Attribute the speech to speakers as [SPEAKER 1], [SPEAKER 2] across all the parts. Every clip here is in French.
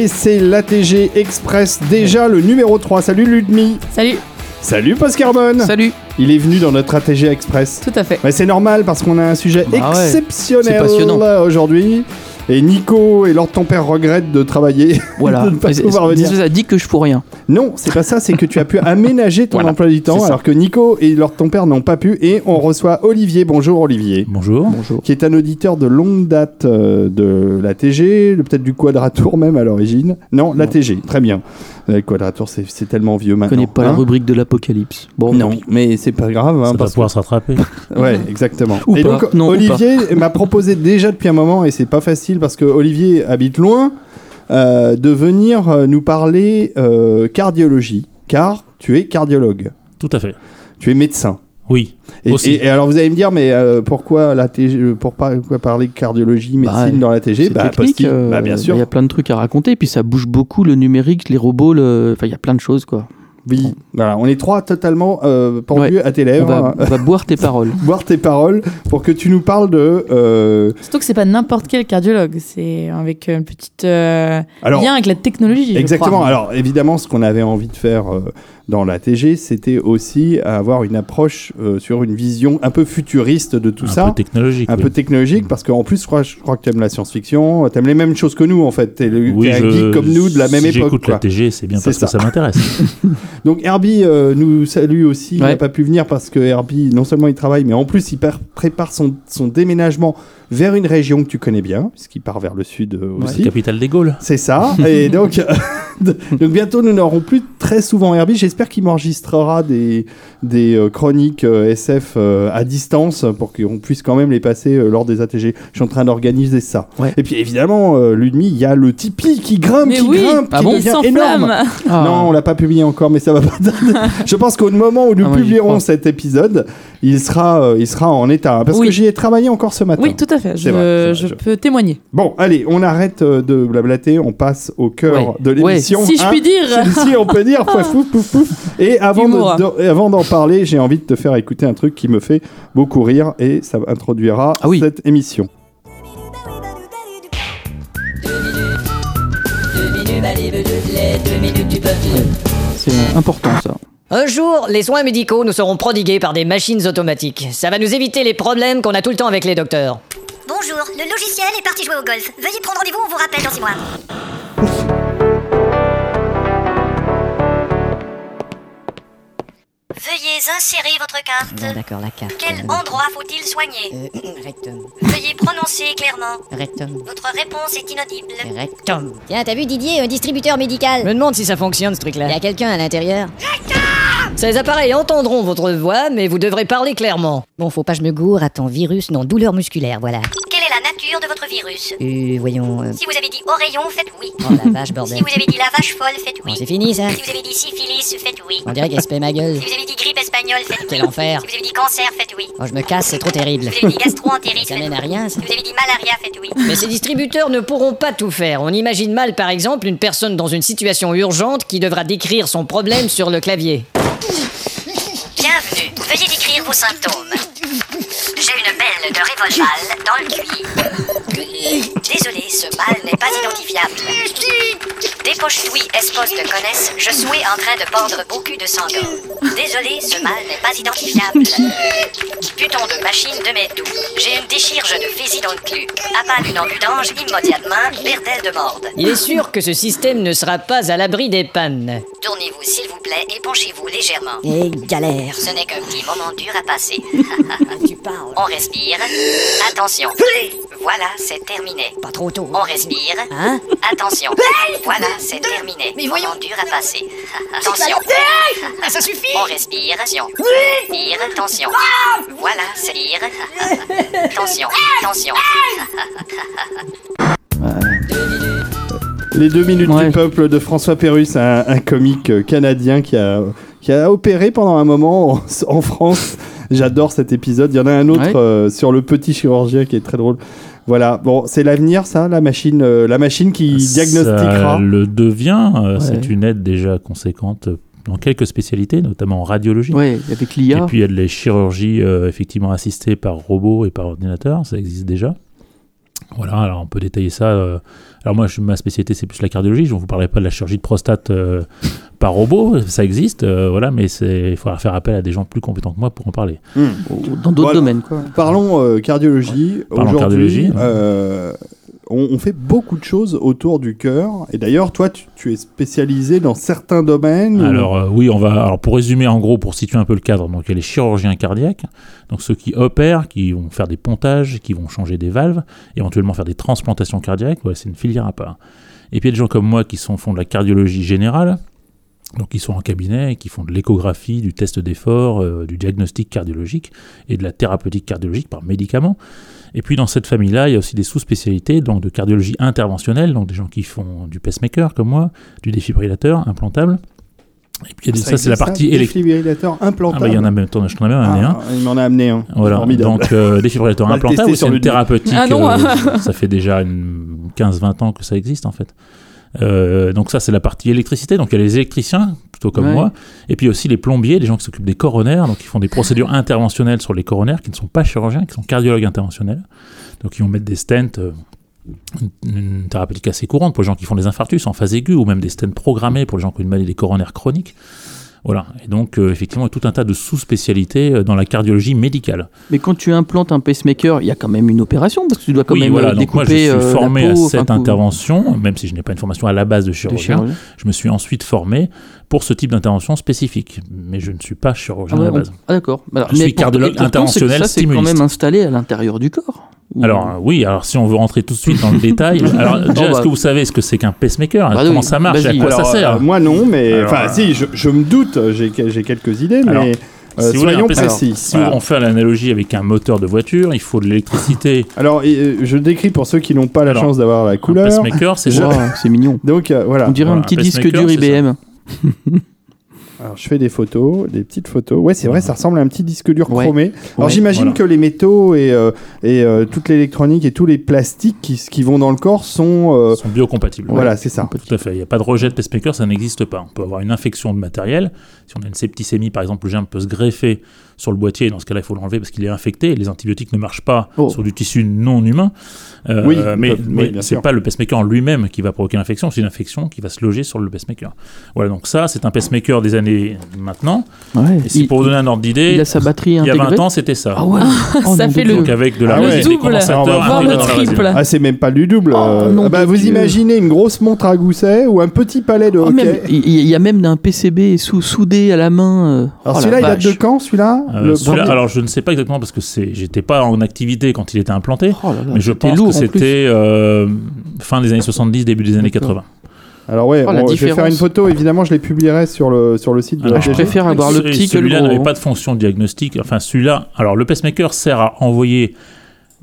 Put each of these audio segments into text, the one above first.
[SPEAKER 1] Et c'est l'ATG Express, déjà le numéro 3. Salut Ludmi
[SPEAKER 2] Salut,
[SPEAKER 1] Salut Pascarbon
[SPEAKER 3] Salut
[SPEAKER 1] Il est venu dans notre ATG Express.
[SPEAKER 2] tout à fait.
[SPEAKER 1] Mais c'est normal parce qu'on a un sujet
[SPEAKER 3] Bah ouais,
[SPEAKER 1] exceptionnel
[SPEAKER 3] c'est passionnant.
[SPEAKER 1] aujourd'hui. Et Nico et Lord ton père regrettent de travailler.
[SPEAKER 3] Voilà.
[SPEAKER 1] de ne pas pouvoir venir.
[SPEAKER 3] Ça dit que je fous rien.
[SPEAKER 1] Non, c'est pas ça, c'est que tu as pu aménager ton
[SPEAKER 3] Voilà,
[SPEAKER 1] emploi du temps alors que Nico et Lord ton père n'ont pas pu. Et on reçoit Olivier. Bonjour Olivier.
[SPEAKER 4] Bonjour.
[SPEAKER 3] Bonjour.
[SPEAKER 1] Qui est un auditeur de longue date euh, de la TG, le- peut-être du Quadratour même à l'origine. Non, la TG, très bien. Le Quadratour, c'est tellement vieux
[SPEAKER 3] Je
[SPEAKER 1] maintenant.
[SPEAKER 3] connais pas la
[SPEAKER 1] hein.
[SPEAKER 3] rubrique de l'apocalypse. Bon,
[SPEAKER 1] Non, mais c'est pas grave. hein,
[SPEAKER 4] Ça va
[SPEAKER 1] parce que-
[SPEAKER 4] pouvoir se rattraper.
[SPEAKER 1] Ouais, exactement.
[SPEAKER 3] Ou
[SPEAKER 1] et
[SPEAKER 3] pas.
[SPEAKER 1] donc,
[SPEAKER 3] Non, ou
[SPEAKER 1] Olivier m'a proposé déjà depuis un moment, et c'est pas facile parce que Olivier habite loin, euh, de venir euh, nous parler euh, cardiologie, car tu es cardiologue,
[SPEAKER 4] Tout à fait.
[SPEAKER 1] tu es médecin.
[SPEAKER 4] Oui.
[SPEAKER 1] Et,
[SPEAKER 4] Aussi.
[SPEAKER 1] et- et alors vous allez me dire, mais euh, pourquoi la TG, pour pas- pourquoi parler cardiologie, médecine
[SPEAKER 3] Bah,
[SPEAKER 1] dans la TG Bah, parce
[SPEAKER 3] technique.
[SPEAKER 1] qu'il-
[SPEAKER 3] euh,
[SPEAKER 1] bah, bien sûr.
[SPEAKER 3] Il y a plein de trucs à raconter. Puis ça bouge beaucoup le numérique, les robots. Le... Enfin, il y a plein de choses quoi.
[SPEAKER 1] Oui, voilà, on est trois totalement euh, pendus à tes
[SPEAKER 3] On
[SPEAKER 1] lèvres,
[SPEAKER 3] va, on va boire tes paroles.
[SPEAKER 1] boire tes paroles pour que tu nous parles de. euh,
[SPEAKER 2] Surtout que c'est pas n'importe quel cardiologue, c'est avec une petite euh,
[SPEAKER 1] alors,
[SPEAKER 2] lien avec la technologie. je
[SPEAKER 1] Exactement.
[SPEAKER 2] crois.
[SPEAKER 1] Alors évidemment, ce qu'on avait envie de faire euh, dans la TG, c'était aussi avoir une approche euh, sur une vision un peu futuriste de tout
[SPEAKER 4] un
[SPEAKER 1] ça.
[SPEAKER 4] peu technologique.
[SPEAKER 1] un
[SPEAKER 4] oui.
[SPEAKER 1] peu technologique, parce qu'en plus, je crois, je crois que tu aimes la science-fiction, tu aimes les mêmes choses que nous, en fait. Tu es,
[SPEAKER 4] Oui,
[SPEAKER 1] un
[SPEAKER 4] je-
[SPEAKER 1] geek comme nous de la même
[SPEAKER 4] si
[SPEAKER 1] époque.
[SPEAKER 4] J'écoute la TG, c'est bien
[SPEAKER 1] C'est
[SPEAKER 4] parce
[SPEAKER 1] ça.
[SPEAKER 4] que ça m'intéresse.
[SPEAKER 1] Donc Herbie euh, nous salue aussi, il n'a
[SPEAKER 3] Ouais.
[SPEAKER 1] pas pu venir parce que Herbie, non seulement il travaille, mais en plus il par- prépare son, son déménagement vers une région que tu connais bien, puisqu'il part vers le sud euh, aussi.
[SPEAKER 4] Capitale des Gaules.
[SPEAKER 1] C'est ça. Et donc, donc bientôt, nous n'aurons plus très souvent Herbie. J'espère qu'il m'enregistrera des, des euh, chroniques euh, SF euh, à distance pour qu'on puisse quand même les passer euh, lors des ATG. Je suis en train d'organiser ça.
[SPEAKER 3] Ouais.
[SPEAKER 1] Et puis évidemment, euh, Ludmi, il y a le Tipeee qui grimpe,
[SPEAKER 2] Mais
[SPEAKER 1] qui
[SPEAKER 2] oui,
[SPEAKER 1] grimpe,
[SPEAKER 3] Ah
[SPEAKER 1] qui
[SPEAKER 3] bon
[SPEAKER 1] devient énorme.
[SPEAKER 3] Ah.
[SPEAKER 1] Non, on l'a pas publié encore, mais ça va pas tarder. Je pense qu'au moment où nous
[SPEAKER 3] Ah,
[SPEAKER 1] publierons cet épisode, il sera, euh, il sera en état. hein, parce
[SPEAKER 2] Oui.
[SPEAKER 1] que j'y ai travaillé encore ce matin.
[SPEAKER 2] Oui, tout à fait. Je,
[SPEAKER 1] C'est vrai, c'est vrai,
[SPEAKER 2] je
[SPEAKER 1] je-
[SPEAKER 2] peux témoigner.
[SPEAKER 1] Bon, allez, on arrête euh, de blablater, on passe au cœur
[SPEAKER 3] Ouais.
[SPEAKER 1] de l'émission.
[SPEAKER 2] Si je
[SPEAKER 1] hein.
[SPEAKER 2] puis dire.
[SPEAKER 1] Si on peut dire, pouf, pouf, pouf. Et avant
[SPEAKER 2] Humour.
[SPEAKER 1] de- de- et avant d'en parler, j'ai envie de te faire écouter un truc qui me fait beaucoup rire et ça introduira
[SPEAKER 3] Ah oui.
[SPEAKER 1] cette émission.
[SPEAKER 3] C'est important ça.
[SPEAKER 5] Un jour, les soins médicaux nous seront prodigués par des machines automatiques. Ça va nous éviter les problèmes qu'on a tout le temps avec les docteurs.
[SPEAKER 6] Bonjour, le logiciel est parti jouer au golf. Veuillez prendre rendez-vous, on vous rappelle dans six mois. Veuillez insérer votre carte.
[SPEAKER 5] D'accord, la carte.
[SPEAKER 6] Quel endroit faut-il soigner
[SPEAKER 5] rectum,
[SPEAKER 6] Veuillez prononcer clairement.
[SPEAKER 5] rectum,
[SPEAKER 6] Votre réponse est inaudible.
[SPEAKER 5] rectum.
[SPEAKER 7] Tiens, t'as vu Didier, un distributeur médical
[SPEAKER 5] Je me demande si ça fonctionne ce truc-là.
[SPEAKER 7] Il y a quelqu'un à l'intérieur
[SPEAKER 5] Ces appareils entendront votre voix, mais vous devrez parler clairement.
[SPEAKER 7] Bon, faut pas que je me gourre, attends, virus, non, douleur musculaire, voilà.
[SPEAKER 6] La nature de votre virus
[SPEAKER 7] Euh, voyons... euh,
[SPEAKER 6] Si vous avez dit oreillon, faites oui.
[SPEAKER 7] Oh la vache, bordel.
[SPEAKER 6] Si vous avez dit la vache folle, faites
[SPEAKER 7] Bon,
[SPEAKER 6] oui.
[SPEAKER 7] c'est fini, ça
[SPEAKER 6] Si vous avez dit syphilis, faites oui.
[SPEAKER 7] On dirait qu'elle se ma gueule.
[SPEAKER 6] Si vous avez dit grippe espagnole, faites oui.
[SPEAKER 7] Quel enfer.
[SPEAKER 6] Si vous avez dit cancer, faites oui.
[SPEAKER 7] Oh, je me casse, c'est trop terrible.
[SPEAKER 6] Si vous avez dit gastro-entérite,
[SPEAKER 7] Ça
[SPEAKER 6] faites
[SPEAKER 7] mène à
[SPEAKER 6] oui.
[SPEAKER 7] rien,
[SPEAKER 6] Si
[SPEAKER 7] ça.
[SPEAKER 6] vous avez dit malaria, faites oui.
[SPEAKER 5] Mais ces distributeurs ne pourront pas tout faire. On imagine mal, par exemple, une personne dans une situation urgente qui devra décrire son problème sur le clavier.
[SPEAKER 6] Bienvenue. Veuillez décrire vos symptômes. J'ai une belle de révolval dans le cuit. Désolé, ce mal n'est pas identifiable. Douilles espos de connaissent, je suis en train de pordre beaucoup de sangon. Désolé, ce mal n'est pas identifiable. Puton de machine de mes doux. J'ai une déchirge de fési dans le cul. Appât d'une ambudange immédiatement, berdelle de morde.
[SPEAKER 5] Il est sûr que ce système ne sera pas à l'abri des pannes.
[SPEAKER 6] Tournez-vous s'il vous plaît et penchez-vous légèrement.
[SPEAKER 7] Et galère.
[SPEAKER 6] Ce n'est qu'un petit moment dur à passer. On respire. Attention. Voilà, c'est terminé.
[SPEAKER 7] Pas trop tôt.
[SPEAKER 6] On respire.
[SPEAKER 7] Hein?
[SPEAKER 6] Attention. Voilà, c'est terminé.
[SPEAKER 7] Mais voyons.
[SPEAKER 6] Dur à passer. Attention.
[SPEAKER 7] Ça suffit
[SPEAKER 6] On respire. Attention. Respire. Attention. Voilà, c'est dire. Attention. Attention.
[SPEAKER 1] Les deux minutes
[SPEAKER 3] Ouais.
[SPEAKER 1] du peuple de François Pérus, un, un comique euh, canadien qui a, qui a opéré pendant un moment en, en France. J'adore cet épisode. Il y en a un autre
[SPEAKER 3] Ouais.
[SPEAKER 1] euh, sur le petit chirurgien qui est très drôle. Voilà, bon, c'est l'avenir, ça, la machine, euh, la machine qui diagnostiquera.
[SPEAKER 4] Ça le devient. euh,
[SPEAKER 3] Ouais.
[SPEAKER 4] C'est une aide déjà conséquente dans quelques spécialités, notamment en radiologie.
[SPEAKER 3] Ouais, avec
[SPEAKER 4] Et
[SPEAKER 3] l'IA.
[SPEAKER 4] puis il y a les chirurgies euh, effectivement assistées par robot et par ordinateur, ça existe déjà. Voilà, alors on peut détailler ça. euh, alors moi, je- ma spécialité, c'est plus la cardiologie. Je ne vous parlerai pas de la chirurgie de prostate euh, par robot, ça existe, euh, voilà, mais il faudra faire appel à des gens plus compétents que moi pour en parler.
[SPEAKER 1] Hmm.
[SPEAKER 3] Dans d'autres
[SPEAKER 1] Voilà.
[SPEAKER 3] domaines, quoi.
[SPEAKER 1] Parlons euh, cardiologie.
[SPEAKER 4] Parlons
[SPEAKER 1] Aujourd'hui,
[SPEAKER 4] cardiologie, ouais.
[SPEAKER 1] euh, on, on fait beaucoup de choses autour du cœur. Et d'ailleurs, toi, tu, tu es spécialisé dans certains domaines. ou-
[SPEAKER 4] Alors euh, oui, on va. Alors pour résumer en gros, pour situer un peu le cadre, donc il y a les chirurgiens cardiaques, donc ceux qui opèrent, qui vont faire des pontages, qui vont changer des valves, éventuellement faire des transplantations cardiaques. Ouais, c'est une filière à part. Et puis il y a des gens comme moi qui sont, font de la cardiologie générale, donc qui sont en cabinet, et qui font de l'échographie, du test d'effort, euh, du diagnostic cardiologique et de la thérapeutique cardiologique par médicaments. Et puis dans cette famille-là, il y a aussi des sous-spécialités, donc de cardiologie interventionnelle, donc des gens qui font du pacemaker comme moi, du défibrillateur implantable. Et puis ça, c'est la partie
[SPEAKER 1] un
[SPEAKER 4] électrique.
[SPEAKER 1] défibrillateur
[SPEAKER 4] Ah
[SPEAKER 1] implantable.
[SPEAKER 4] bah il y en a même, attends, je t'en ai même amené un.
[SPEAKER 1] Ah, Il m'en a amené un.
[SPEAKER 4] Voilà,
[SPEAKER 1] Formidable.
[SPEAKER 4] donc euh, défibrillateur implantable, c'est une thérapeutique.
[SPEAKER 2] Ah non.
[SPEAKER 4] euh, ça fait déjà une 15-20 ans que ça existe en fait. Euh, donc ça c'est la partie électricité, donc il y a les électriciens, plutôt comme
[SPEAKER 3] Ouais.
[SPEAKER 4] moi, et puis aussi les plombiers, les gens qui s'occupent des coronaires, donc qui font des procédures interventionnelles sur les coronaires, qui ne sont pas chirurgiens, qui sont cardiologues interventionnels, donc ils vont mettre des stents, euh, une, une thérapeutique assez courante pour les gens qui font des infarctus en phase aiguë, ou même des stents programmés pour les gens qui ont une maladie des coronaires chroniques. Voilà, et donc euh, effectivement, il y a tout un tas de sous-spécialités euh, dans la cardiologie médicale.
[SPEAKER 3] Mais quand tu implantes un pacemaker, il y a quand même une opération parce que tu dois quand
[SPEAKER 4] oui,
[SPEAKER 3] même
[SPEAKER 4] voilà,
[SPEAKER 3] euh,
[SPEAKER 4] donc moi je
[SPEAKER 3] découper
[SPEAKER 4] suis formé à cette intervention, même si je n'ai pas une formation à la base de chirurgien. je me suis ensuite formé pour ce type d'intervention spécifique, mais je ne suis pas chirurgien
[SPEAKER 3] Ah, ouais,
[SPEAKER 4] à la base.
[SPEAKER 3] ah, d'accord. Alors,
[SPEAKER 4] Je
[SPEAKER 3] mais
[SPEAKER 4] suis cardiologue interventionnel
[SPEAKER 3] Ça, c'est quand même installé à l'intérieur du corps. Ou-
[SPEAKER 4] Alors euh, oui, alors si on veut rentrer tout de suite dans le détail, alors déjà
[SPEAKER 3] bah.
[SPEAKER 4] est-ce que vous savez ce que c'est qu'un pacemaker
[SPEAKER 3] Bah
[SPEAKER 4] Comment
[SPEAKER 3] oui,
[SPEAKER 4] ça marche et À quoi
[SPEAKER 1] Alors,
[SPEAKER 4] ça sert
[SPEAKER 1] euh, Moi non, mais enfin
[SPEAKER 4] euh,
[SPEAKER 1] si, je, je me doute, j'ai j'ai quelques idées,
[SPEAKER 4] Alors,
[SPEAKER 1] mais euh,
[SPEAKER 4] Si voulez un pacemaker-
[SPEAKER 1] précis.
[SPEAKER 4] Si
[SPEAKER 1] Voilà.
[SPEAKER 4] on fait l'analogie avec un moteur de voiture, il faut de l'électricité.
[SPEAKER 1] Alors, euh, je décris pour ceux qui n'ont pas la
[SPEAKER 4] Alors,
[SPEAKER 1] chance d'avoir la
[SPEAKER 4] Un
[SPEAKER 1] couleur.
[SPEAKER 4] pacemaker, c'est
[SPEAKER 3] Wow, c'est mignon.
[SPEAKER 1] Donc euh, voilà.
[SPEAKER 3] On dirait
[SPEAKER 4] Voilà,
[SPEAKER 3] un petit
[SPEAKER 4] un
[SPEAKER 3] disque dur. IBM.
[SPEAKER 1] Alors, je fais des photos, des petites photos. Ouais, c'est vrai, ça ressemble à un petit disque dur
[SPEAKER 3] Ouais.
[SPEAKER 1] chromé. Alors,
[SPEAKER 3] Ouais,
[SPEAKER 1] j'imagine
[SPEAKER 4] voilà.
[SPEAKER 1] que les métaux et, euh, et euh, toute l'électronique et tous les plastiques qui, qui vont dans le corps sont. euh,
[SPEAKER 4] sont biocompatibles.
[SPEAKER 1] Voilà, c'est ça.
[SPEAKER 4] Tout à fait. Il n'y a pas de rejet de pacemaker, ça n'existe pas. On peut avoir une infection de matériel. Si on a une septicémie, par exemple, le germe peut se greffer sur le boîtier. Dans ce cas-là, il faut l'enlever parce qu'il est infecté. Les antibiotiques ne marchent pas
[SPEAKER 3] Oh.
[SPEAKER 4] sur du tissu non humain. Euh,
[SPEAKER 1] Oui,
[SPEAKER 4] mais,
[SPEAKER 1] oui,
[SPEAKER 4] mais c'est pas le pacemaker en lui-même qui va provoquer l'infection, c'est une infection qui va se loger sur le pacemaker. Voilà, donc ça, c'est un pacemaker des années maintenant.
[SPEAKER 3] Ouais.
[SPEAKER 4] Et si
[SPEAKER 3] Il,
[SPEAKER 4] pour vous donner un ordre d'idée,
[SPEAKER 3] il a sa batterie
[SPEAKER 4] il y a
[SPEAKER 3] intégrée.
[SPEAKER 4] 20 ans, c'était ça.
[SPEAKER 3] Ah ouais. Oh,
[SPEAKER 2] Ça
[SPEAKER 3] nom
[SPEAKER 2] fait le-.
[SPEAKER 4] Donc avec de la
[SPEAKER 1] Ah ouais.
[SPEAKER 2] Double.
[SPEAKER 1] va
[SPEAKER 2] Voire le triple.
[SPEAKER 1] Ah, c'est même pas du double.
[SPEAKER 3] Oh,
[SPEAKER 1] euh,
[SPEAKER 3] nom
[SPEAKER 1] ah bah, vous
[SPEAKER 3] Dieu.
[SPEAKER 1] imaginez une grosse montre à gousset ou un petit palais de
[SPEAKER 3] Oh,
[SPEAKER 1] hockey.
[SPEAKER 3] il y a même un PCB sous, soudé à la main. euh.
[SPEAKER 1] Alors
[SPEAKER 3] Oh,
[SPEAKER 1] celui-là, il date de quand celui-là?
[SPEAKER 4] Euh,
[SPEAKER 1] premier-
[SPEAKER 4] alors je ne sais pas exactement parce que c'est, j'étais pas en activité quand il était implanté.
[SPEAKER 3] Oh là là,
[SPEAKER 4] Mais je pense
[SPEAKER 3] lourd
[SPEAKER 4] que c'était euh, fin des années 70, début des années
[SPEAKER 3] D'accord.
[SPEAKER 4] 80.
[SPEAKER 1] Alors ouais,
[SPEAKER 3] Oh,
[SPEAKER 1] on- je vais faire une photo, évidemment, je les publierai sur le, sur le site de
[SPEAKER 4] Alors,
[SPEAKER 1] la
[SPEAKER 3] je préfère avoir le petit que le
[SPEAKER 4] Celui-là n'avait pas de fonction diagnostique. Enfin, celui-là. Alors, le pacemaker sert à envoyer.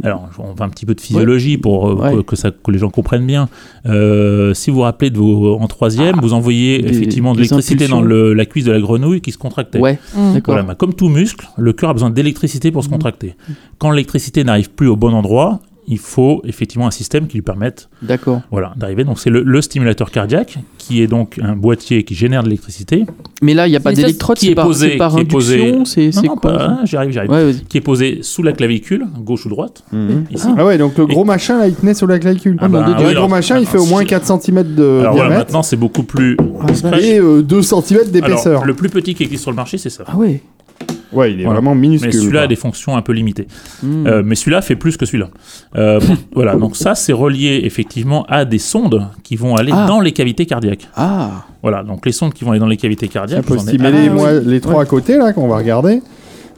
[SPEAKER 4] Alors, on va un petit peu de physiologie pour, euh,
[SPEAKER 3] Ouais.
[SPEAKER 4] que, que ça, que les gens comprennent bien. Euh, si vous vous rappelez de vos en troisième, vous envoyez
[SPEAKER 3] des-
[SPEAKER 4] effectivement de l'électricité dans le- la cuisse de la grenouille qui se contractait.
[SPEAKER 3] Ouais,
[SPEAKER 2] Mm.
[SPEAKER 4] Voilà, bah, comme tout muscle, le cœur a besoin d'électricité pour se
[SPEAKER 3] Mhm.
[SPEAKER 4] contracter. Quand l'électricité n'arrive plus au bon endroit, il faut effectivement un système qui lui permette
[SPEAKER 3] D'accord.
[SPEAKER 4] voilà, d'arriver. Donc c'est le, le stimulateur cardiaque qui est donc un boîtier qui génère de l'électricité.
[SPEAKER 3] Mais là, il n'y a pas d'électrode,
[SPEAKER 4] qui est
[SPEAKER 3] par,
[SPEAKER 4] posé-
[SPEAKER 3] par
[SPEAKER 4] qui est posé-
[SPEAKER 3] induction, c'est quoi
[SPEAKER 4] ah, j'arrive, j'arrive.
[SPEAKER 3] Ouais.
[SPEAKER 4] Qui est posé sous la clavicule, gauche ou droite,
[SPEAKER 1] Mhm.
[SPEAKER 4] ici.
[SPEAKER 1] Ah ouais, donc le gros
[SPEAKER 4] Et-
[SPEAKER 1] machin là, il tenait sur la clavicule.
[SPEAKER 4] Ah bah,
[SPEAKER 1] Alors,
[SPEAKER 4] oui,
[SPEAKER 1] le
[SPEAKER 4] alors-
[SPEAKER 1] gros machin, il fait au moins
[SPEAKER 4] si-
[SPEAKER 1] 4 cm de
[SPEAKER 4] Alors voilà,
[SPEAKER 1] diamètre
[SPEAKER 4] maintenant c'est beaucoup plus discret.
[SPEAKER 1] et euh, 2 cm d'épaisseur.
[SPEAKER 4] le plus petit qui existe sur le marché, c'est ça.
[SPEAKER 3] Ah ouais.
[SPEAKER 1] Ouais, il est
[SPEAKER 4] Voilà.
[SPEAKER 1] vraiment minuscule.
[SPEAKER 4] Mais celui-là a des fonctions un peu limitées.
[SPEAKER 3] Hmm.
[SPEAKER 4] Euh, mais celui-là fait plus que celui-là. Euh, voilà, donc ça c'est relié effectivement à des sondes qui vont aller
[SPEAKER 3] Ah.
[SPEAKER 4] dans les cavités cardiaques.
[SPEAKER 3] Ah.
[SPEAKER 4] Voilà, donc les sondes qui vont aller dans les cavités
[SPEAKER 1] On
[SPEAKER 4] cardiaques.
[SPEAKER 1] peut
[SPEAKER 4] j'en ai-
[SPEAKER 1] stimuler
[SPEAKER 2] Ah,
[SPEAKER 1] les,
[SPEAKER 2] oui.
[SPEAKER 1] moi- les trois à côté là qu'on va regarder.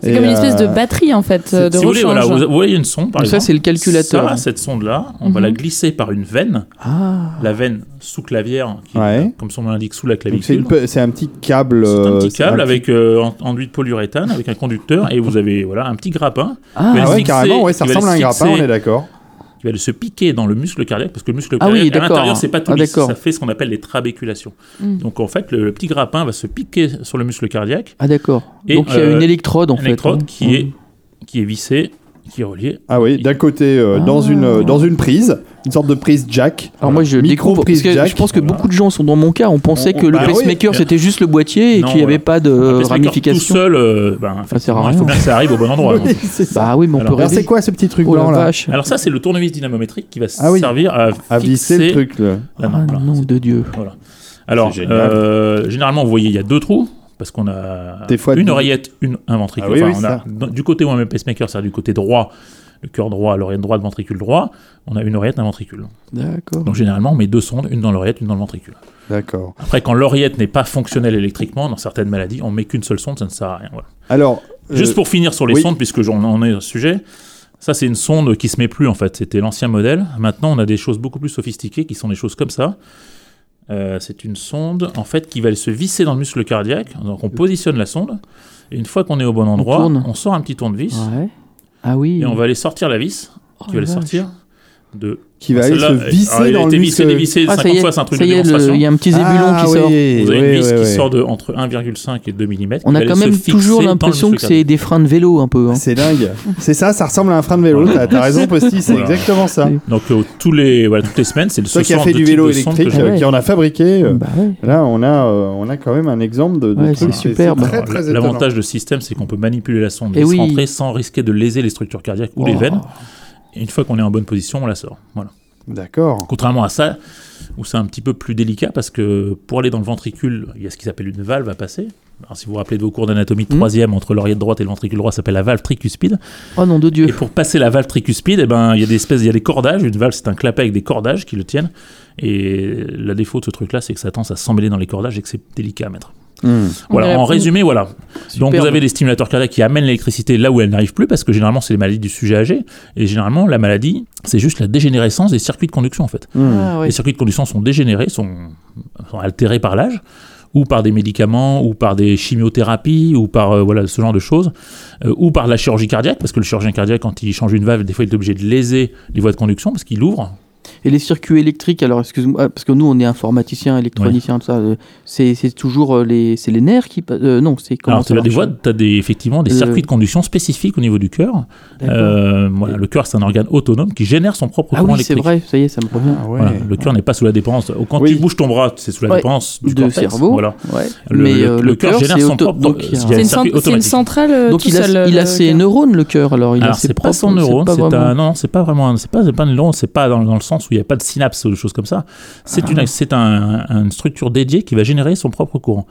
[SPEAKER 2] C'est comme une espèce de
[SPEAKER 1] euh,
[SPEAKER 2] batterie en fait euh, de
[SPEAKER 4] si vous voulez, voilà, vous, vous voyez une sonde par
[SPEAKER 3] Donc ça,
[SPEAKER 4] exemple.
[SPEAKER 3] c'est le calculateur.
[SPEAKER 4] Ça, cette sonde-là, on va
[SPEAKER 2] Mhm.
[SPEAKER 4] la glisser par une veine,
[SPEAKER 3] Ah.
[SPEAKER 4] la veine qui est,
[SPEAKER 1] Ouais.
[SPEAKER 4] comme son nom l'indique, sous la clavicule.
[SPEAKER 1] c'est un petit câble.
[SPEAKER 4] C'est un
[SPEAKER 1] euh,
[SPEAKER 4] petit
[SPEAKER 1] c'est
[SPEAKER 4] câble
[SPEAKER 1] un petit-
[SPEAKER 4] avec euh, en- enduit de polyuréthane, avec un conducteur, et vous avez voilà un petit grappin
[SPEAKER 3] Ah.
[SPEAKER 1] Ah ouais,
[SPEAKER 4] fixer-
[SPEAKER 1] carrément, ouais, ça ressemble à un grappin, on est d'accord.
[SPEAKER 4] Qui va se piquer dans le muscle cardiaque, parce que le muscle
[SPEAKER 3] Ah
[SPEAKER 4] cardiaque
[SPEAKER 3] oui,
[SPEAKER 4] à l'intérieur c'est pas tout
[SPEAKER 3] Ah,
[SPEAKER 4] lisse, ça fait ce qu'on appelle les trabéculations.
[SPEAKER 2] Mm.
[SPEAKER 4] Donc en fait le, le petit grappin va se piquer sur le muscle cardiaque,
[SPEAKER 3] Ah d'accord.
[SPEAKER 4] Et,
[SPEAKER 3] Donc il y a
[SPEAKER 4] euh,
[SPEAKER 3] une électrode en
[SPEAKER 4] une
[SPEAKER 3] fait.
[SPEAKER 4] électrode
[SPEAKER 3] hein.
[SPEAKER 4] qui est qui est vissée, qui est reliée.
[SPEAKER 1] Ah oui, d'un côté euh, dans,
[SPEAKER 3] Ah.
[SPEAKER 1] une, euh, dans une prise une sorte de prise jack.
[SPEAKER 3] Alors moi je
[SPEAKER 1] Micro
[SPEAKER 3] découvre
[SPEAKER 1] prise
[SPEAKER 3] parce que
[SPEAKER 1] jack.
[SPEAKER 3] je pense que
[SPEAKER 4] Voilà.
[SPEAKER 3] beaucoup de gens sont dans mon cas. On pensait
[SPEAKER 1] On-
[SPEAKER 3] que le
[SPEAKER 1] bah oui.
[SPEAKER 3] pacemaker c'était juste le boîtier et qu'il n'y avait pas de
[SPEAKER 4] Un pacemaker tout
[SPEAKER 3] ramification.
[SPEAKER 4] seul, euh, ben,
[SPEAKER 3] Ça sert à
[SPEAKER 4] il faut
[SPEAKER 3] rien.
[SPEAKER 4] bien que ça arrive au bon endroit.
[SPEAKER 1] Oui, ça.
[SPEAKER 3] Bah oui, mais on
[SPEAKER 4] Alors,
[SPEAKER 3] peut
[SPEAKER 1] c'est quoi ce petit truc
[SPEAKER 3] Oh
[SPEAKER 1] blanc là
[SPEAKER 3] vache.
[SPEAKER 4] Alors ça, c'est le tournevis dynamométrique qui va
[SPEAKER 1] Ah oui.
[SPEAKER 4] servir à,
[SPEAKER 1] À visser le truc là.
[SPEAKER 4] la
[SPEAKER 3] Ah
[SPEAKER 4] main.
[SPEAKER 3] Nom de Dieu.
[SPEAKER 4] Voilà. Alors, euh, généralement, vous voyez, il y a deux trous. Parce qu'on a
[SPEAKER 1] Des fois,
[SPEAKER 4] une
[SPEAKER 1] du-
[SPEAKER 4] oreillette, une, un ventricule.
[SPEAKER 1] Ah oui,
[SPEAKER 4] Enfin,
[SPEAKER 1] oui,
[SPEAKER 4] on a,
[SPEAKER 1] ça.
[SPEAKER 4] dans- du côté où on met le pacemaker, c'est-à-dire du côté droit, le cœur droit, l'oreillette droite, ventricule droit, on a une oreillette, un ventricule.
[SPEAKER 3] D'accord.
[SPEAKER 4] Donc généralement, on met deux sondes, une dans l'oreillette, une dans le ventricule.
[SPEAKER 1] D'accord.
[SPEAKER 4] Après, quand l'oreillette n'est pas fonctionnelle électriquement, dans certaines maladies, on met qu'une seule sonde, ça ne sert à rien. Voilà.
[SPEAKER 1] Alors, euh,
[SPEAKER 4] Juste pour finir sur les
[SPEAKER 1] oui.
[SPEAKER 4] sondes, puisque j'en en ai au sujet, ça c'est une sonde qui se met plus en fait. C'était l'ancien modèle. Maintenant, on a des choses beaucoup plus sophistiquées qui sont des choses comme ça. Euh, c'est une sonde en fait qui va se visser dans le muscle cardiaque. Donc on positionne la sonde et une fois qu'on est au bon endroit, on, sort un petit tournevis
[SPEAKER 3] Ouais. Ah oui.
[SPEAKER 4] et on va aller sortir la vis
[SPEAKER 3] Oh
[SPEAKER 4] qui va
[SPEAKER 3] la
[SPEAKER 4] aller sortir de
[SPEAKER 1] qui va aller se visser
[SPEAKER 4] alors, il a
[SPEAKER 1] dans le
[SPEAKER 4] été vissé, dévissé
[SPEAKER 3] Ah, ça
[SPEAKER 4] 50
[SPEAKER 3] y est,
[SPEAKER 4] fois, c'est un truc de démonstration.
[SPEAKER 3] il y a un petit zébulon
[SPEAKER 1] Ah,
[SPEAKER 3] qui sort.
[SPEAKER 1] oui,
[SPEAKER 4] Vous avez
[SPEAKER 1] oui,
[SPEAKER 4] une vis
[SPEAKER 1] oui,
[SPEAKER 4] qui
[SPEAKER 1] oui.
[SPEAKER 4] sort de entre 1,5 et 2 mm.
[SPEAKER 3] On a quand même toujours l'impression que c'est des freins de vélo un peu. hein.
[SPEAKER 1] C'est dingue. C'est ça, ça ressemble à un frein de vélo. T'as t'as raison, Posty, c'est
[SPEAKER 4] Voilà.
[SPEAKER 1] exactement ça.
[SPEAKER 4] Donc euh, tous les, voilà, toutes les semaines, c'est le
[SPEAKER 1] Toi
[SPEAKER 4] ce
[SPEAKER 1] qui as fait du vélo électrique, euh, qui en a fabriqué, euh,
[SPEAKER 3] Bah
[SPEAKER 1] là on a, on a quand même un exemple de,
[SPEAKER 3] c'est superbe.
[SPEAKER 4] L'avantage de ce système, c'est qu'on peut manipuler la sonde
[SPEAKER 3] Eh
[SPEAKER 4] et
[SPEAKER 3] oui.
[SPEAKER 4] rentrer sans risquer de léser les structures cardiaques ou les
[SPEAKER 3] Oh.
[SPEAKER 4] veines. Et une fois qu'on est en bonne position, on la sort. Voilà.
[SPEAKER 1] D'accord.
[SPEAKER 4] Contrairement à ça, où c'est un petit peu plus délicat, parce que pour aller dans le ventricule, il y a ce qui s'appelle une valve à passer. Alors, si vous vous rappelez de vos cours d'anatomie de
[SPEAKER 3] Hmm.
[SPEAKER 4] troisième, entre l'oreillette droite et le ventricule droit, ça s'appelle la valve tricuspide.
[SPEAKER 3] Oh nom de Dieu.
[SPEAKER 4] Et pour passer la valve tricuspide, eh ben, il y a des espèces, il y a des cordages. Une valve, c'est un clapet avec des cordages qui le tiennent. Et la défaut de ce truc-là, c'est que ça tend à s'emmêler dans les cordages et que c'est délicat à mettre. Voilà, en résumé, voilà. Donc vous avez des stimulateurs cardiaques qui amènent l'électricité là où elle n'arrive plus, parce que généralement c'est les maladies du sujet âgé. Et généralement, la maladie, c'est juste la dégénérescence des circuits de conduction en fait.
[SPEAKER 1] Hmm.
[SPEAKER 3] Ah.
[SPEAKER 4] Les circuits de conduction sont dégénérés, sont, sont altérés par l'âge, ou par des médicaments, ou par des chimiothérapies, ou par euh, voilà ce genre de choses, euh, ou par la chirurgie cardiaque, parce que le chirurgien cardiaque, quand il change une valve, des fois il est obligé de léser les voies de conduction, parce qu'il ouvre.
[SPEAKER 3] Et les circuits électriques, alors excuse-moi, parce que nous on est informaticiens, électroniciens, tout ça, euh, c'est c'est toujours euh, les, c'est les nerfs qui. euh, non, c'est comment
[SPEAKER 4] Alors tu as des voies, tu as des, effectivement des
[SPEAKER 3] Le-
[SPEAKER 4] circuits de conduction spécifiques au niveau du cœur. Euh, voilà, le cœur c'est un organe autonome qui génère son propre
[SPEAKER 3] Ah
[SPEAKER 4] courant
[SPEAKER 3] oui, c'est vrai, ça y est, ça me revient.
[SPEAKER 1] Ah ouais.
[SPEAKER 4] Voilà, le cœur n'est pas sous la dépendance. Quand
[SPEAKER 1] Oui.
[SPEAKER 4] tu bouges ton bras, c'est sous la
[SPEAKER 3] Ouais.
[SPEAKER 4] dépendance du
[SPEAKER 3] de
[SPEAKER 4] cortex.
[SPEAKER 3] cerveau.
[SPEAKER 4] Voilà.
[SPEAKER 3] Ouais.
[SPEAKER 4] Le-
[SPEAKER 3] Mais
[SPEAKER 4] le-
[SPEAKER 3] euh,
[SPEAKER 4] le
[SPEAKER 3] le
[SPEAKER 4] cœur génère son
[SPEAKER 3] auto-
[SPEAKER 4] propre-
[SPEAKER 2] C'est
[SPEAKER 4] un
[SPEAKER 2] une, centrale euh,
[SPEAKER 3] Donc il a, ses neurones le cœur alors il a ses
[SPEAKER 4] c'est pas
[SPEAKER 3] propres
[SPEAKER 4] son neurone,
[SPEAKER 3] pas
[SPEAKER 4] c'est
[SPEAKER 3] vraiment-
[SPEAKER 4] un non, c'est pas vraiment, c'est pas, c'est pas un neurone, c'est pas dans, dans le sens où il n'y a pas de synapse ou des choses comme ça. C'est
[SPEAKER 3] Ah.
[SPEAKER 4] une, c'est un, une structure dédiée qui va générer son propre courant.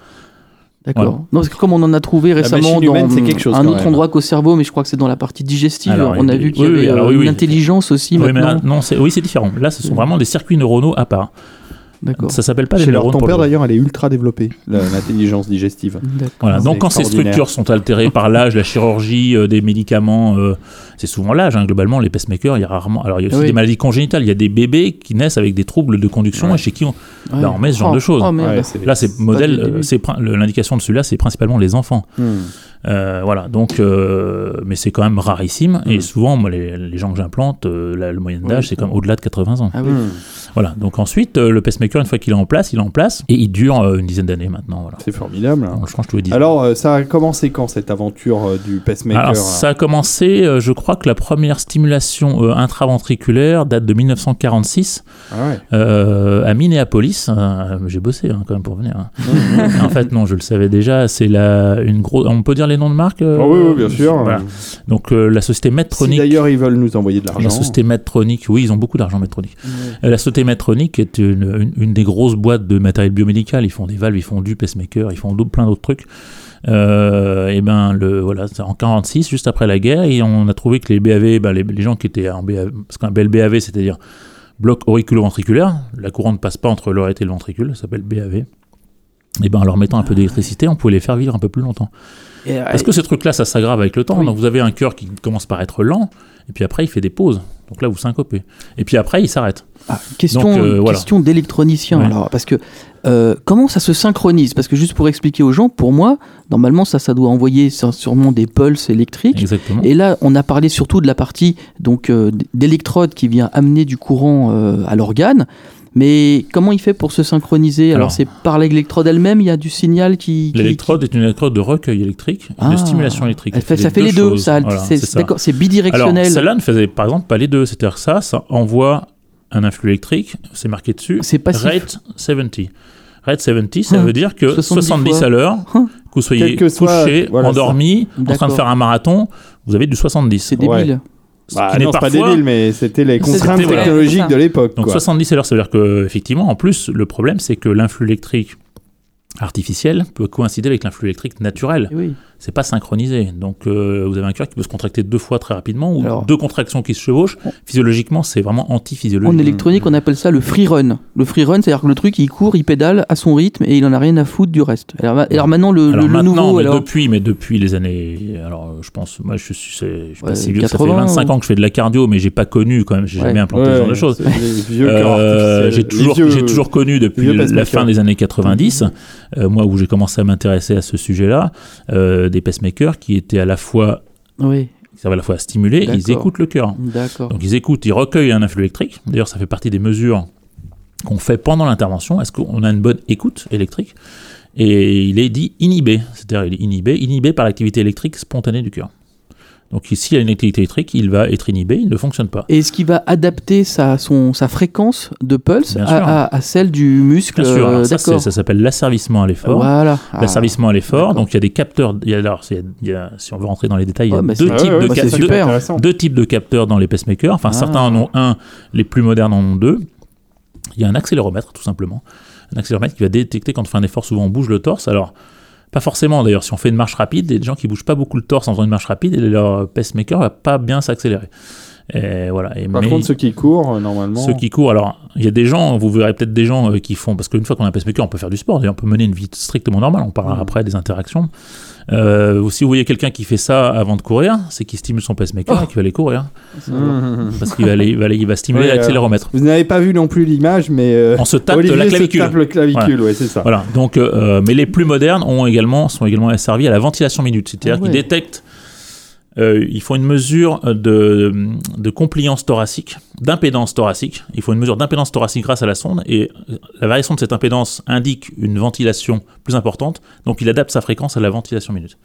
[SPEAKER 3] D'accord.
[SPEAKER 4] Voilà.
[SPEAKER 3] Non, parce que comme on en a trouvé récemment dans
[SPEAKER 1] humaine, c'est quelque chose,
[SPEAKER 3] un autre
[SPEAKER 1] même.
[SPEAKER 3] endroit qu'au cerveau, mais je crois que c'est dans la partie digestive.
[SPEAKER 4] Alors,
[SPEAKER 3] on a vu qu'il y
[SPEAKER 4] oui,
[SPEAKER 3] avait
[SPEAKER 4] oui, alors
[SPEAKER 3] euh,
[SPEAKER 4] oui, oui.
[SPEAKER 3] une intelligence aussi
[SPEAKER 4] Oui, mais
[SPEAKER 3] maintenant.
[SPEAKER 4] là, non, c'est, oui, c'est différent. Là, ce sont vraiment des circuits neuronaux à part.
[SPEAKER 3] D'accord.
[SPEAKER 4] Ça s'appelle pas des
[SPEAKER 1] Chez leur
[SPEAKER 4] neurones.
[SPEAKER 1] ton
[SPEAKER 4] pour
[SPEAKER 1] père
[SPEAKER 4] le-
[SPEAKER 1] d'ailleurs, elle est ultra développée, l'intelligence digestive.
[SPEAKER 4] Voilà. Donc quand ces structures sont altérées par l'âge, la chirurgie, euh, des médicaments, euh, c'est souvent l'âge. hein, globalement, les pacemakers, il y a rarement. Alors il y a aussi
[SPEAKER 3] Oui.
[SPEAKER 4] des maladies congénitales. Il y a des bébés qui naissent avec des troubles de conduction
[SPEAKER 1] Ouais.
[SPEAKER 4] et chez qui on,
[SPEAKER 3] Ouais.
[SPEAKER 4] Là, on met ce genre
[SPEAKER 3] Oh,
[SPEAKER 4] de choses.
[SPEAKER 3] oh.
[SPEAKER 1] Ouais, c'est-
[SPEAKER 4] Là, c'est modèle. euh, c'est L'indication de celui-là, c'est principalement les enfants.
[SPEAKER 1] Hmm.
[SPEAKER 4] Euh, voilà. Donc, euh, mais c'est quand même rarissime. Et
[SPEAKER 1] Mm.
[SPEAKER 4] souvent, moi, les, les gens que j'implante, euh, la- le moyen d'âge,
[SPEAKER 1] Oui,
[SPEAKER 4] c'est comme au-delà de 80 ans.
[SPEAKER 3] Ah oui.
[SPEAKER 1] Hmm.
[SPEAKER 4] Voilà. Donc ensuite, euh, le pacemaker, une fois qu'il est en place, il est en place et il dure euh, une dizaine d'années maintenant. Voilà.
[SPEAKER 1] C'est formidable. hein.
[SPEAKER 4] Ans.
[SPEAKER 1] Alors, euh, ça a commencé quand cette aventure euh, du pacemaker
[SPEAKER 4] Alors, ça a commencé, je crois que la première stimulation intraventriculaire date de 1946
[SPEAKER 1] Ah ouais.
[SPEAKER 4] à Minneapolis. J'ai bossé hein, quand même pour venir. hein. en fait, non, je le savais déjà. C'est la une grosse. On peut dire les noms de marques.
[SPEAKER 1] Ah oui, oui, bien sûr.
[SPEAKER 4] voilà. Donc euh, la société
[SPEAKER 1] Si
[SPEAKER 4] Medtronic.
[SPEAKER 1] d'ailleurs ils veulent nous envoyer de l'argent.
[SPEAKER 4] la société Medtronic, oui, ils ont beaucoup d'argent Medtronic. Euh, La société Medtronic est une, une- une des grosses boîtes de matériel biomédical. Ils font des valves, ils font du pacemaker, ils font plein d'autres trucs. Euh, et ben le voilà, en 46, juste après la guerre, et on a trouvé que les BAV, ben, les, les gens qui étaient en BAV, parce qu'un bel BAV, c'est-à-dire bloc auriculo-ventriculaire, la couronne ne passe pas entre l'oreillette et le ventricule, ça s'appelle BAV. Et ben en leur mettant un peu d'électricité, on pouvait les faire vivre un peu plus longtemps.
[SPEAKER 3] Euh,
[SPEAKER 4] Parce que ces trucs-là, ça s'aggrave avec le temps.
[SPEAKER 3] Oui.
[SPEAKER 4] Donc vous avez un cœur qui commence par être lent, et puis après il fait des pauses. Donc là vous syncopez. Et puis après il s'arrête.
[SPEAKER 3] Ah, question
[SPEAKER 4] euh, voilà.
[SPEAKER 3] d'électronicien
[SPEAKER 4] Ouais.
[SPEAKER 3] alors parce que euh, comment ça se synchronise? Parce que juste pour expliquer aux gens pour moi normalement ça ça doit envoyer sûrement des pulses électriques
[SPEAKER 4] Exactement.
[SPEAKER 3] et là on a parlé surtout de la partie donc euh, d'électrode qui vient amener du courant à l'organe mais comment il fait pour se synchroniser? Alors,
[SPEAKER 4] Alors.
[SPEAKER 3] c'est par l'électrode elle-même il y a du signal qui, qui-
[SPEAKER 4] L'électrode est une électrode de recueil électrique et
[SPEAKER 3] Ah.
[SPEAKER 4] de stimulation électrique.
[SPEAKER 3] elle fait, ça fait les deux,
[SPEAKER 4] choses.
[SPEAKER 3] ça,
[SPEAKER 4] Voilà,
[SPEAKER 3] c'est
[SPEAKER 4] c'est ça.
[SPEAKER 3] d'accord, c'est
[SPEAKER 4] Alors,
[SPEAKER 3] bidirectionnel.
[SPEAKER 4] celle-là ne faisait par exemple pas les deux. C'est-à-dire que ça, ça envoie un influx électrique, c'est marqué dessus,
[SPEAKER 3] C'est passif.
[SPEAKER 4] rate 70. Rate 70, ça
[SPEAKER 3] Hein,
[SPEAKER 4] veut dire que
[SPEAKER 3] 70
[SPEAKER 4] 70,
[SPEAKER 3] fois.
[SPEAKER 4] à l'heure,
[SPEAKER 3] Hein?
[SPEAKER 4] que vous soyez
[SPEAKER 1] Quel que soit-
[SPEAKER 4] couché,
[SPEAKER 1] voilà,
[SPEAKER 4] endormi, en train de faire un marathon, vous avez du 70.
[SPEAKER 3] C'est débile.
[SPEAKER 1] Bah,
[SPEAKER 4] qui
[SPEAKER 1] non, c'est pas
[SPEAKER 4] parfois-
[SPEAKER 1] débile, mais c'était les contraintes
[SPEAKER 4] voilà.
[SPEAKER 1] technologiques
[SPEAKER 2] Ça.
[SPEAKER 1] de l'époque.
[SPEAKER 4] Donc
[SPEAKER 1] quoi.
[SPEAKER 4] 70 à l'heure, ça veut dire que effectivement, en plus, le problème, c'est que l'influx électrique artificiel peut coïncider avec l'influx électrique naturel.
[SPEAKER 3] Eh oui.
[SPEAKER 4] C'est pas synchronisé. Donc euh, vous avez un cœur qui peut se contracter deux fois très rapidement ou
[SPEAKER 3] Alors-
[SPEAKER 4] deux contractions qui se chevauchent. Physiologiquement, c'est vraiment
[SPEAKER 3] En
[SPEAKER 4] anti-physiologique.
[SPEAKER 3] électronique, on appelle ça le free run. Le free run, c'est-à-dire que le truc, il court, il pédale à son rythme et il en a rien à foutre du reste. Alors, alors maintenant, le,
[SPEAKER 4] Alors
[SPEAKER 3] le- le
[SPEAKER 4] maintenant,
[SPEAKER 3] nouveau,
[SPEAKER 4] mais
[SPEAKER 3] alors.
[SPEAKER 4] depuis, mais depuis les années, alors je pense, moi je suis, je suis pas
[SPEAKER 3] Ouais,
[SPEAKER 4] si vieux, ça fait
[SPEAKER 3] 80
[SPEAKER 4] 25
[SPEAKER 3] ou-
[SPEAKER 4] ans que je fais de la cardio, mais j'ai pas connu quand même, j'ai
[SPEAKER 3] Ouais.
[SPEAKER 4] jamais implanté ce genre de choses. Euh, j'ai toujours, j'ai toujours connu depuis la fin des années 90, euh, moi où j'ai commencé à m'intéresser à ce sujet-là, euh, des pacemakers qui étaient à la fois,
[SPEAKER 3] Oui,
[SPEAKER 4] qui servaient à la fois à stimuler, et ils écoutent le cœur.
[SPEAKER 3] d'accord.
[SPEAKER 4] Donc ils écoutent, ils recueillent un influx électrique. D'ailleurs, ça fait partie des mesures qu'on fait pendant l'intervention. Est-ce qu'on a une bonne écoute électrique? Et il est dit inhibé, c'est-à-dire il est inhibé, inhibé par l'activité électrique spontanée du cœur. Donc ici, il y a une activité électrique, il va être inhibé, il ne fonctionne pas.
[SPEAKER 3] Et est-ce qu'il va adapter sa, son, sa fréquence de pulse à,
[SPEAKER 4] sûr.
[SPEAKER 3] à- à celle du muscle
[SPEAKER 4] Bien sûr,
[SPEAKER 3] euh,
[SPEAKER 4] ça, ça s'appelle l'asservissement à l'effort.
[SPEAKER 3] Voilà. Ah.
[SPEAKER 4] L'asservissement à l'effort, donc il y a des capteurs, il y a, alors, c'est- il y a- si on veut rentrer dans les détails, il y a types
[SPEAKER 1] Ouais,
[SPEAKER 4] de
[SPEAKER 1] bah,
[SPEAKER 4] deux types de capteurs dans les pacemakers. Enfin,
[SPEAKER 3] Ah.
[SPEAKER 4] certains en ont un, les plus modernes en ont deux. Il y a un accéléromètre, tout simplement. Un accéléromètre qui va détecter quand on fait un effort, souvent on bouge le torse. Alors, pas forcément d'ailleurs, si on fait une marche rapide, il y a des gens qui bougent pas beaucoup le torse en faisant une marche rapide et leur pacemaker va pas bien s'accélérer. Et voilà. Et
[SPEAKER 1] Par
[SPEAKER 4] mais
[SPEAKER 1] contre, ceux qui courent, euh, normalement.
[SPEAKER 4] ceux qui courent, alors il y a des gens, vous verrez peut-être des gens euh, qui font, parce qu'une fois qu'on a un pacemaker, on peut faire du sport, d'ailleurs on peut mener une vie strictement normale, on parlera
[SPEAKER 1] Mhm.
[SPEAKER 4] après des interactions. Euh, si vous voyez quelqu'un qui fait ça avant de courir, c'est qu'il stimule son pacemaker
[SPEAKER 3] Oh.
[SPEAKER 4] et qu'il va aller courir.
[SPEAKER 1] Mmh.
[SPEAKER 4] Parce qu'il va, aller, il va, aller- il va stimuler
[SPEAKER 1] Ouais,
[SPEAKER 4] l'accéléromètre.
[SPEAKER 1] Vous n'avez pas vu non plus l'image, mais. euh,
[SPEAKER 4] On se tape
[SPEAKER 1] Olivier
[SPEAKER 4] la
[SPEAKER 1] se
[SPEAKER 4] clavicule.
[SPEAKER 1] tape le clavicule, ouais, c'est ça.
[SPEAKER 4] Voilà. Donc, euh, mais les plus modernes ont également, sont également asservis à la ventilation minute. C'est-à-dire
[SPEAKER 3] Ah ouais.
[SPEAKER 4] qu'ils détectent, euh, ils font une mesure de, de compliance thoracique, d'impédance thoracique. Il faut une mesure d'impédance thoracique grâce à la sonde et la variation de cette impédance indique une ventilation plus importante. Donc, il adapte sa fréquence à la ventilation minute.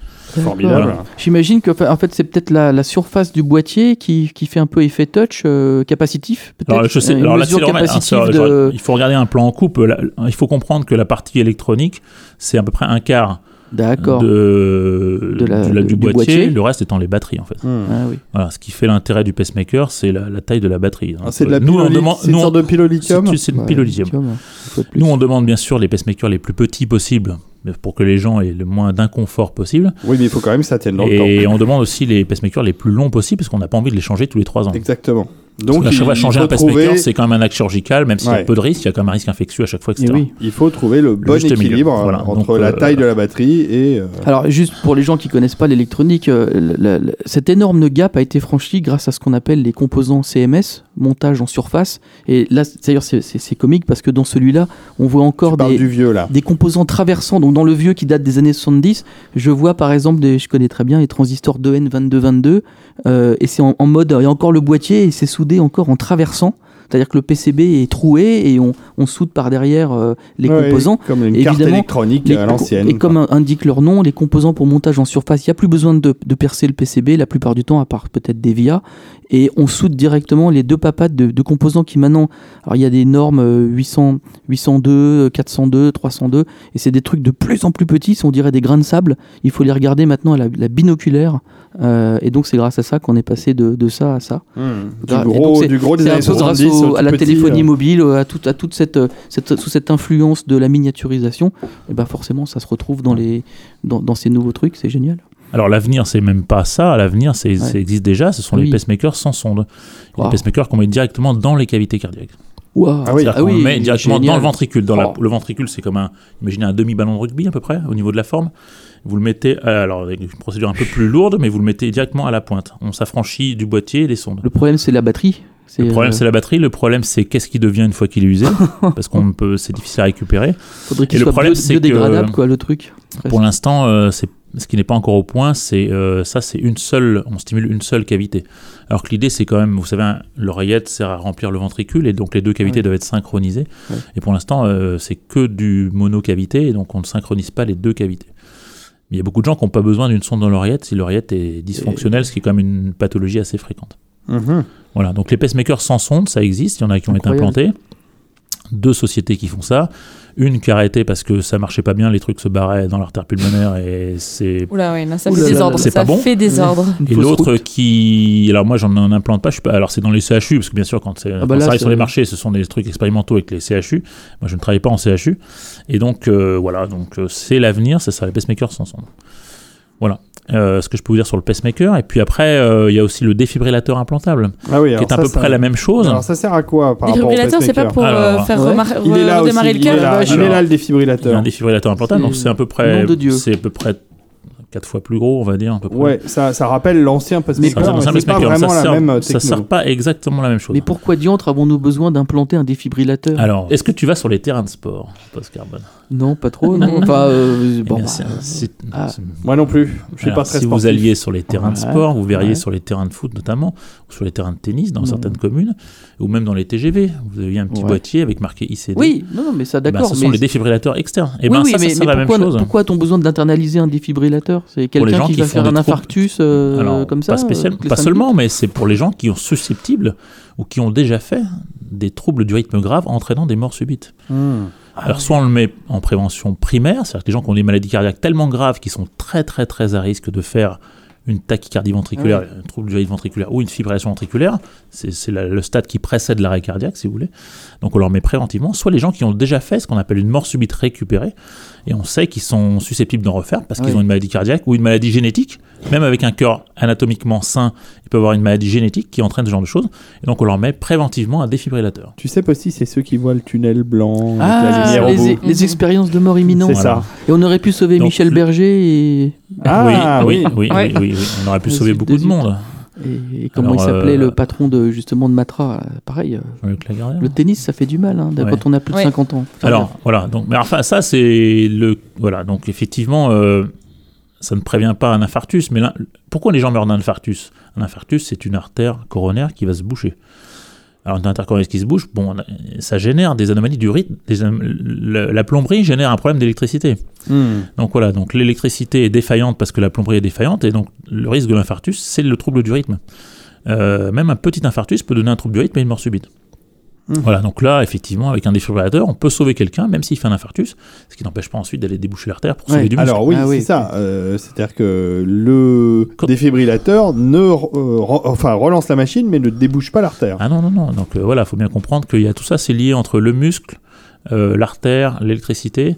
[SPEAKER 1] Formidable.
[SPEAKER 4] Voilà.
[SPEAKER 3] J'imagine que en fait c'est peut-être la, la surface du boîtier qui, qui fait un peu effet touch euh, capacitif.
[SPEAKER 4] Alors, je sais, alors
[SPEAKER 3] capacitive de-
[SPEAKER 4] il faut regarder un plan en coupe. Il faut comprendre que la partie électronique, c'est à peu près un quart
[SPEAKER 3] D'accord.
[SPEAKER 4] de,
[SPEAKER 3] De la-
[SPEAKER 4] du,
[SPEAKER 3] du
[SPEAKER 4] du boîtier,
[SPEAKER 3] boîtier.
[SPEAKER 4] le reste étant les batteries en fait.
[SPEAKER 1] Mmh.
[SPEAKER 3] Ah oui.
[SPEAKER 4] Voilà, ce qui fait l'intérêt du pacemaker, c'est la, la taille de la batterie.
[SPEAKER 1] Ah, c'est de la
[SPEAKER 4] nous, on demande,
[SPEAKER 1] une
[SPEAKER 4] nous,
[SPEAKER 1] sorte
[SPEAKER 4] on-
[SPEAKER 1] de pile au lithium.
[SPEAKER 4] c'est-
[SPEAKER 3] Ouais,
[SPEAKER 4] pile au lithium.
[SPEAKER 3] lithium, une fois de plus.
[SPEAKER 4] Nous, on demande bien sûr les pacemakers les plus petits possibles pour que les gens aient le moins d'inconfort possible.
[SPEAKER 1] Oui, mais il faut quand même que ça tienne dans le
[SPEAKER 4] Et on demande aussi les pacemakers les plus longs possibles parce qu'on n'a pas envie de les changer tous les 3 ans.
[SPEAKER 1] Exactement.
[SPEAKER 4] Donc, à chaque
[SPEAKER 1] il,
[SPEAKER 4] fois, changer un
[SPEAKER 1] faut
[SPEAKER 4] pacemaker,
[SPEAKER 1] trouver,
[SPEAKER 4] c'est quand même un acte chirurgical, même s'il y a peu de risques, il y a quand même un risque infectieux à chaque fois,
[SPEAKER 3] Et
[SPEAKER 4] etc.
[SPEAKER 3] oui.
[SPEAKER 1] il faut trouver le bon équilibre
[SPEAKER 4] Voilà.
[SPEAKER 1] entre
[SPEAKER 4] Donc,
[SPEAKER 1] la
[SPEAKER 4] euh,
[SPEAKER 1] taille de la batterie et. euh,
[SPEAKER 3] Alors juste pour les gens qui connaissent pas l'électronique, euh, cet énorme gap a été franchi grâce à ce qu'on appelle les composants CMS, montage en surface. Et là, c'est- d'ailleurs, c'est- comique parce que dans celui-là, on voit encore des,
[SPEAKER 1] du vieux là.
[SPEAKER 3] des composants traversants. Donc dans le vieux qui date des années 70, je vois par exemple, des, je connais très bien les transistors 2N2222, euh, et c'est en, en mode, il y a encore le boîtier et c'est soudé encore en traversant. C'est-à-dire que le PCB est troué et on, on soude par derrière euh, les
[SPEAKER 1] Ouais,
[SPEAKER 3] composants.
[SPEAKER 1] Comme une carte
[SPEAKER 3] Évidemment,
[SPEAKER 1] électronique
[SPEAKER 3] Les-
[SPEAKER 1] à l'ancienne.
[SPEAKER 3] Et comme indique leur nom, les composants pour montage en surface, il n'y a plus besoin de, de percer le PCB la plupart du temps, à part peut-être des VIA. Et on soude directement les deux papates de, de composants qui maintenant. Alors il y a des normes euh, 800, 802, euh, 402, 302, et c'est des trucs de plus en plus petits, on dirait des grains de sable. Il faut les regarder maintenant à la, la binoculaire. euh, et donc c'est grâce à ça qu'on est passé de, de ça à ça.
[SPEAKER 1] Mmh. Du gros, du gros des années
[SPEAKER 3] peu grâce
[SPEAKER 1] 70
[SPEAKER 3] au- à la
[SPEAKER 1] petit,
[SPEAKER 3] téléphonie
[SPEAKER 1] euh,
[SPEAKER 3] mobile, euh, à, tout- à toute cette, euh, cette, sous cette influence de la miniaturisation, et ben forcément ça se retrouve dans, les, dans, dans ces nouveaux trucs, c'est génial.
[SPEAKER 4] Alors l'avenir, c'est même pas ça. L'avenir, c'est, ça existe déjà. Ce sont
[SPEAKER 3] Oui.
[SPEAKER 4] les pacemakers sans sonde.
[SPEAKER 3] Wow.
[SPEAKER 4] Les pacemakers qu'on met directement dans les cavités cardiaques.
[SPEAKER 3] Wow.
[SPEAKER 1] Ah oui.
[SPEAKER 4] C'est-à-dire qu'on le met directement
[SPEAKER 3] génial.
[SPEAKER 4] dans le ventricule. Dans la- le ventricule, c'est comme un, imaginez un demi-ballon de rugby à peu près, au niveau de la forme. Vous le mettez, euh, alors avec une procédure un peu plus lourde, mais vous le mettez directement à la pointe. On s'affranchit du boîtier et des sondes.
[SPEAKER 3] Le problème c'est la batterie.
[SPEAKER 4] Le problème,
[SPEAKER 3] euh,
[SPEAKER 4] c'est la batterie. Le problème, c'est qu'est-ce qui devient une fois qu'il est usé, parce qu'on peut, c'est difficile à récupérer.
[SPEAKER 3] faudrait qu'il
[SPEAKER 4] et le
[SPEAKER 3] soit
[SPEAKER 4] problème, c'est que-
[SPEAKER 3] biodégradable quoi le truc.
[SPEAKER 4] Pour l'instant, euh, c'est ce qui n'est pas encore au point, c'est euh, ça, c'est une seule, on stimule une seule cavité. Alors que l'idée, c'est quand même, vous savez, l'oreillette sert à remplir le ventricule et donc les deux cavités
[SPEAKER 3] Ouais.
[SPEAKER 4] doivent être synchronisées.
[SPEAKER 3] Ouais.
[SPEAKER 4] Et pour l'instant, c'est que du monocavité et donc on ne synchronise pas les deux cavités. Mais il y a beaucoup de gens qui n'ont pas besoin d'une sonde dans l'oreillette si l'oreillette est dysfonctionnelle, ce qui est quand même une pathologie assez fréquente.
[SPEAKER 1] Mhm.
[SPEAKER 4] Voilà, donc les pacemakers sans sonde, ça existe, il y en a qui ont été implantés. Deux sociétés qui font ça. Une qui a arrêté parce que ça marchait pas bien, les trucs se barraient dans l'artère pulmonaire et c'est.
[SPEAKER 2] Oula, là, ça
[SPEAKER 3] Ouh
[SPEAKER 2] fait
[SPEAKER 3] là
[SPEAKER 2] désordre. Ça
[SPEAKER 4] pas bon
[SPEAKER 2] fait désordre.
[SPEAKER 4] Et l'autre qui. Alors moi, j'en en implante pas, je suis pas. Alors c'est dans les CHU, parce que bien sûr, quand, c'est-
[SPEAKER 3] bah
[SPEAKER 4] quand
[SPEAKER 3] là,
[SPEAKER 4] ça arrive sur les marchés, ce sont des trucs expérimentaux avec les CHU. Moi, je ne travaille pas en CHU. Et donc, euh, voilà, donc euh, c'est l'avenir, ça sera les pacemakers sans sonde. Voilà. Euh, ce que je peux vous dire sur le pacemaker. Et puis après, euh, il y a aussi le défibrillateur implantable,
[SPEAKER 1] Ah oui,
[SPEAKER 4] qui
[SPEAKER 1] alors
[SPEAKER 4] est à
[SPEAKER 1] ça,
[SPEAKER 4] peu
[SPEAKER 1] ça-
[SPEAKER 4] près la même chose.
[SPEAKER 1] Alors ça sert à quoi par rapport au
[SPEAKER 2] Défibrillateur, c'est pas pour euh, faire
[SPEAKER 3] ouais.
[SPEAKER 2] remar-
[SPEAKER 1] Il est là aussi,
[SPEAKER 2] redémarrer le
[SPEAKER 1] il est
[SPEAKER 2] cœur
[SPEAKER 1] là, il est là le
[SPEAKER 4] Il y a
[SPEAKER 1] défibrillateur.
[SPEAKER 4] un défibrillateur implantable,
[SPEAKER 3] C'est
[SPEAKER 4] donc c'est à peu près, c'est à peu près quatre fois plus gros, on va dire. À peu près.
[SPEAKER 1] Ouais, ça, ça rappelle l'ancien
[SPEAKER 4] Ça,
[SPEAKER 1] pacemaker, mais c'est pas vraiment
[SPEAKER 4] ça
[SPEAKER 1] la
[SPEAKER 4] sert,
[SPEAKER 1] même
[SPEAKER 4] ça sert pas exactement la même chose.
[SPEAKER 3] Mais pourquoi diantre avons-nous besoin d'implanter un défibrillateur?
[SPEAKER 4] Alors, est-ce que tu vas sur les terrains de sport, post-carbone
[SPEAKER 3] Non, pas trop. Non. enfin, euh,
[SPEAKER 4] Eh
[SPEAKER 3] bon,
[SPEAKER 4] bien,
[SPEAKER 3] bah,
[SPEAKER 4] c'est- c'est-
[SPEAKER 3] ah.
[SPEAKER 4] c'est-
[SPEAKER 1] Moi non plus, je suis
[SPEAKER 4] Alors,
[SPEAKER 1] pas très
[SPEAKER 4] si
[SPEAKER 1] sportif.
[SPEAKER 4] vous alliez sur les terrains de sport, vous verriez
[SPEAKER 3] ouais.
[SPEAKER 4] sur les terrains de foot notamment, ou sur les terrains de tennis dans
[SPEAKER 3] Non.
[SPEAKER 4] certaines communes, ou même dans les TGV. Vous avez un petit
[SPEAKER 3] Ouais.
[SPEAKER 4] boîtier avec marqué ICD.
[SPEAKER 3] Oui, non, mais ça,
[SPEAKER 4] Eh ben,
[SPEAKER 3] d'accord.
[SPEAKER 4] ce sont
[SPEAKER 3] mais...
[SPEAKER 4] les défibrillateurs externes. Et
[SPEAKER 3] oui,
[SPEAKER 4] ben
[SPEAKER 3] oui,
[SPEAKER 4] ça,
[SPEAKER 3] mais,
[SPEAKER 4] ça
[SPEAKER 3] mais
[SPEAKER 4] même
[SPEAKER 3] pourquoi,
[SPEAKER 4] chose.
[SPEAKER 3] pourquoi a-t-on besoin d'internaliser un défibrillateur? C'est
[SPEAKER 4] Pour les
[SPEAKER 3] quelqu'un
[SPEAKER 4] gens
[SPEAKER 3] qui,
[SPEAKER 4] qui
[SPEAKER 3] va faire
[SPEAKER 4] des
[SPEAKER 3] un infarctus euh,
[SPEAKER 4] Alors,
[SPEAKER 3] comme ça
[SPEAKER 4] pas, spécial- seulement, mais c'est pour les gens qui ont susceptibles ou qui ont déjà fait des troubles du rythme grave entraînant des morts subites.
[SPEAKER 1] Hmm.
[SPEAKER 4] Alors, soit on le met en prévention primaire, c'est-à-dire que les gens qui ont des maladies cardiaques tellement graves qui sont très, très, très à risque de faire une tachycardie ventriculaire, un trouble du rythme ventriculaire ou une fibrillation ventriculaire, c'est le stade qui précède l'arrêt cardiaque, si vous voulez. Donc, on leur met préventivement, soit les gens qui ont déjà fait ce qu'on appelle une mort subite récupérée, et on sait qu'ils sont susceptibles d'en refaire parce qu'ils ont une maladie cardiaque ou une maladie génétique, même avec un cœur anatomiquement sain, ils peuvent avoir une maladie génétique qui entraîne ce genre de choses, et donc on leur met préventivement un défibrillateur.
[SPEAKER 1] Tu sais pas si c'est ceux qui voient le tunnel blanc
[SPEAKER 3] Ah,
[SPEAKER 1] la
[SPEAKER 3] les, les expériences de mort imminente.
[SPEAKER 1] C'est ça.
[SPEAKER 3] Et on aurait pu sauver
[SPEAKER 4] Donc,
[SPEAKER 3] Michel
[SPEAKER 4] le-
[SPEAKER 3] Berger et,
[SPEAKER 1] Ah
[SPEAKER 4] oui, oui, oui, oui, oui, oui. on aurait pu sauver beaucoup de monde.
[SPEAKER 3] et, et comment
[SPEAKER 4] Alors,
[SPEAKER 3] il s'appelait
[SPEAKER 4] euh,
[SPEAKER 3] le patron de justement de Matra. Pareil, euh, le tennis, ça fait du mal hein,
[SPEAKER 4] Ouais.
[SPEAKER 3] quand on a plus de
[SPEAKER 2] Ouais.
[SPEAKER 3] 50 ans. Enfin,
[SPEAKER 4] Alors voilà, donc mais enfin ça c'est le voilà donc effectivement euh, ça ne prévient pas un infarctus, mais pourquoi les gens meurent d'un infarctus? Un infarctus c'est une artère coronaire qui va se boucher. Alors une coronaire qui se bouche, bon, ça génère des anomalies du rythme. des anom- le- la plomberie génère un problème d'électricité.
[SPEAKER 1] Hmm.
[SPEAKER 4] Donc voilà, donc l'électricité est défaillante parce que la plomberie est défaillante et donc le risque de l'infarctus c'est le trouble du rythme. Euh, même un petit infarctus peut donner un trouble du rythme et une mort subite.
[SPEAKER 1] Mhm.
[SPEAKER 4] Voilà, donc là, effectivement, avec un défibrillateur, on peut sauver quelqu'un, même s'il fait un infarctus, ce qui n'empêche pas ensuite d'aller déboucher l'artère pour
[SPEAKER 3] Ouais,
[SPEAKER 4] sauver du muscle.
[SPEAKER 1] Alors oui,
[SPEAKER 3] Ah oui,
[SPEAKER 1] c'est ça. Euh, C'est-à-dire que le
[SPEAKER 4] Quand-
[SPEAKER 1] défibrillateur ne euh, re- enfin relance la machine mais ne débouche pas l'artère.
[SPEAKER 4] Ah non, non, non. Donc euh, voilà, il faut bien comprendre qu'il y a tout ça, c'est lié entre le muscle, euh, l'artère, l'électricité.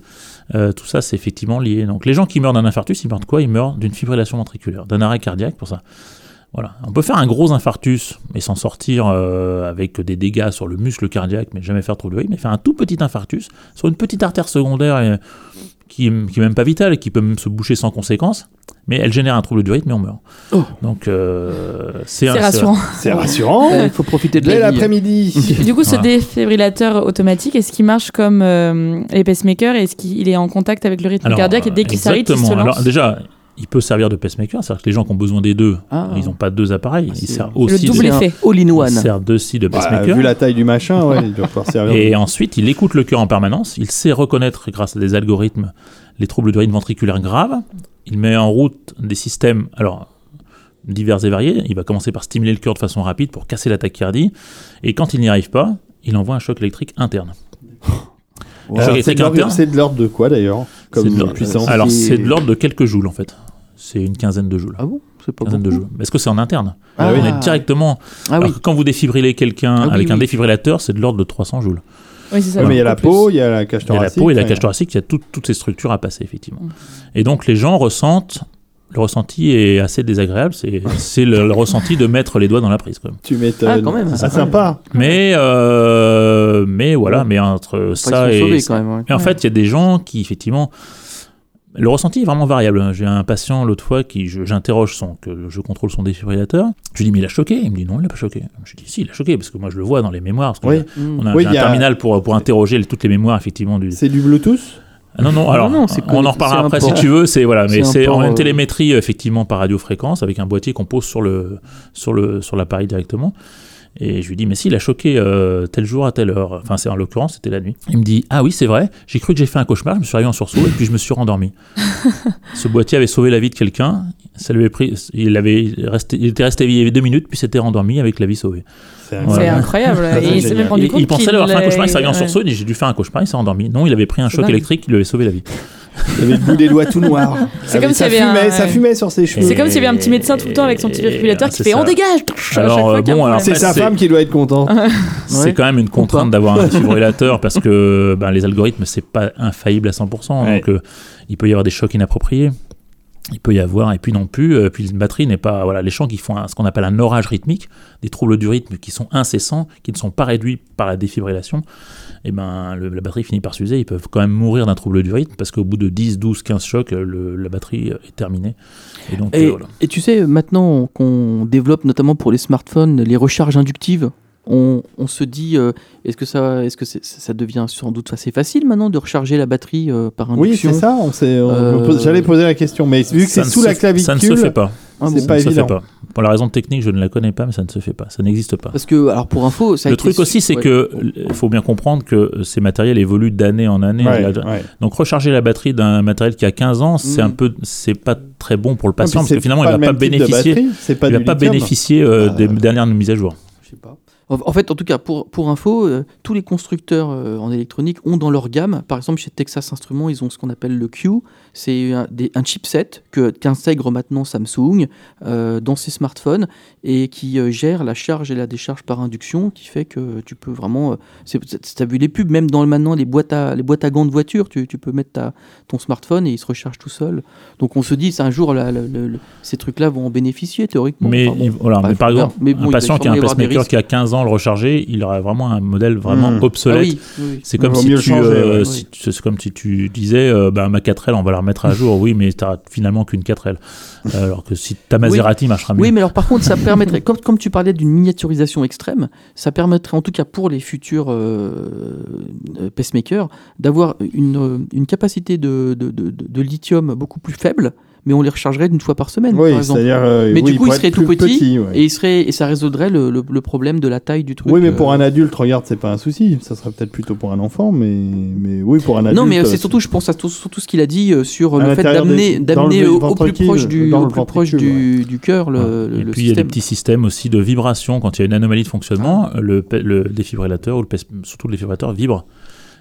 [SPEAKER 4] Euh, tout ça, c'est effectivement lié. Donc les gens qui meurent d'un infarctus, ils meurent de quoi? Ils meurent d'une fibrillation ventriculaire, d'un arrêt cardiaque pour ça. Voilà. On peut faire un gros infarctus et s'en sortir euh, avec des dégâts sur le muscle cardiaque, mais jamais faire trop de rythme. Mais faire un tout petit infarctus sur une petite artère secondaire euh, qui, est- qui est même pas vitale et qui peut même se boucher sans conséquence, mais elle génère un trouble du rythme et on meurt.
[SPEAKER 3] Oh.
[SPEAKER 4] Donc euh, c'est
[SPEAKER 2] rassurant.
[SPEAKER 1] C'est rassurant.
[SPEAKER 3] Il faut profiter de
[SPEAKER 1] Dès
[SPEAKER 3] la vie.
[SPEAKER 1] l'après-midi.
[SPEAKER 2] Du coup, ce
[SPEAKER 4] Voilà.
[SPEAKER 2] défibrillateur automatique, est-ce qu'il marche comme euh, les pacemakers Est-ce qu'il est en contact avec le rythme
[SPEAKER 4] Alors,
[SPEAKER 2] cardiaque et dès qu'il s'arrête, il se lance
[SPEAKER 4] Alors déjà, il peut servir de pacemaker, c'est-à-dire que les gens qui ont besoin des deux,
[SPEAKER 3] Ah.
[SPEAKER 4] ils n'ont pas deux appareils,
[SPEAKER 3] Ah,
[SPEAKER 4] ils
[SPEAKER 3] c'est-
[SPEAKER 4] servent
[SPEAKER 2] le
[SPEAKER 4] aussi
[SPEAKER 2] double
[SPEAKER 4] de,
[SPEAKER 2] effet.
[SPEAKER 3] Un all-in-one.
[SPEAKER 4] ils servent aussi de
[SPEAKER 1] Bah,
[SPEAKER 4] pacemaker.
[SPEAKER 1] vu la taille du machin, ouais, il doit pouvoir servir.
[SPEAKER 4] Et ensuite, il écoute le cœur en permanence, il sait reconnaître grâce à des algorithmes les troubles du rythme ventriculaire graves, il met en route des systèmes, alors divers et variés, il va commencer par stimuler le cœur de façon rapide pour casser la tachycardie, et quand il n'y arrive pas, il envoie un choc électrique interne.
[SPEAKER 1] Ouais. C'est de l'ordre-
[SPEAKER 4] interne.
[SPEAKER 1] c'est de l'ordre de quoi d'ailleurs Comme
[SPEAKER 4] de
[SPEAKER 1] puissance.
[SPEAKER 4] Alors
[SPEAKER 3] c'est
[SPEAKER 4] de l'ordre de quelques joules en fait. C'est une quinzaine de joules.
[SPEAKER 3] Ah bon? C'est pas
[SPEAKER 4] quinzaine de
[SPEAKER 3] beaucoup.
[SPEAKER 4] joules. Est-ce que c'est en interne?
[SPEAKER 3] Ah
[SPEAKER 4] On
[SPEAKER 3] oui.
[SPEAKER 4] est directement.
[SPEAKER 3] Ah
[SPEAKER 4] alors
[SPEAKER 3] oui.
[SPEAKER 4] que quand vous défibrilez quelqu'un
[SPEAKER 3] Ah oui,
[SPEAKER 4] avec un défibrillateur, c'est de l'ordre de 300 joules.
[SPEAKER 2] Oui, c'est ça.
[SPEAKER 1] Ouais, mais il y a la peau, il y a la cage
[SPEAKER 4] Il y a la
[SPEAKER 1] thoracique.
[SPEAKER 4] peau et la cage thoracique, il y a tout- toutes ces structures à passer effectivement.
[SPEAKER 2] Mm.
[SPEAKER 4] Et donc les gens ressentent. Le ressenti est assez désagréable. C'est c'est le, le ressenti de mettre les doigts dans la prise. Quand même.
[SPEAKER 1] Tu m'étonnes.
[SPEAKER 3] Ah, quand même.
[SPEAKER 1] C'est sympa.
[SPEAKER 4] Mais euh, mais voilà. Mais entre ça et
[SPEAKER 3] sauvés quand même. ouais.
[SPEAKER 4] Et en
[SPEAKER 2] Ouais.
[SPEAKER 4] fait, il y a des gens qui, effectivement, le ressenti est vraiment variable. J'ai un patient l'autre fois qui, j'interroge son, que je contrôle son défibrillateur. Je lui dis, mais il a choqué. Il me dit, non, il n'a pas choqué. Je lui dis, si, il a choqué, parce que moi, je le vois dans les mémoires. Parce
[SPEAKER 1] Oui.
[SPEAKER 4] a-
[SPEAKER 3] Mm.
[SPEAKER 4] on a,
[SPEAKER 1] Oui, il y
[SPEAKER 4] un
[SPEAKER 1] a-
[SPEAKER 4] terminal pour, pour interroger toutes les mémoires, effectivement. Du...
[SPEAKER 1] C'est du Bluetooth?
[SPEAKER 4] Ah non, non, alors,
[SPEAKER 3] non,
[SPEAKER 4] on en reparlera après
[SPEAKER 3] port-
[SPEAKER 4] si tu veux. C'est, voilà, mais
[SPEAKER 3] c'est
[SPEAKER 4] en
[SPEAKER 3] euh,
[SPEAKER 4] une télémétrie, effectivement, par radiofréquence, avec un boîtier qu'on pose sur, le, sur, le, sur l'appareil directement. Et je lui dis, mais si, il a choqué euh, tel jour à telle heure. Enfin, c'est en l'occurrence, c'était la nuit. Il me dit, ah oui, c'est vrai, j'ai cru que j'ai fait un cauchemar, je me suis réveillé en sursaut et puis je me suis rendormi. Ce boîtier avait sauvé la vie de quelqu'un. Ça lui avait pris, il, avait resté, il était resté éveillé deux minutes, puis s'était rendormi avec la vie sauvée.
[SPEAKER 1] C'est
[SPEAKER 4] Voilà.
[SPEAKER 2] incroyable. Et il s'est même rendu
[SPEAKER 4] Il,
[SPEAKER 2] compte
[SPEAKER 4] il pensait
[SPEAKER 2] qu'il
[SPEAKER 4] avoir fait un cauchemar, il s'est réveillé en sursaut, il dit j'ai dû faire un cauchemar, il s'est endormi. Non, il avait pris un choc
[SPEAKER 3] dingue.
[SPEAKER 4] électrique qui lui avait sauvé la vie.
[SPEAKER 1] Il avait le bout des doigts tout noir.
[SPEAKER 2] C'est
[SPEAKER 1] Ah,
[SPEAKER 2] comme
[SPEAKER 1] ça
[SPEAKER 2] y avait un-
[SPEAKER 1] fumait, ça
[SPEAKER 2] ouais.
[SPEAKER 1] fumait sur ses cheveux.
[SPEAKER 2] C'est comme s'il y avait un petit médecin tout le temps avec son petit défibrillateur qui
[SPEAKER 4] c'est
[SPEAKER 2] fait
[SPEAKER 4] ça.
[SPEAKER 2] on dégage à chaque
[SPEAKER 4] Alors,
[SPEAKER 2] fois
[SPEAKER 4] euh, bon, alors.
[SPEAKER 1] C'est sa
[SPEAKER 4] c'est-
[SPEAKER 1] femme qui doit être contente.
[SPEAKER 4] C'est quand même une contrainte d'avoir un défibrillateur parce que ben, les algorithmes, c'est pas infaillible à 100%.
[SPEAKER 1] Ouais.
[SPEAKER 4] Donc, euh, il peut y avoir des chocs inappropriés. Il peut y avoir, et puis non plus, euh, puis une batterie n'est pas. Voilà, les gens qui font un- ce qu'on appelle un orage rythmique, des troubles du rythme qui sont incessants, qui ne sont pas réduits par la défibrillation, et ben le- la batterie finit par s'user. Ils peuvent quand même mourir d'un trouble du rythme parce qu'au bout de 10, 12, 15 chocs, le- la batterie est terminée. Et donc,
[SPEAKER 3] Et,
[SPEAKER 4] euh, voilà.
[SPEAKER 3] et tu sais, maintenant qu'on développe notamment pour les smartphones les recharges inductives, on, on se dit, euh, est-ce que, ça, que devient sans doute assez facile maintenant de recharger la batterie euh, par
[SPEAKER 1] Oui,
[SPEAKER 3] induction?
[SPEAKER 1] c'est ça. on s'est- on-
[SPEAKER 3] Euh,
[SPEAKER 1] J'allais poser la question, mais vu que c'est sous
[SPEAKER 4] se-
[SPEAKER 1] la clavicule,
[SPEAKER 4] Ça ne se fait pas.
[SPEAKER 3] Ah
[SPEAKER 1] c'est
[SPEAKER 3] bon
[SPEAKER 1] pas
[SPEAKER 4] ça se
[SPEAKER 1] évident.
[SPEAKER 4] fait pas. Pour la raison technique, je ne la connais pas, mais ça ne se fait pas. Ça n'existe pas.
[SPEAKER 3] Parce que, alors pour info, ça a
[SPEAKER 4] Le
[SPEAKER 3] été
[SPEAKER 4] truc
[SPEAKER 3] su-
[SPEAKER 4] aussi, c'est
[SPEAKER 3] ouais.
[SPEAKER 4] que il faut bien comprendre que euh, ces matériels évoluent d'année en année.
[SPEAKER 1] Ouais,
[SPEAKER 4] La-
[SPEAKER 1] ouais.
[SPEAKER 4] Donc recharger la batterie d'un matériel qui a 15 ans, c'est
[SPEAKER 3] Mm.
[SPEAKER 4] un peu, c'est pas très bon pour le
[SPEAKER 1] puis
[SPEAKER 4] patient parce que finalement il va pas bénéficier,
[SPEAKER 1] pas
[SPEAKER 4] il va pas bénéficier euh,
[SPEAKER 1] Ah.
[SPEAKER 4] des dernières mises à jour.
[SPEAKER 1] Je sais pas.
[SPEAKER 3] En en fait, en tout cas, pour, pour info, euh, tous les constructeurs euh, en électronique ont dans leur gamme, par exemple chez Texas Instruments, ils ont ce qu'on appelle le Q, c'est un, des- un chipset que qu'intègre maintenant Samsung euh, dans ses smartphones et qui euh, gère la charge et la décharge par induction, qui fait que tu peux vraiment... Euh, c'est- T'as vu les pubs, même dans maintenant les boîtes à, les boîtes à gants de voiture, tu, tu peux mettre ta, ton smartphone et il se recharge tout seul. Donc on se dit, c'est un jour, la- la- la- la- ces trucs-là vont en bénéficier théoriquement.
[SPEAKER 4] Mais,
[SPEAKER 3] Enfin, bon,
[SPEAKER 4] il- voilà, mais par exemple,
[SPEAKER 3] Mais bon, il
[SPEAKER 4] un patient qui a un pacemaker qui a 15 ans, le recharger, il aurait vraiment un modèle vraiment.
[SPEAKER 3] Ah
[SPEAKER 4] obsolète.
[SPEAKER 3] oui, oui, oui.
[SPEAKER 4] C'est comme, si tu,
[SPEAKER 1] changer,
[SPEAKER 4] euh,
[SPEAKER 3] ouais.
[SPEAKER 4] si tu- c'est comme si tu disais, euh, bah, ma 4L, on va la remettre à jour. Oui, mais tu finalement qu'une 4L. Euh, alors que si ta Maserati marchera mieux.
[SPEAKER 3] Oui, mais alors par contre, ça permettrait, comme, comme tu parlais d'une miniaturisation extrême, ça permettrait en tout cas pour les futurs euh, euh, pacemakers d'avoir une, une capacité de- de- de lithium beaucoup plus faible, mais on les rechargerait d'une fois par semaine,
[SPEAKER 1] Oui,
[SPEAKER 3] par exemple.
[SPEAKER 1] c'est-à-dire. euh,
[SPEAKER 3] Mais
[SPEAKER 1] oui,
[SPEAKER 3] du coup, il serait tout
[SPEAKER 1] plus
[SPEAKER 3] petit,
[SPEAKER 1] ouais.
[SPEAKER 3] Et, il serait, et ça résoudrait le, le- le problème de la taille du truc.
[SPEAKER 1] Oui, mais
[SPEAKER 3] euh.
[SPEAKER 1] pour un adulte, regarde, c'est pas un souci. Ça serait peut-être plutôt pour un enfant, mais, mais oui, pour un adulte.
[SPEAKER 3] Non, mais euh,
[SPEAKER 1] euh,
[SPEAKER 3] c'est surtout, je pense à tout, surtout ce qu'il a dit euh, sur
[SPEAKER 1] À
[SPEAKER 3] le fait d'amener, d'amener au, au plus proche du, au plus proche du, du cœur le, le-
[SPEAKER 4] Et
[SPEAKER 3] le
[SPEAKER 4] puis il y a des petits systèmes aussi de vibration quand il y a une anomalie de fonctionnement, le, défibrillateur ou le surtout le défibrillateur vibre.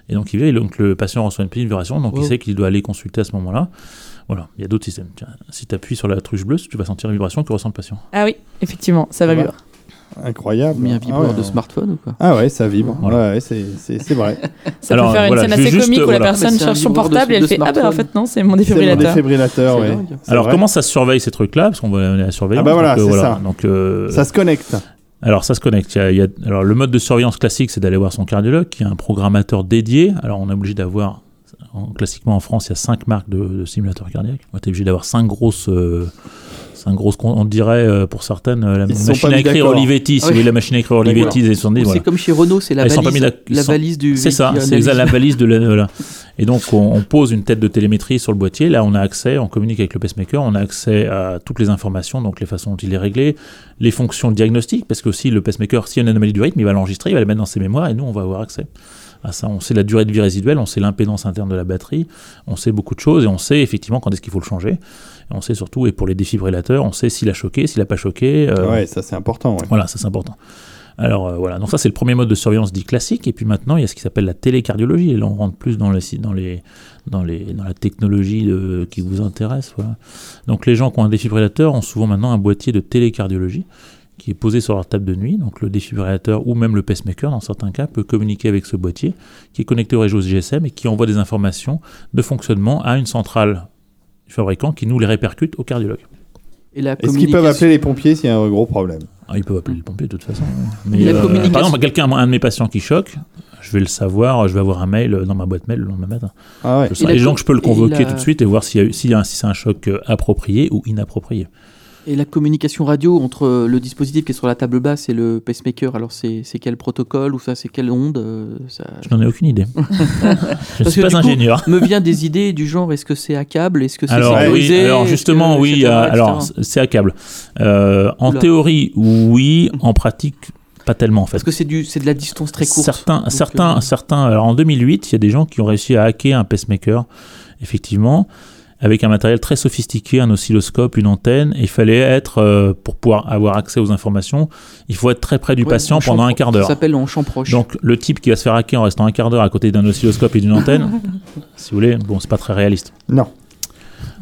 [SPEAKER 4] Et donc il vibre, et donc le patient reçoit une petite vibration, donc il sait qu'il doit aller consulter à ce moment-là. Voilà, il y a d'autres systèmes. Tiens, si tu appuies sur la touche bleue, tu vas sentir une vibration que ressent le patient.
[SPEAKER 2] Ah oui, effectivement, ça va mieux.
[SPEAKER 1] Incroyable.
[SPEAKER 3] Mais un
[SPEAKER 1] Ah
[SPEAKER 3] vibreur
[SPEAKER 1] ouais.
[SPEAKER 3] de smartphone ou quoi?
[SPEAKER 1] Ah ouais, ça vibre.
[SPEAKER 4] Voilà.
[SPEAKER 1] Ouais, c'est c'est- c'est vrai.
[SPEAKER 2] Ça
[SPEAKER 4] Alors,
[SPEAKER 2] peut faire une
[SPEAKER 4] voilà,
[SPEAKER 2] scène assez
[SPEAKER 4] juste,
[SPEAKER 2] comique où
[SPEAKER 4] voilà.
[SPEAKER 2] la personne cherche son
[SPEAKER 3] de-
[SPEAKER 2] portable et elle fait Ah bah en fait non, c'est mon
[SPEAKER 1] C'est mon
[SPEAKER 2] défibrillateur.
[SPEAKER 1] défibrillateur, ouais.
[SPEAKER 4] Alors
[SPEAKER 1] vrai.
[SPEAKER 4] comment ça se surveille ces trucs-là? Parce qu'on va la surveiller.
[SPEAKER 1] Ah bah voilà, c'est ça.
[SPEAKER 4] Donc, euh,
[SPEAKER 1] Ça se connecte.
[SPEAKER 4] Alors ça se connecte. Il y a- il y a- alors le mode de surveillance classique, c'est d'aller voir son cardiologue, qui a un programmateur dédié. Alors on est obligé d'avoir, en- classiquement en France, il y a cinq marques de, de simulateurs cardiaques. On est obligé d'avoir cinq grosses, euh, cinq grosses, con- on dirait euh, pour certaines euh, la machine à écrire. Olivetti. Si
[SPEAKER 3] oui.
[SPEAKER 4] la machine à écrire Olivetti des 70,
[SPEAKER 3] Ou
[SPEAKER 4] voilà.
[SPEAKER 3] C'est comme chez Renault, c'est la valise, la
[SPEAKER 4] sont-
[SPEAKER 3] du.
[SPEAKER 4] C'est ça, c'est la valise de la. voilà. Et donc, on, on pose une tête de télémétrie sur le boîtier. Là, on a accès, on communique avec le pacemaker, on a accès à toutes les informations, donc les façons dont il est réglé, les fonctions diagnostiques, parce que aussi le pacemaker, s'il y a une anomalie du rythme, il va l'enregistrer, il va la mettre dans ses mémoires, et nous, on va avoir accès à ça. On sait la durée de vie résiduelle, on sait l'impédance interne de la batterie, on sait beaucoup de choses, et on sait effectivement quand est-ce qu'il faut le changer. Et on sait surtout, et pour les défibrillateurs, on sait s'il a choqué, s'il n'a pas choqué. euh,
[SPEAKER 1] Ouais, ça c'est important. ouais.
[SPEAKER 4] voilà, ça c'est important. Alors euh, voilà, donc ça c'est le premier mode de surveillance dit classique, et puis maintenant il y a ce qui s'appelle la télécardiologie, et là on rentre plus dans, les, dans, les, dans, les, dans la technologie de- qui vous intéresse. Voilà. Donc les gens qui ont un défibrillateur ont souvent maintenant un boîtier de télécardiologie qui est posé sur leur table de nuit, donc le défibrillateur ou même le pacemaker dans certains cas peut communiquer avec ce boîtier qui est connecté au réseau GSM et qui envoie des informations de fonctionnement à une centrale du fabricant qui nous les répercute au cardiologue.
[SPEAKER 1] Est-ce qu'ils peuvent appeler les pompiers s'il y a un gros problème?
[SPEAKER 4] Ah, ils peuvent appeler les pompiers de toute façon.
[SPEAKER 3] la
[SPEAKER 4] euh,
[SPEAKER 3] communication-
[SPEAKER 4] par exemple, quelqu'un, un de mes patients qui choque, je vais le savoir, je vais avoir un mail dans ma boîte mail le lendemain matin.
[SPEAKER 1] Ah ouais.
[SPEAKER 4] Je Et donc, je peux le convoquer
[SPEAKER 3] la-
[SPEAKER 4] tout de suite et voir a un- si c'est un choc euh, approprié ou inapproprié.
[SPEAKER 3] Et la communication radio entre le dispositif qui est sur la table basse et le pacemaker, alors c'est quel protocole ou ça c'est quelle onde euh, ça...
[SPEAKER 4] Je n'en ai aucune idée. je ne suis pas
[SPEAKER 3] du coup,
[SPEAKER 4] ingénieur.
[SPEAKER 3] Me vient des idées du genre est-ce que c'est à câble, est-ce que c'est
[SPEAKER 4] Alors,
[SPEAKER 3] sécurisé,
[SPEAKER 4] oui, alors justement,
[SPEAKER 3] que-
[SPEAKER 4] oui,
[SPEAKER 3] etc., etc.
[SPEAKER 4] alors c'est à câble. Euh, en
[SPEAKER 3] Oula.
[SPEAKER 4] théorie, oui. En pratique, pas tellement en fait.
[SPEAKER 3] parce que c'est du c'est de la distance très courte.
[SPEAKER 4] Certains,
[SPEAKER 3] Donc,
[SPEAKER 4] certains,
[SPEAKER 3] euh,
[SPEAKER 4] certains. Alors en 2008, il y a des gens qui ont réussi à hacker un pacemaker, effectivement. Avec un matériel très sophistiqué, un oscilloscope, une antenne. Et il fallait être, euh, pour pouvoir avoir accès aux informations, il faut être très près du
[SPEAKER 3] Ouais,
[SPEAKER 4] patient pendant un quart
[SPEAKER 3] Ça
[SPEAKER 4] d'heure.
[SPEAKER 3] s'appelle en champ proche.
[SPEAKER 4] Donc le type qui va se faire hacker en restant un quart d'heure à côté d'un oscilloscope et d'une antenne, si vous voulez, bon, c'est pas très réaliste.
[SPEAKER 1] Non.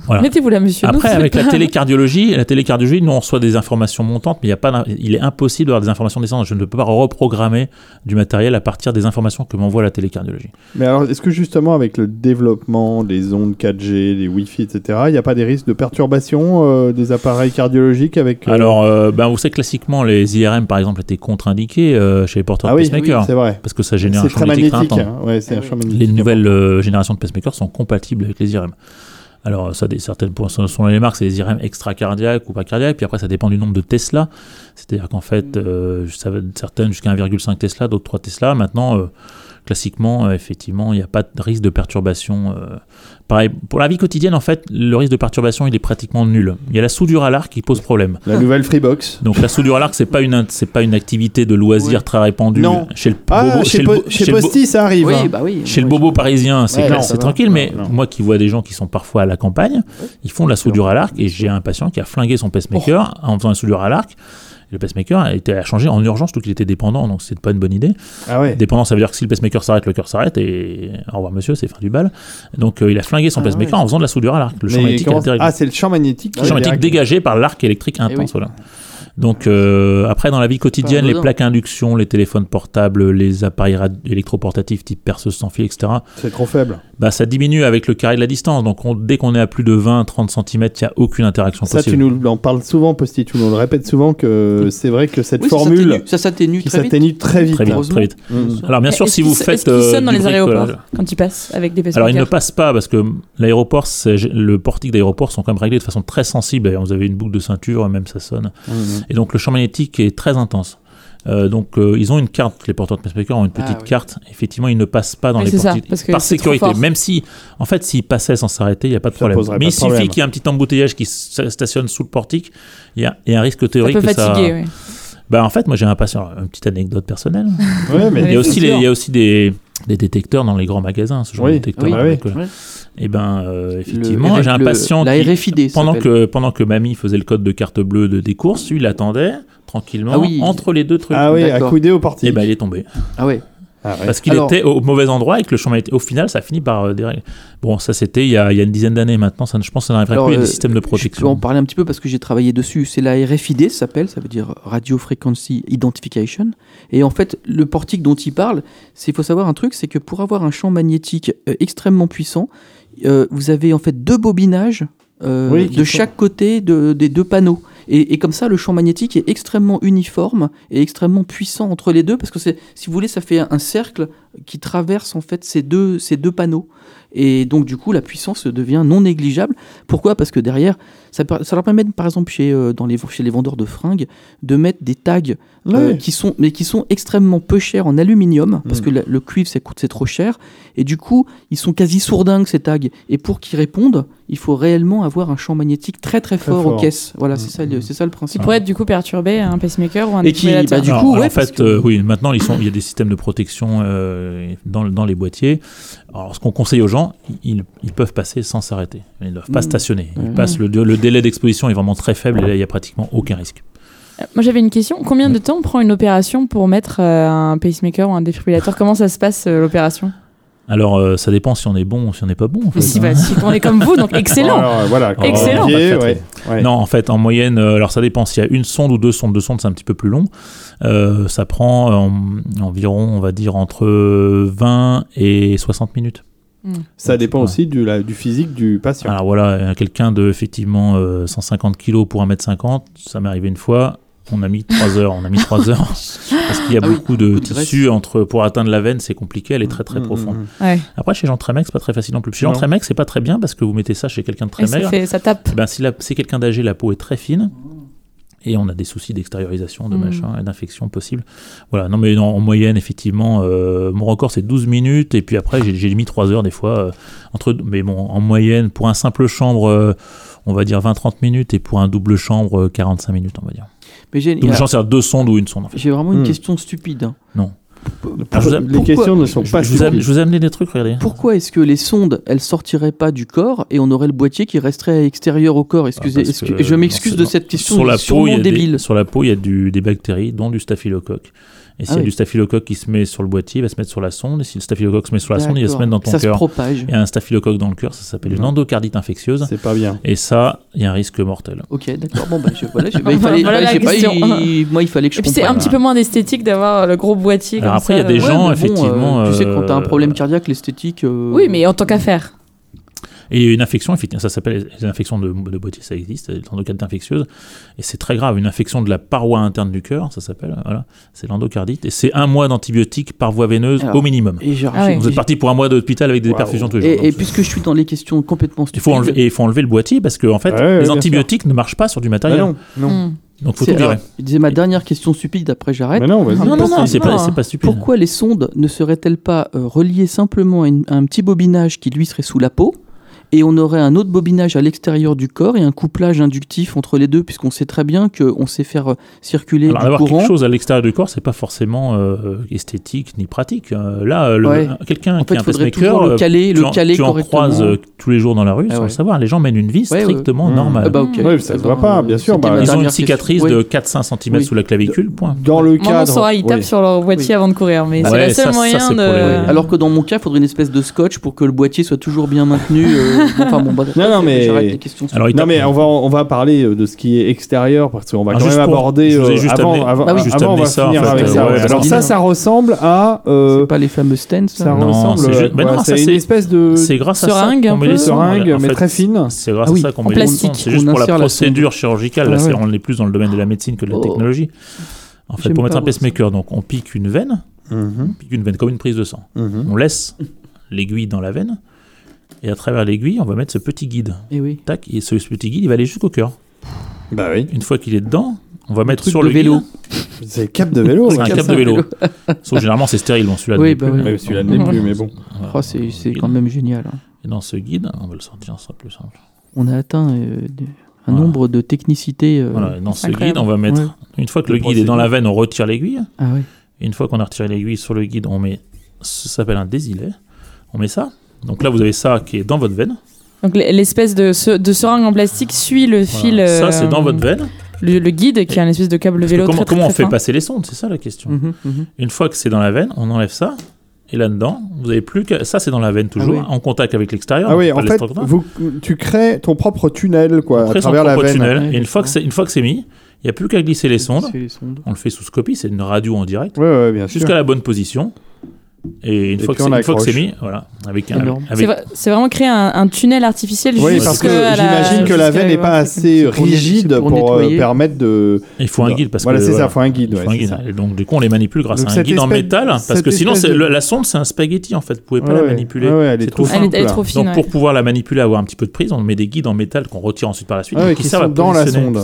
[SPEAKER 4] Voilà.
[SPEAKER 2] Mettez-vous là, monsieur.
[SPEAKER 4] Après,
[SPEAKER 2] Nous,
[SPEAKER 4] avec la
[SPEAKER 2] pas-
[SPEAKER 4] télécardiologie, la télécardiologie, nous on reçoit des informations montantes, mais il y a pas, d'in- il est impossible d'avoir des informations descendantes. Je ne peux pas reprogrammer du matériel à partir des informations que m'envoie la télécardiologie.
[SPEAKER 1] Mais alors, est-ce que justement, avec le développement des ondes 4G, des Wi-Fi, etc., il n'y a pas des risques de perturbation euh, des appareils cardiologiques avec. euh,
[SPEAKER 4] Alors, euh, ben, vous savez, classiquement, les IRM par exemple étaient contre-indiqués euh, chez les porteurs
[SPEAKER 1] ah
[SPEAKER 4] de
[SPEAKER 1] oui,
[SPEAKER 4] pacemaker.
[SPEAKER 1] c'est vrai.
[SPEAKER 4] parce que ça génère un champ magnétique
[SPEAKER 1] hein. Ouais,
[SPEAKER 3] Ah
[SPEAKER 1] un
[SPEAKER 3] oui.
[SPEAKER 1] champ magnétique.
[SPEAKER 4] Les nouvelles euh, générations de pacemakers sont compatibles avec les IRM. Alors, ça, des, certaines, selon les marques, c'est des IRM extra-cardiaques ou pas cardiaques. Puis après, ça dépend du nombre de Tesla. C'est-à-dire qu'en fait, euh, ça va de certaines jusqu'à 1,5 Tesla, d'autres 3 Tesla. Maintenant, euh, classiquement, euh, effectivement, il n'y a pas de risque de perturbation. euh. Pareil, pour la vie quotidienne, en fait, le risque de perturbation, il est pratiquement nul. Il y a la soudure à l'arc qui pose problème.
[SPEAKER 1] La nouvelle Freebox.
[SPEAKER 4] Donc la soudure à l'arc, c'est pas une c'est pas une activité de loisir très répandue
[SPEAKER 1] Non.
[SPEAKER 4] chez le
[SPEAKER 1] Ah,
[SPEAKER 4] bobo,
[SPEAKER 1] chez, Po- chez Posty, ça arrive.
[SPEAKER 3] oui,
[SPEAKER 1] hein.
[SPEAKER 3] bah oui.
[SPEAKER 4] chez le bobo parisien, c'est
[SPEAKER 1] Ouais,
[SPEAKER 4] tranquille,
[SPEAKER 1] Non,
[SPEAKER 4] mais
[SPEAKER 1] non.
[SPEAKER 4] moi qui vois des gens qui sont parfois à la campagne, ils font de la soudure à l'arc et j'ai un patient qui a flingué son pacemaker
[SPEAKER 1] Oh.
[SPEAKER 4] en faisant la soudure à l'arc. Le pacemaker a été à changer en urgence, tout qu'il était dépendant, donc c'est pas une bonne idée.
[SPEAKER 1] Ah ouais.
[SPEAKER 4] Dépendant, ça veut dire que si le pacemaker s'arrête, le cœur s'arrête et au revoir monsieur, c'est fin du bal. Donc euh, il a flingué son
[SPEAKER 3] Ah
[SPEAKER 4] pacemaker
[SPEAKER 3] ouais.
[SPEAKER 4] en faisant de la soudure à l'arc. Le champ magnétique
[SPEAKER 1] comment-. Ah, c'est le champ magnétique.
[SPEAKER 4] Le champ magnétique dégagé par l'arc électrique intense.
[SPEAKER 3] oui.
[SPEAKER 4] Voilà. Donc euh, après dans la vie quotidienne, les plaques à induction, les téléphones portables, les appareils électroportatifs type perceuse sans fil, etc.
[SPEAKER 1] C'est trop faible.
[SPEAKER 4] Bah ça diminue avec le carré de la distance. Donc on- dès qu'on est à plus de 20-30 cm, il n'y a aucune interaction
[SPEAKER 1] Ça, tu
[SPEAKER 4] possible.
[SPEAKER 1] nous en parles souvent, Posty. Tu nous le répètes souvent que c'est vrai que cette
[SPEAKER 3] Oui, ça
[SPEAKER 1] formule
[SPEAKER 3] ça s'atténue
[SPEAKER 1] qui
[SPEAKER 3] très
[SPEAKER 1] très vite.
[SPEAKER 4] Très vite, très vite.
[SPEAKER 1] Mm.
[SPEAKER 4] Alors bien sûr, si vous
[SPEAKER 2] so-
[SPEAKER 4] faites
[SPEAKER 2] Est-ce qu'ils
[SPEAKER 4] euh,
[SPEAKER 2] sonnent dans les
[SPEAKER 4] bricolage-
[SPEAKER 2] aéroports quand ils passent avec des
[SPEAKER 4] Alors il ne
[SPEAKER 2] pacemakers
[SPEAKER 4] passe pas parce que l'aéroport, le portique d'aéroport sont quand même réglés de façon très sensible. D'ailleurs, vous avez une boucle de ceinture, même ça sonne.
[SPEAKER 1] Mm.
[SPEAKER 4] Et donc le champ magnétique est très intense. Euh, donc euh, ils ont une carte, les porteurs de pacemakers ont une petite
[SPEAKER 3] Ah, oui.
[SPEAKER 4] carte. Effectivement, ils ne passent pas dans
[SPEAKER 2] Oui,
[SPEAKER 4] les
[SPEAKER 2] ça, parce que
[SPEAKER 4] par sécurité. Même si, en fait, s'ils passaient sans s'arrêter, il n'y a pas de
[SPEAKER 1] Ça
[SPEAKER 4] problème. Mais
[SPEAKER 1] pas
[SPEAKER 4] il suffit qu'il y ait un petit embouteillage qui stationne sous le portique. Il y a, il y a un risque
[SPEAKER 2] Ça
[SPEAKER 4] théorique
[SPEAKER 2] peut
[SPEAKER 4] que ça.
[SPEAKER 2] fatiguer, oui.
[SPEAKER 4] Bah en fait, moi j'ai un patient, une petite anecdote personnelle.
[SPEAKER 1] Ouais, mais
[SPEAKER 4] Il y
[SPEAKER 2] Mais
[SPEAKER 4] a
[SPEAKER 2] c'est
[SPEAKER 4] aussi, les-
[SPEAKER 2] sûr.
[SPEAKER 4] il y a aussi des, des détecteurs dans les grands magasins, ce genre
[SPEAKER 1] Oui,
[SPEAKER 4] de détecteurs.
[SPEAKER 3] oui,
[SPEAKER 1] bah oui.
[SPEAKER 3] Ouais.
[SPEAKER 4] Et ben euh,
[SPEAKER 3] Le-
[SPEAKER 4] effectivement, j'ai un
[SPEAKER 3] le-
[SPEAKER 4] patient
[SPEAKER 3] La
[SPEAKER 4] qui,
[SPEAKER 3] RFID.
[SPEAKER 4] pendant que pendant que mamie faisait le code de carte bleue de, des courses, lui il attendait tranquillement
[SPEAKER 3] Ah oui.
[SPEAKER 4] entre les deux trucs.
[SPEAKER 1] Ah oui, accoudé au portique.
[SPEAKER 4] Et ben il est tombé
[SPEAKER 3] Ah ouais.
[SPEAKER 1] Ah ouais.
[SPEAKER 4] parce qu'il
[SPEAKER 3] Alors-
[SPEAKER 4] était au mauvais endroit et que le chemin était. Au final, ça a fini par euh. Bon, ça c'était il y a, il y a une dizaine d'années. Maintenant, ça, je pense que ça n'arriverait plus. Il y a
[SPEAKER 3] euh,
[SPEAKER 4] des systèmes de
[SPEAKER 3] Je peux en
[SPEAKER 4] protection.
[SPEAKER 3] parler un petit peu parce que j'ai travaillé dessus. C'est la RFID, ça s'appelle, ça veut dire Radio Frequency Identification. Et en fait, le portique dont il parle, il faut savoir un truc, c'est que pour avoir un champ magnétique euh, extrêmement puissant, euh, vous avez en fait deux bobinages
[SPEAKER 1] Oui,
[SPEAKER 3] de
[SPEAKER 1] sont-
[SPEAKER 3] chaque côté de- des deux panneaux. Et, et comme ça, le champ magnétique est extrêmement uniforme et extrêmement puissant entre les deux, parce que si vous voulez, ça fait un cercle qui traverse en fait ces deux, ces deux panneaux. Et donc, du coup, la puissance devient non négligeable. Pourquoi? Parce que derrière, ça, leur permet, par exemple, chez, euh, dans les, chez les vendeurs de fringues, de mettre des tags euh, qui sont, mais qui sont extrêmement peu chers en aluminium, parce
[SPEAKER 1] Mm.
[SPEAKER 3] que la- le cuivre, ça coûte, c'est trop cher. Et du coup, ils sont quasi sourdingues, ces tags. Et pour qu'ils répondent, il faut réellement avoir un champ magnétique très très
[SPEAKER 1] Très
[SPEAKER 3] fort,
[SPEAKER 1] fort.
[SPEAKER 3] aux caisses. Voilà,
[SPEAKER 1] Mm.
[SPEAKER 3] c'est ça, le- c'est ça le
[SPEAKER 2] Qui
[SPEAKER 3] principe.
[SPEAKER 2] pourrait être du coup perturbé un pacemaker ou un
[SPEAKER 3] Et qui- bah, du
[SPEAKER 4] Alors,
[SPEAKER 3] coup,
[SPEAKER 4] alors,
[SPEAKER 3] ouais,
[SPEAKER 4] en fait,
[SPEAKER 3] que-
[SPEAKER 4] euh, oui, maintenant ils sont, il y a des systèmes de protection euh, dans, dans les boîtiers. Alors, ce qu'on conseille aux gens, ils, ils peuvent passer sans s'arrêter. Ils ne doivent pas
[SPEAKER 3] Mmh.
[SPEAKER 4] stationner. Ils
[SPEAKER 3] Mmh.
[SPEAKER 4] passent le, le délai d'exposition est vraiment très faible et là il y a pratiquement aucun risque.
[SPEAKER 2] Euh, Moi j'avais une question. Combien de temps prend une opération pour mettre euh, un pacemaker ou un défibrillateur? Comment ça se passe euh, l'opération?
[SPEAKER 4] Alors, euh, ça dépend si on est bon ou si on n'est pas bon. en fait,
[SPEAKER 2] si,
[SPEAKER 4] hein.
[SPEAKER 2] bah, si on est comme vous, donc excellent.
[SPEAKER 1] Alors, euh, voilà.
[SPEAKER 2] Excellent.
[SPEAKER 1] pied, ouais. Ouais.
[SPEAKER 4] Non, en fait, en moyenne, euh, alors ça dépend. S'il y a une sonde ou deux sondes, deux sondes, c'est un petit peu plus long. Euh, ça prend euh, en- environ, on va dire, entre 20 et 60 minutes.
[SPEAKER 1] Ça dépend
[SPEAKER 4] Ouais.
[SPEAKER 1] aussi du, la- du physique du patient.
[SPEAKER 4] Alors voilà, quelqu'un de effectivement euh, 150 kg pour 1m50, ça m'est arrivé une fois. On a mis 3 heures, on a mis 3 heures parce qu'il y a
[SPEAKER 3] Ah oui,
[SPEAKER 4] beaucoup de
[SPEAKER 3] de
[SPEAKER 4] tissu entre pour atteindre la veine, c'est compliqué, elle est très très
[SPEAKER 1] Mm,
[SPEAKER 4] profonde.
[SPEAKER 1] mm,
[SPEAKER 2] Ouais.
[SPEAKER 4] Après chez Jean Tremex, c'est pas très facile non plus. Chez
[SPEAKER 1] Non.
[SPEAKER 4] Jean Tremex, c'est pas très bien parce que vous mettez ça chez quelqu'un de très
[SPEAKER 2] Et ça,
[SPEAKER 4] maigre.
[SPEAKER 2] fait, ça tape.
[SPEAKER 4] Eh ben, si la- c'est quelqu'un d'âgé, la peau est très fine. Et on a des soucis d'extériorisation, de
[SPEAKER 2] Mm.
[SPEAKER 4] machin, et d'infection possible. Voilà, non mais en, en moyenne, effectivement, euh, mon record c'est 12 minutes, et puis après j'ai mis 3 heures des fois. euh, entre, mais bon, en moyenne, pour un simple chambre, euh, on va dire 20-30 minutes, et pour un double chambre, euh, 45 minutes, on va dire.
[SPEAKER 3] Mais j'ai
[SPEAKER 4] Double chambre, c'est-à-dire deux sondes ou une sonde. En fait.
[SPEAKER 3] j'ai vraiment une
[SPEAKER 1] Hmm.
[SPEAKER 3] question stupide. hein.
[SPEAKER 4] Non. Vous
[SPEAKER 1] les questions ne sont pas
[SPEAKER 4] je vous je vous ai amené des trucs, regardez.
[SPEAKER 3] Pourquoi est-ce que les sondes, elles sortiraient pas du corps et on aurait le boîtier qui resterait extérieur au corps? Excusez,
[SPEAKER 4] Ah, parce
[SPEAKER 3] excuse-
[SPEAKER 4] que,
[SPEAKER 3] je m'excuse
[SPEAKER 4] non,
[SPEAKER 3] de cette question
[SPEAKER 4] sur la peau,
[SPEAKER 3] sûrement
[SPEAKER 4] il y a des-
[SPEAKER 3] débile.
[SPEAKER 4] sur la peau, il y a du- des bactéries, dont du staphylocoque. Et s'il
[SPEAKER 3] Ah
[SPEAKER 4] y a
[SPEAKER 3] oui.
[SPEAKER 4] du staphylocoque qui se met sur le boîtier, il va se mettre sur la sonde. Et si le staphylocoque se met sur la sonde, il va se mettre dans ton
[SPEAKER 3] Ça se
[SPEAKER 4] cœur.
[SPEAKER 3] propage.
[SPEAKER 4] Il y a un staphylocoque dans le cœur, ça s'appelle une endocardite infectieuse.
[SPEAKER 1] C'est pas bien.
[SPEAKER 4] Et ça, il y a un risque mortel.
[SPEAKER 3] Ok, d'accord. Bon, bah, je, voilà, je- bah, il fallait,
[SPEAKER 2] Voilà
[SPEAKER 3] bah,
[SPEAKER 2] la
[SPEAKER 3] je sais pas,
[SPEAKER 2] question.
[SPEAKER 3] il- moi, il fallait que je
[SPEAKER 2] Et puis c'est un petit peu moins d'esthétique d'avoir le gros boîtier
[SPEAKER 4] Alors
[SPEAKER 2] comme
[SPEAKER 4] après, il y a des
[SPEAKER 2] euh.
[SPEAKER 3] Ouais,
[SPEAKER 4] gens,
[SPEAKER 3] bon,
[SPEAKER 4] effectivement,
[SPEAKER 3] euh, tu sais, quand t'as un
[SPEAKER 4] euh,
[SPEAKER 3] problème cardiaque, l'esthétique. euh,
[SPEAKER 2] Oui, mais en tant qu'affaire.
[SPEAKER 4] Et une infection, effectivement, ça s'appelle les infections de, de boîtier, ça existe, l'endocardite infectieuse. Et c'est très grave, une infection de la paroi interne du cœur, ça s'appelle, voilà, c'est l'endocardite. Et c'est un mois d'antibiotiques par voie veineuse
[SPEAKER 3] Alors,
[SPEAKER 4] au minimum.
[SPEAKER 3] Et,
[SPEAKER 2] Ah ouais.
[SPEAKER 4] Vous êtes parti pour un mois d'hôpital avec des perfusions tous les jours.
[SPEAKER 3] et, puisque je suis dans les questions complètement
[SPEAKER 4] il
[SPEAKER 3] stupides.
[SPEAKER 4] faut enlever, et il faut enlever le boîtier parce que en fait,
[SPEAKER 1] Ouais,
[SPEAKER 4] les antibiotiques ne marchent pas sur du
[SPEAKER 1] Bah
[SPEAKER 4] matériel.
[SPEAKER 1] non, non.
[SPEAKER 2] Hmm.
[SPEAKER 4] Donc faut tout
[SPEAKER 3] je disais ma dernière question stupide, après j'arrête.
[SPEAKER 1] Mais non, vas-y.
[SPEAKER 4] Non, non, non,
[SPEAKER 2] Pourquoi
[SPEAKER 4] c'est
[SPEAKER 2] pas,
[SPEAKER 4] pas,
[SPEAKER 2] hein.
[SPEAKER 4] c'est pas stupide.
[SPEAKER 3] Pourquoi les sondes ne seraient-elles pas euh, reliées simplement à, une- à un petit bobinage qui lui serait sous la peau et on aurait un autre bobinage à l'extérieur du corps et un couplage inductif entre les deux puisqu'on sait très bien qu'on sait faire circuler
[SPEAKER 4] Alors
[SPEAKER 3] du
[SPEAKER 4] avoir
[SPEAKER 3] courant.
[SPEAKER 4] quelque chose à l'extérieur du corps, c'est pas forcément euh, esthétique ni pratique. Euh, là, le-
[SPEAKER 3] Ouais.
[SPEAKER 4] quelqu'un
[SPEAKER 3] En
[SPEAKER 4] qui
[SPEAKER 3] fait,
[SPEAKER 4] a un
[SPEAKER 3] il faudrait
[SPEAKER 4] pacemaker,
[SPEAKER 3] toujours le
[SPEAKER 4] euh,
[SPEAKER 3] caler,
[SPEAKER 4] tu
[SPEAKER 3] le
[SPEAKER 4] en,
[SPEAKER 3] caler
[SPEAKER 4] tu en
[SPEAKER 3] correctement.
[SPEAKER 4] croises euh, tous les jours dans la rue,
[SPEAKER 3] Ah
[SPEAKER 4] sans
[SPEAKER 3] ouais.
[SPEAKER 4] le savoir. Les gens mènent une vie
[SPEAKER 3] ouais.
[SPEAKER 4] strictement normale.
[SPEAKER 3] Ah bah, ok.
[SPEAKER 1] Ouais, ça se voit pas, bien sûr, bah,
[SPEAKER 4] Ils ont une cicatrice
[SPEAKER 3] question.
[SPEAKER 4] de
[SPEAKER 3] Oui.
[SPEAKER 4] 4-5 cm
[SPEAKER 3] Oui.
[SPEAKER 4] sous la clavicule, point.
[SPEAKER 1] Dans le cadre.
[SPEAKER 2] Sora, ils tapent
[SPEAKER 1] oui.
[SPEAKER 2] sur leur boîtier
[SPEAKER 3] Oui.
[SPEAKER 2] avant de courir, mais
[SPEAKER 4] Bah
[SPEAKER 2] c'est le seul moyen de.
[SPEAKER 3] Alors que dans mon cas, il faudrait une espèce de scotch pour que le boîtier soit toujours bien maintenu. Euh, enfin bon, bah,
[SPEAKER 1] Non, non, mais-
[SPEAKER 3] j'arrête les questions.
[SPEAKER 4] Alors,
[SPEAKER 1] Non mais on va on va parler euh, de ce qui est extérieur parce qu'on va
[SPEAKER 4] Ah,
[SPEAKER 1] quand
[SPEAKER 4] juste
[SPEAKER 1] même
[SPEAKER 4] pour-
[SPEAKER 1] aborder euh,
[SPEAKER 4] juste
[SPEAKER 1] avant
[SPEAKER 4] amené-
[SPEAKER 1] avant,
[SPEAKER 3] Ah oui.
[SPEAKER 4] juste
[SPEAKER 1] avant, on va
[SPEAKER 4] ça, en
[SPEAKER 1] finir
[SPEAKER 4] fait,
[SPEAKER 1] avec
[SPEAKER 4] euh,
[SPEAKER 1] ça.
[SPEAKER 4] ouais,
[SPEAKER 1] ouais. Alors ça ça ressemble à euh,
[SPEAKER 3] c'est pas les fameux stents. ça
[SPEAKER 1] ça
[SPEAKER 4] Non,
[SPEAKER 1] ressemble
[SPEAKER 4] c'est ça,
[SPEAKER 1] c'est une espèce de
[SPEAKER 4] C'est grâce à
[SPEAKER 2] Seringue,
[SPEAKER 4] ça
[SPEAKER 1] seringue
[SPEAKER 4] En
[SPEAKER 1] mais très fine.
[SPEAKER 4] C'est grâce
[SPEAKER 3] Ah
[SPEAKER 4] à ça qu'on
[SPEAKER 2] en
[SPEAKER 4] met les. C'est juste pour la procédure chirurgicale. Là,
[SPEAKER 1] Ah
[SPEAKER 4] on est plus dans le domaine de la médecine que de la
[SPEAKER 3] Oh.
[SPEAKER 4] technologie. En fait, pour mettre un pacemaker, donc on pique une veine,
[SPEAKER 1] Mhm,
[SPEAKER 4] on pique une veine comme une prise de sang.
[SPEAKER 1] mhm.
[SPEAKER 4] On laisse l'aiguille dans la veine, et à travers l'aiguille, on va mettre ce petit guide.
[SPEAKER 3] Et oui.
[SPEAKER 4] Tac, et ce petit guide, il va aller jusqu'au cœur.
[SPEAKER 1] Bah oui.
[SPEAKER 4] Une fois qu'il est dedans, on va mettre sur
[SPEAKER 3] de
[SPEAKER 4] le
[SPEAKER 3] vélo.
[SPEAKER 4] guide.
[SPEAKER 1] C'est le cap de vélo.
[SPEAKER 4] C'est un cap de vélo. Sauf que généralement, c'est stérile, bon, celui-là.
[SPEAKER 3] Oui,
[SPEAKER 4] n'est
[SPEAKER 3] bah
[SPEAKER 4] plus.
[SPEAKER 3] oui.
[SPEAKER 1] Ouais, Celui-là ne l'est plus mais bon.
[SPEAKER 3] Oh, c'est quand même génial. hein.
[SPEAKER 4] Et dans ce guide, on va le sortir, ce sera plus simple.
[SPEAKER 3] On a atteint euh, un
[SPEAKER 4] Voilà.
[SPEAKER 3] nombre de technicités. euh,
[SPEAKER 4] dans ce
[SPEAKER 2] incroyable.
[SPEAKER 4] guide, on va mettre.
[SPEAKER 3] Ouais.
[SPEAKER 4] Une fois que le guide est dans la veine, on retire l'aiguille.
[SPEAKER 3] Ah oui.
[SPEAKER 4] Une fois qu'on a retiré l'aiguille sur le guide, on met. Ça s'appelle un désilet. On met ça. Donc là, vous avez ça qui est dans votre veine.
[SPEAKER 2] Donc l'espèce de, se- de seringue en plastique suit le fil.
[SPEAKER 4] Ça,
[SPEAKER 2] euh,
[SPEAKER 4] c'est dans votre veine.
[SPEAKER 2] Le, le guide qui est un espèce de câble vélo
[SPEAKER 4] comment
[SPEAKER 2] très, très,
[SPEAKER 4] comment on
[SPEAKER 2] très
[SPEAKER 4] fait
[SPEAKER 2] fin.
[SPEAKER 4] passer les sondes C'est ça la question.
[SPEAKER 3] Mhm, mhm.
[SPEAKER 4] Une fois que c'est dans la veine, on enlève ça. Et là-dedans, vous avez plus que. Ça, c'est dans la veine toujours,
[SPEAKER 3] Ah oui.
[SPEAKER 4] en contact avec l'extérieur.
[SPEAKER 1] Ah oui, en fait, vous, tu crées ton propre tunnel quoi,
[SPEAKER 4] On
[SPEAKER 1] à
[SPEAKER 4] son
[SPEAKER 1] travers la
[SPEAKER 4] propre
[SPEAKER 1] veine.
[SPEAKER 4] tunnel.
[SPEAKER 3] Ouais,
[SPEAKER 4] et une fois que c'est une fois que c'est mis, il n'y a plus qu'à glisser les sondes.
[SPEAKER 3] C'est les sondes.
[SPEAKER 4] On le fait sous scopie, c'est une radio en direct.
[SPEAKER 1] Ouais, ouais, bien sûr.
[SPEAKER 4] Jusqu'à la bonne position. Et une
[SPEAKER 1] Et
[SPEAKER 4] fois que c'est
[SPEAKER 1] on
[SPEAKER 4] une fois que mis, voilà, avec un,
[SPEAKER 3] Énorme.
[SPEAKER 4] avec
[SPEAKER 2] C'est vra- C'est vraiment créer un, un tunnel artificiel
[SPEAKER 1] Oui, parce que j'imagine que la veine n'est pas assez rigide
[SPEAKER 3] pour
[SPEAKER 1] pour, euh, permettre de.
[SPEAKER 4] il faut un guide parce
[SPEAKER 1] voilà,
[SPEAKER 4] que
[SPEAKER 1] c'est ça,
[SPEAKER 4] voilà,
[SPEAKER 1] faut un guide.
[SPEAKER 4] il
[SPEAKER 1] ouais,
[SPEAKER 4] faut un guide.
[SPEAKER 1] ça.
[SPEAKER 4] Et donc du coup, on les manipule grâce
[SPEAKER 1] Donc,
[SPEAKER 4] à un guide en métal parce que sinon
[SPEAKER 1] de-
[SPEAKER 4] la sonde c'est un spaghetti en fait, vous pouvez pas
[SPEAKER 1] Ouais,
[SPEAKER 4] la manipuler.
[SPEAKER 1] Ouais, ouais, elle est
[SPEAKER 4] C'est
[SPEAKER 1] trop
[SPEAKER 2] fine.
[SPEAKER 4] Donc pour pouvoir la manipuler, avoir un petit peu de prise, on met des guides en métal qu'on retire ensuite par la suite,
[SPEAKER 1] Ah
[SPEAKER 4] qui servent
[SPEAKER 1] dans la sonde.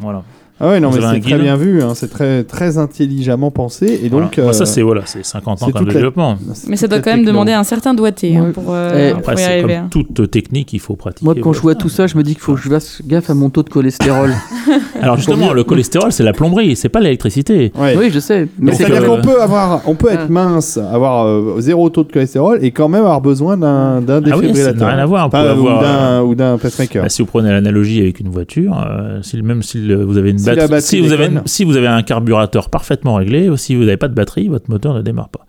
[SPEAKER 4] Voilà.
[SPEAKER 1] Ah ouais, non,
[SPEAKER 4] Vous
[SPEAKER 1] mais c'est très bien vu, hein, c'est très, très intelligemment pensé. Et
[SPEAKER 4] Voilà.
[SPEAKER 1] donc,
[SPEAKER 4] Moi, ça
[SPEAKER 1] euh,
[SPEAKER 4] c'est voilà, c'est 50 ans de
[SPEAKER 1] la-
[SPEAKER 4] développement.
[SPEAKER 1] c'est
[SPEAKER 2] Mais ça doit quand même demander un certain doigté hein, pour, euh,
[SPEAKER 3] Eh,
[SPEAKER 2] pour
[SPEAKER 4] Après
[SPEAKER 2] y
[SPEAKER 4] c'est
[SPEAKER 2] arriver.
[SPEAKER 4] comme toute technique, il faut pratiquer.
[SPEAKER 3] Moi, quand je vois tout ça, je me dis qu'il faut que je fasse gaffe à mon taux de cholestérol.
[SPEAKER 4] Alors justement, le cholestérol, c'est la plomberie, c'est pas l'électricité.
[SPEAKER 1] Ouais.
[SPEAKER 3] oui, je sais. Mais
[SPEAKER 1] C'est-à-dire
[SPEAKER 4] euh,
[SPEAKER 1] qu'on peut avoir, on peut être
[SPEAKER 3] Ah.
[SPEAKER 1] mince, avoir euh, zéro taux de cholestérol et quand même avoir besoin d'un d'un
[SPEAKER 4] Ah oui, ça
[SPEAKER 1] défibrillateur.
[SPEAKER 4] n'a rien à voir. On
[SPEAKER 1] Enfin,
[SPEAKER 4] avoir,
[SPEAKER 1] d'un ou d'un pacemaker.
[SPEAKER 4] Bah, si vous prenez l'analogie avec une voiture, euh, si, même si le- vous avez une
[SPEAKER 1] Si la
[SPEAKER 4] batterie,
[SPEAKER 1] batterie
[SPEAKER 4] si vous avez, si vous avez un carburateur parfaitement réglé, si vous n'avez pas de batterie, votre moteur ne démarre pas.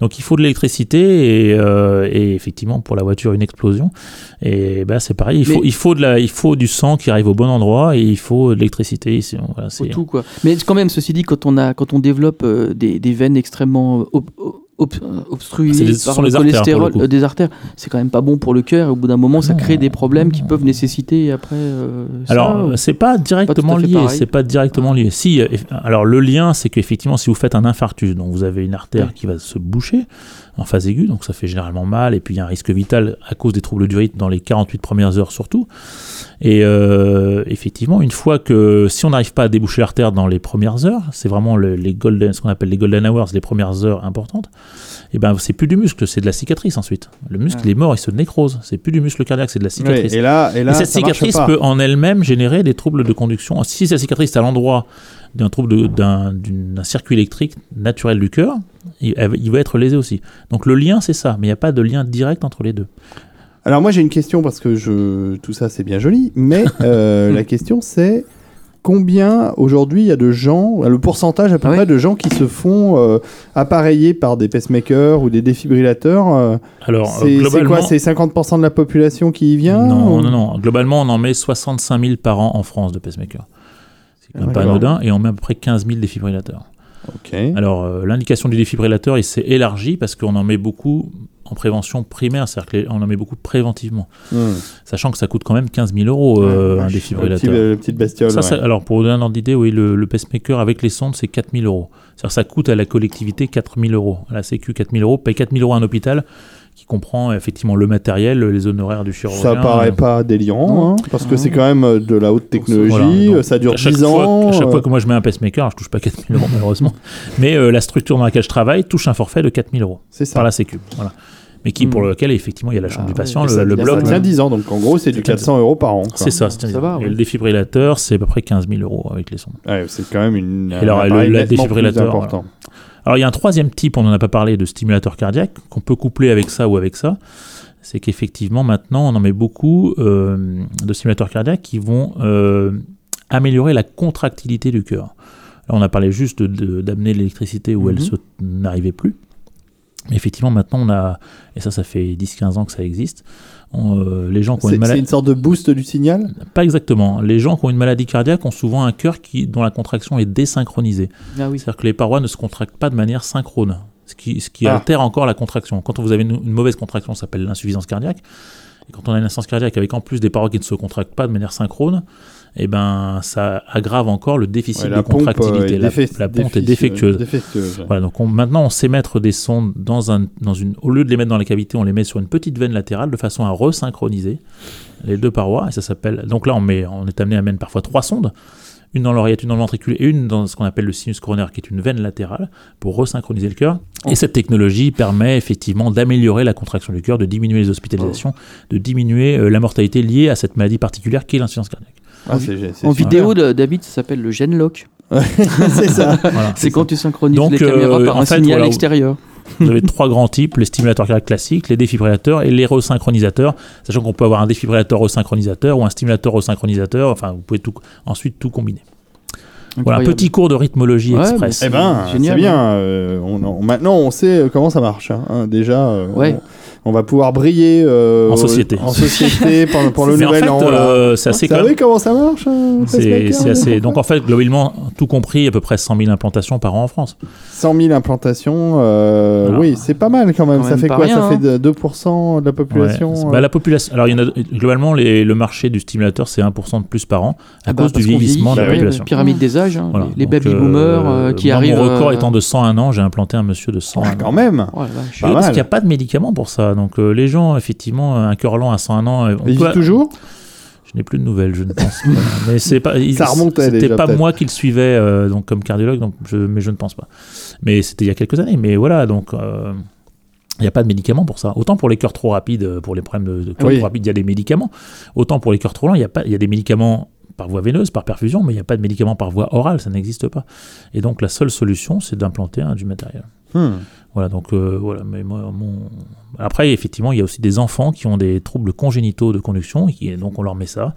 [SPEAKER 4] Donc il faut de l'électricité et, euh, et effectivement pour la voiture une explosion. Et bah, c'est pareil, il faut, il, faut de la, il faut du sang qui arrive au bon endroit et il faut de l'électricité. Voilà,
[SPEAKER 3] tout quoi. Mais quand même, ceci dit, quand on a, quand on développe euh, des, des veines extrêmement ob- ob-
[SPEAKER 4] les- ce
[SPEAKER 3] par le
[SPEAKER 4] les artères, pour
[SPEAKER 3] cholestérol,
[SPEAKER 4] le
[SPEAKER 3] euh, des artères, c'est quand même pas bon pour le cœur. Au bout d'un moment, ça
[SPEAKER 4] Non.
[SPEAKER 3] crée des problèmes qui peuvent nécessiter après. euh.
[SPEAKER 4] Alors, c'est pas directement
[SPEAKER 3] Pas
[SPEAKER 4] lié. C'est pas directement lié. Si, euh, alors le lien, c'est qu'effectivement, si vous faites un infarctus, donc vous avez une artère qui va se boucher en phase aiguë, donc ça fait généralement mal, et puis il y a un risque vital à cause des troubles du rythme dans les 48 premières heures surtout. Et euh, effectivement, une fois que si on n'arrive pas à déboucher l'artère dans les premières heures, c'est vraiment le- les golden, ce qu'on appelle les golden hours, les premières heures importantes. Et ben, c'est plus du muscle, c'est de la cicatrice ensuite. Le muscle,
[SPEAKER 3] Ouais.
[SPEAKER 4] est mort, il se nécrose. C'est plus du muscle cardiaque, c'est de la cicatrice.
[SPEAKER 1] et là, et là,
[SPEAKER 4] Et cette cicatrice peut en elle-même générer des troubles de conduction. Si cette cicatrice est à l'endroit d'un trouble d'un circuit électrique naturel du cœur, il, il va être lésé aussi. Donc le lien, c'est ça, mais il n'y a pas de lien direct entre les deux.
[SPEAKER 1] Alors moi j'ai une question parce que je tout ça c'est bien joli, mais euh, la question c'est combien aujourd'hui il y a de gens, le pourcentage à peu
[SPEAKER 3] oui.
[SPEAKER 1] près de gens qui se font euh, appareiller par des pacemakers ou des défibrillateurs euh,
[SPEAKER 4] Alors,
[SPEAKER 1] C'est
[SPEAKER 4] globalement.
[SPEAKER 1] quoi C'est 50% de la population qui y vient
[SPEAKER 4] non,
[SPEAKER 1] ou-
[SPEAKER 4] non, non. Globalement, on en met 65 000 par an en France de pacemakers. C'est quand même
[SPEAKER 1] Ah,
[SPEAKER 4] pas anodin, et on met à peu près 15 000 défibrillateurs.
[SPEAKER 1] Ok.
[SPEAKER 4] Alors, euh, l'indication du défibrillateur, il s'est élargi parce qu'on en met beaucoup en prévention primaire, c'est-à-dire qu'on en met beaucoup préventivement,
[SPEAKER 1] Hmm.
[SPEAKER 4] sachant que ça coûte quand même 15 000 euros euh,
[SPEAKER 1] Ouais,
[SPEAKER 4] un défibrillateur.
[SPEAKER 1] Le petit- petite bestiole.
[SPEAKER 4] Ça,
[SPEAKER 1] ouais.
[SPEAKER 4] ça- alors, pour vous donner un ordre d'idée, oui, le, le pacemaker avec les sondes, c'est 4 000 euros. C'est-à-dire que ça coûte à la collectivité 4 000 euros. À la Sécu, 4 000 euros. Paye 4 000 euros à un hôpital qui comprend effectivement le matériel, les honoraires du chirurgien.
[SPEAKER 1] Ça paraît
[SPEAKER 4] euh,
[SPEAKER 1] pas délirant, hein, parce que c'est quand même euh, de la haute technologie,
[SPEAKER 4] Voilà,
[SPEAKER 1] euh,
[SPEAKER 4] donc,
[SPEAKER 1] ça dure
[SPEAKER 4] à chaque
[SPEAKER 1] 10
[SPEAKER 4] fois-
[SPEAKER 1] ans.
[SPEAKER 4] À chaque fois que moi je mets un pacemaker, je touche pas 4 000 euros malheureusement, mais euh, la structure dans laquelle je travaille touche un forfait de 4 000 euros
[SPEAKER 1] c'est ça.
[SPEAKER 4] par la Sécu. Voilà. Mais qui,
[SPEAKER 3] Hmm.
[SPEAKER 4] pour lequel effectivement il y a la chambre
[SPEAKER 3] Ah
[SPEAKER 4] du patient,
[SPEAKER 1] Et
[SPEAKER 4] le,
[SPEAKER 1] ça,
[SPEAKER 4] le
[SPEAKER 1] ça
[SPEAKER 4] bloc.
[SPEAKER 1] tient 10 ans, donc en gros c'est du
[SPEAKER 4] Ça tient
[SPEAKER 1] 400 euros par an.
[SPEAKER 4] C'est ça, c'est
[SPEAKER 3] Ça va,
[SPEAKER 4] Et
[SPEAKER 3] ouais.
[SPEAKER 4] le défibrillateur, c'est à peu près 15 000 euros avec les sondes.
[SPEAKER 1] Ouais, c'est quand même une.
[SPEAKER 4] Et alors,
[SPEAKER 1] un
[SPEAKER 4] le- défibrillateur,
[SPEAKER 1] plus important.
[SPEAKER 4] Alors il y a un troisième type, on n'en a pas parlé, de stimulateur cardiaque, qu'on peut coupler avec ça ou avec ça. C'est qu'effectivement maintenant on en met beaucoup euh, de stimulateurs cardiaques qui vont euh, améliorer la contractilité du cœur. Là on a parlé juste de- de- d'amener l'électricité où elle
[SPEAKER 3] Mhm.
[SPEAKER 4] n'arrivait plus. Mais effectivement maintenant on a, et ça ça fait 10-15 ans que ça existe, euh, les gens qui ont
[SPEAKER 1] C'est
[SPEAKER 4] une
[SPEAKER 1] c'est
[SPEAKER 4] maladie...
[SPEAKER 1] une sorte de boost du signal?
[SPEAKER 4] Pas exactement. Les gens qui ont une maladie cardiaque ont souvent un cœur qui, dont la contraction est désynchronisée.
[SPEAKER 3] Ah oui.
[SPEAKER 4] C'est-à-dire que les parois ne se contractent pas de manière synchrone, ce qui, ce qui
[SPEAKER 1] Ah.
[SPEAKER 4] altère encore la contraction. Quand vous avez une, une mauvaise contraction, ça s'appelle l'insuffisance cardiaque. Et quand on a une insuffisance cardiaque avec en plus des parois qui ne se contractent pas de manière synchrone, eh ben, ça aggrave encore le déficit
[SPEAKER 1] Ouais,
[SPEAKER 4] de
[SPEAKER 1] euh,
[SPEAKER 4] contractilité.
[SPEAKER 1] est
[SPEAKER 4] la, la pompe est défectueuse.
[SPEAKER 1] défectueuse, ouais.
[SPEAKER 4] Voilà, donc on- maintenant on sait mettre des sondes dans un, dans une, au lieu de les mettre dans la cavité, on les met sur une petite veine latérale de façon à resynchroniser les deux parois. Et ça s'appelle. Donc là, on met, on est amené à mettre parfois trois sondes, une dans l'oreillette, une dans le ventricule et une dans ce qu'on appelle le sinus coronaire, qui est une veine latérale, pour resynchroniser le cœur. Et cette technologie permet effectivement d'améliorer la contraction du cœur, de diminuer les hospitalisations, de diminuer euh, la mortalité liée à cette maladie particulière qui est l'insuffisance cardiaque.
[SPEAKER 1] Ah, c'est- c'est
[SPEAKER 3] En vidéo, de- David, ça s'appelle le Genlock.
[SPEAKER 1] c'est ça.
[SPEAKER 4] Voilà.
[SPEAKER 3] C'est quand tu synchronises
[SPEAKER 4] Donc,
[SPEAKER 3] les caméras
[SPEAKER 4] euh,
[SPEAKER 3] par
[SPEAKER 4] en
[SPEAKER 3] un
[SPEAKER 4] fait,
[SPEAKER 3] signal
[SPEAKER 4] voilà,
[SPEAKER 3] extérieur.
[SPEAKER 4] Vous avez trois grands types, les stimulateurs cardiaques classiques, les défibrillateurs et les resynchronisateurs, sachant qu'on peut avoir un défibrillateur resynchronisateur ou un stimulateur resynchronisateur, enfin vous pouvez tout, ensuite tout combiner. Voilà, un petit cours de rythmologie
[SPEAKER 3] Ouais,
[SPEAKER 4] express.
[SPEAKER 1] Eh ben,
[SPEAKER 3] Génial,
[SPEAKER 1] c'est bien. euh, on, en- maintenant, on sait euh, comment ça marche. hein, hein, déjà, euh,
[SPEAKER 3] Ouais.
[SPEAKER 1] on, on va pouvoir briller euh,
[SPEAKER 4] En société.
[SPEAKER 1] En société pour, pour le
[SPEAKER 4] Mais en
[SPEAKER 1] nouvel
[SPEAKER 4] fait,
[SPEAKER 1] an.
[SPEAKER 4] euh, c'est
[SPEAKER 1] Vous
[SPEAKER 4] assez quand
[SPEAKER 1] savez
[SPEAKER 4] même-
[SPEAKER 1] comment ça marche
[SPEAKER 4] C'est assez.
[SPEAKER 1] là,
[SPEAKER 4] Donc en fait, globalement, tout compris, à peu près 100 000 implantations par an en France.
[SPEAKER 1] 100 000 implantations, euh,
[SPEAKER 4] Alors,
[SPEAKER 1] oui, c'est pas mal quand même.
[SPEAKER 3] quand
[SPEAKER 1] ça
[SPEAKER 3] même
[SPEAKER 1] fait quoi?
[SPEAKER 3] rien,
[SPEAKER 1] Ça fait
[SPEAKER 3] hein.
[SPEAKER 1] de- 2% de la population.
[SPEAKER 4] Ouais.
[SPEAKER 1] euh,
[SPEAKER 4] Bah, la population. Alors il y en a globalement les- le marché du stimulateur c'est 1% de plus par an à
[SPEAKER 3] Ah bah,
[SPEAKER 4] cause du vieillissement de la population.
[SPEAKER 3] Pyramide des âges, hein,
[SPEAKER 4] Voilà.
[SPEAKER 3] les, les baby
[SPEAKER 4] euh,
[SPEAKER 3] boomers euh, qui arrivent.
[SPEAKER 4] Mon record
[SPEAKER 3] euh,
[SPEAKER 4] étant de 101 ans, j'ai implanté un monsieur de 101
[SPEAKER 1] ah,
[SPEAKER 4] ans.
[SPEAKER 1] quand même.
[SPEAKER 3] oh
[SPEAKER 4] parce qu'il n'y a pas de médicaments pour ça. Donc euh, les gens, effectivement, un cœur lent à 101 ans, euh, on
[SPEAKER 1] Il
[SPEAKER 4] peut-
[SPEAKER 1] toujours?
[SPEAKER 4] Je n'ai plus de nouvelles, je ne pense pas. Mais c'est pas, C'était pas moi qui le suivais euh, donc comme cardiologue, donc je, mais je ne pense pas. Mais c'était il y a quelques années. Mais voilà, donc euh, il n'y a pas de médicaments pour ça. Autant pour les cœurs trop rapides, euh, pour les problèmes de, de cœur
[SPEAKER 1] Oui.
[SPEAKER 4] trop rapides, il y a des médicaments. Autant pour les cœurs trop lents, il y a pas, il y a des médicaments par voie veineuse, par perfusion, mais il n'y a pas de médicaments par voie orale, ça n'existe pas. Et donc la seule solution, c'est d'implanter du matériel.
[SPEAKER 1] Hmm.
[SPEAKER 4] Voilà, donc euh, voilà. Mais moi, mon... Après, effectivement, il y a aussi des enfants qui ont des troubles congénitaux de conduction, et donc on leur met ça.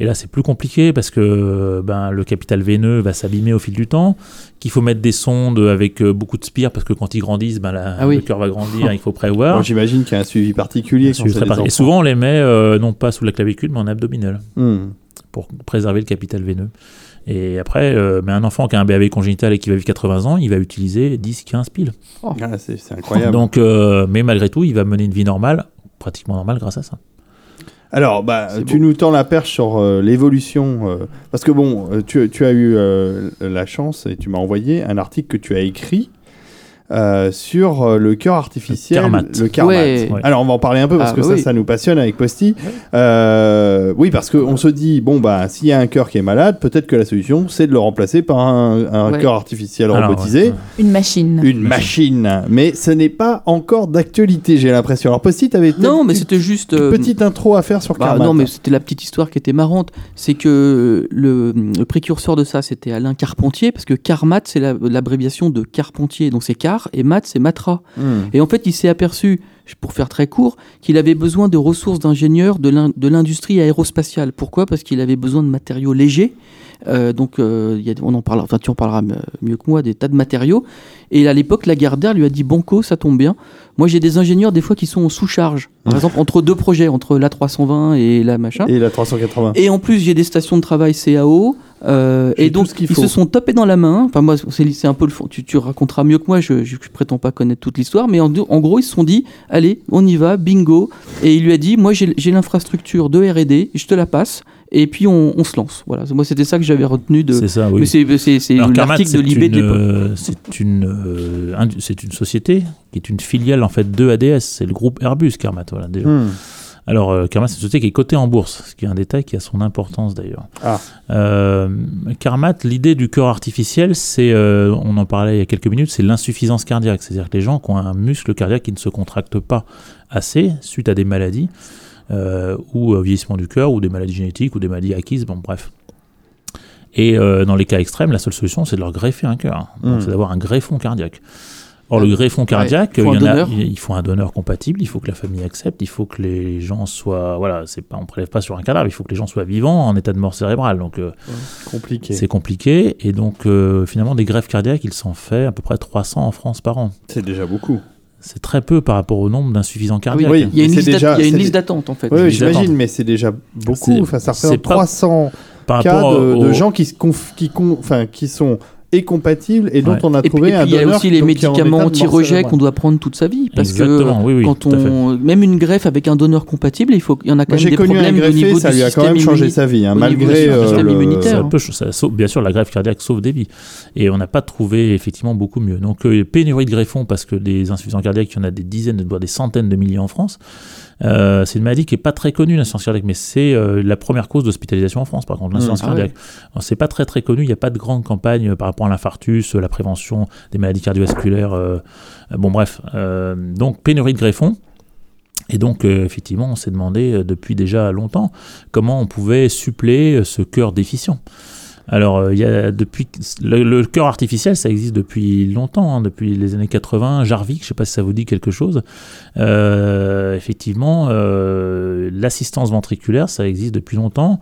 [SPEAKER 4] Et là, c'est plus compliqué parce que ben, le capital veineux va s'abîmer au fil du temps, qu'il faut mettre des sondes avec euh, beaucoup de spires parce que quand ils grandissent, ben, la-
[SPEAKER 3] Ah oui.
[SPEAKER 4] le cœur va grandir, il faut prévoir.
[SPEAKER 1] J'imagine qu'il y a un suivi particulier. quand
[SPEAKER 4] Suivi très par- Et souvent, on les met euh, non pas sous la clavicule, mais en abdominal
[SPEAKER 1] Hmm.
[SPEAKER 4] Pour préserver le capital veineux. Et après, euh, mais un enfant qui a un BAV congénital et qui va vivre 80 ans, il va utiliser 10-15 piles.
[SPEAKER 1] Ah, c'est c'est incroyable.
[SPEAKER 4] Donc, euh, mais malgré tout, il va mener une vie normale, pratiquement normale grâce à ça.
[SPEAKER 1] Alors, bah,
[SPEAKER 3] C'est
[SPEAKER 1] tu nous tends la perche sur euh, l'évolution. euh, parce que bon, tu, tu as eu euh, la chance et tu m'as envoyé un article que tu as écrit euh, sur euh, le cœur artificiel,
[SPEAKER 4] Carmat.
[SPEAKER 1] le Carmat.
[SPEAKER 3] Ouais.
[SPEAKER 4] Ouais.
[SPEAKER 1] Alors on va en parler un peu parce
[SPEAKER 3] Ah,
[SPEAKER 1] que
[SPEAKER 3] bah
[SPEAKER 1] ça,
[SPEAKER 3] oui.
[SPEAKER 1] ça nous passionne avec Posty. Euh, oui, parce qu'on se dit bon bah s'il y a un cœur qui est malade, peut-être que la solution c'est de le remplacer par un, un
[SPEAKER 3] Ouais.
[SPEAKER 1] cœur artificiel
[SPEAKER 4] Alors,
[SPEAKER 1] robotisé,
[SPEAKER 4] ouais.
[SPEAKER 2] Une machine.
[SPEAKER 1] une machine. Mais ce n'est pas encore d'actualité, j'ai l'impression. Alors Posty, t'avais
[SPEAKER 3] Non, mais
[SPEAKER 1] une
[SPEAKER 3] c'était juste. euh,
[SPEAKER 1] petite intro à faire sur
[SPEAKER 3] Bah,
[SPEAKER 1] Carmat.
[SPEAKER 3] non, mais c'était la petite histoire qui était marrante. C'est que le, le précurseur de ça, c'était Alain Carpentier, parce que Carmat, c'est la- l'abréviation de Carpentier. Donc c'est Car, et Mat, c'est Matra.
[SPEAKER 1] Hmm.
[SPEAKER 3] Et en fait, il s'est aperçu, pour faire très court, qu'il avait besoin de ressources d'ingénieurs de l'in- de l'industrie aérospatiale. Pourquoi? Parce qu'il avait besoin de matériaux légers. Euh, donc, euh, il y a- on en parlera, enfin, tu en parleras mieux que moi, des tas de matériaux. Et à l'époque, Lagardère lui a dit Banco, ça tombe bien. Moi, j'ai des ingénieurs, des fois, qui sont en sous-charge. Par exemple, entre deux projets, entre l'A320 et la machin.
[SPEAKER 1] Et la 380.
[SPEAKER 3] Et en plus, j'ai des stations de travail CAO. euh, et donc, ils
[SPEAKER 1] faut.
[SPEAKER 3] se sont tapés dans la main. Enfin, moi, c'est c'est un peu le fond. Tu, tu raconteras mieux que moi. Je, je, je prétends pas connaître toute l'histoire. Mais en, en gros, ils se sont dit allez, on y va, bingo. Et il lui a dit moi, j'ai j'ai l'infrastructure de RD, je te la passe. Et puis, on, on se lance. Voilà. Moi, c'était ça que j'avais retenu de.
[SPEAKER 4] C'est ça, oui.
[SPEAKER 3] C'est- l'article de Libé de
[SPEAKER 4] une,
[SPEAKER 3] l'époque.
[SPEAKER 4] C'est une, indu- c'est une société qui est une filiale en fait de ADS. C'est le groupe Airbus Carmat. Voilà, déjà.
[SPEAKER 1] Hmm.
[SPEAKER 4] Alors, euh, Carmat, c'est une société qui est cotée en bourse, ce qui est un détail qui a son importance d'ailleurs.
[SPEAKER 1] Ah.
[SPEAKER 4] Euh, Carmat, l'idée du cœur artificiel, c'est, euh, on en parlait il y a quelques minutes, c'est l'insuffisance cardiaque. C'est-à-dire que les gens qui ont un muscle cardiaque qui ne se contracte pas assez suite à des maladies, euh, ou au vieillissement du cœur, ou des maladies génétiques, ou des maladies acquises, bon bref. Et dans les cas extrêmes, la seule solution, c'est de leur greffer un cœur. Donc,
[SPEAKER 1] Mm.
[SPEAKER 4] C'est d'avoir un greffon cardiaque. Or, le greffon cardiaque,
[SPEAKER 3] il faut
[SPEAKER 4] il,
[SPEAKER 3] un
[SPEAKER 4] y en a-
[SPEAKER 3] donneur.
[SPEAKER 4] il- il faut un donneur compatible, il faut que la famille accepte, il faut que les gens soient. Voilà, c'est pas, on prélève pas sur un cadavre, il faut que les gens soient vivants en état de mort cérébrale. Donc, euh,
[SPEAKER 1] Compliqué.
[SPEAKER 4] c'est compliqué. Et donc, euh, finalement, des greffes cardiaques, il s'en fait à peu près 300 en France par an.
[SPEAKER 1] C'est déjà beaucoup.
[SPEAKER 4] C'est très peu par rapport au nombre d'insuffisants cardiaques.
[SPEAKER 1] oui.
[SPEAKER 3] il y a une liste
[SPEAKER 1] déjà-
[SPEAKER 3] d'attente, en fait.
[SPEAKER 1] Oui, j'imagine, mais c'est déjà beaucoup.
[SPEAKER 4] C'est-
[SPEAKER 1] Enfin, ça représente
[SPEAKER 4] pas-
[SPEAKER 1] 300
[SPEAKER 4] Par
[SPEAKER 1] cas
[SPEAKER 4] rapport
[SPEAKER 1] de,
[SPEAKER 4] au-
[SPEAKER 1] de gens qui, se conf- qui, con- enfin, qui sont et compatibles et dont
[SPEAKER 4] Ouais.
[SPEAKER 1] on a trouvé
[SPEAKER 3] et puis,
[SPEAKER 1] un
[SPEAKER 3] il y a
[SPEAKER 1] donneur
[SPEAKER 3] aussi les
[SPEAKER 1] est
[SPEAKER 3] médicaments anti-rejet qu'on doit prendre toute sa vie. Parce
[SPEAKER 4] Exactement,
[SPEAKER 3] que
[SPEAKER 4] oui, oui,
[SPEAKER 3] quand on, même une greffe avec un donneur compatible, il faut, il y en a quand
[SPEAKER 1] Moi,
[SPEAKER 3] même des
[SPEAKER 1] connu un
[SPEAKER 3] problèmes au
[SPEAKER 1] greffé,
[SPEAKER 3] niveau
[SPEAKER 1] ça
[SPEAKER 3] du
[SPEAKER 1] lui a quand même changé sa vie, hein,
[SPEAKER 3] au
[SPEAKER 1] malgré euh,
[SPEAKER 3] système
[SPEAKER 1] le-
[SPEAKER 3] immunitaire.
[SPEAKER 4] Ça peut- ça sauve- bien sûr, la greffe cardiaque sauve des vies. Et on n'a pas trouvé effectivement beaucoup mieux. Donc, euh, pénurie de greffons parce que des insuffisants cardiaques, il y en a des dizaines, voire des centaines de milliers en France. Euh, c'est une maladie qui est pas très connue, l'insuffisance cardiaque, mais c'est euh, la première cause d'hospitalisation en France, par contre, l'insuffisance
[SPEAKER 3] Ah ouais.
[SPEAKER 4] cardiaque. C'est pas très très connu, il n'y a pas de grande campagne euh, par rapport à l'infarctus, la prévention des maladies cardiovasculaires. euh, bon, bref. Donc, pénurie de greffons. Et donc, euh, effectivement, on s'est demandé euh, depuis déjà longtemps comment on pouvait suppléer euh, ce cœur déficient. Alors, euh, il y a depuis le, cœur artificiel, ça existe depuis longtemps, hein, depuis les années 80. Jarvik, je ne sais pas si ça vous dit quelque chose. Euh, effectivement, euh, l'assistance ventriculaire, ça existe depuis longtemps.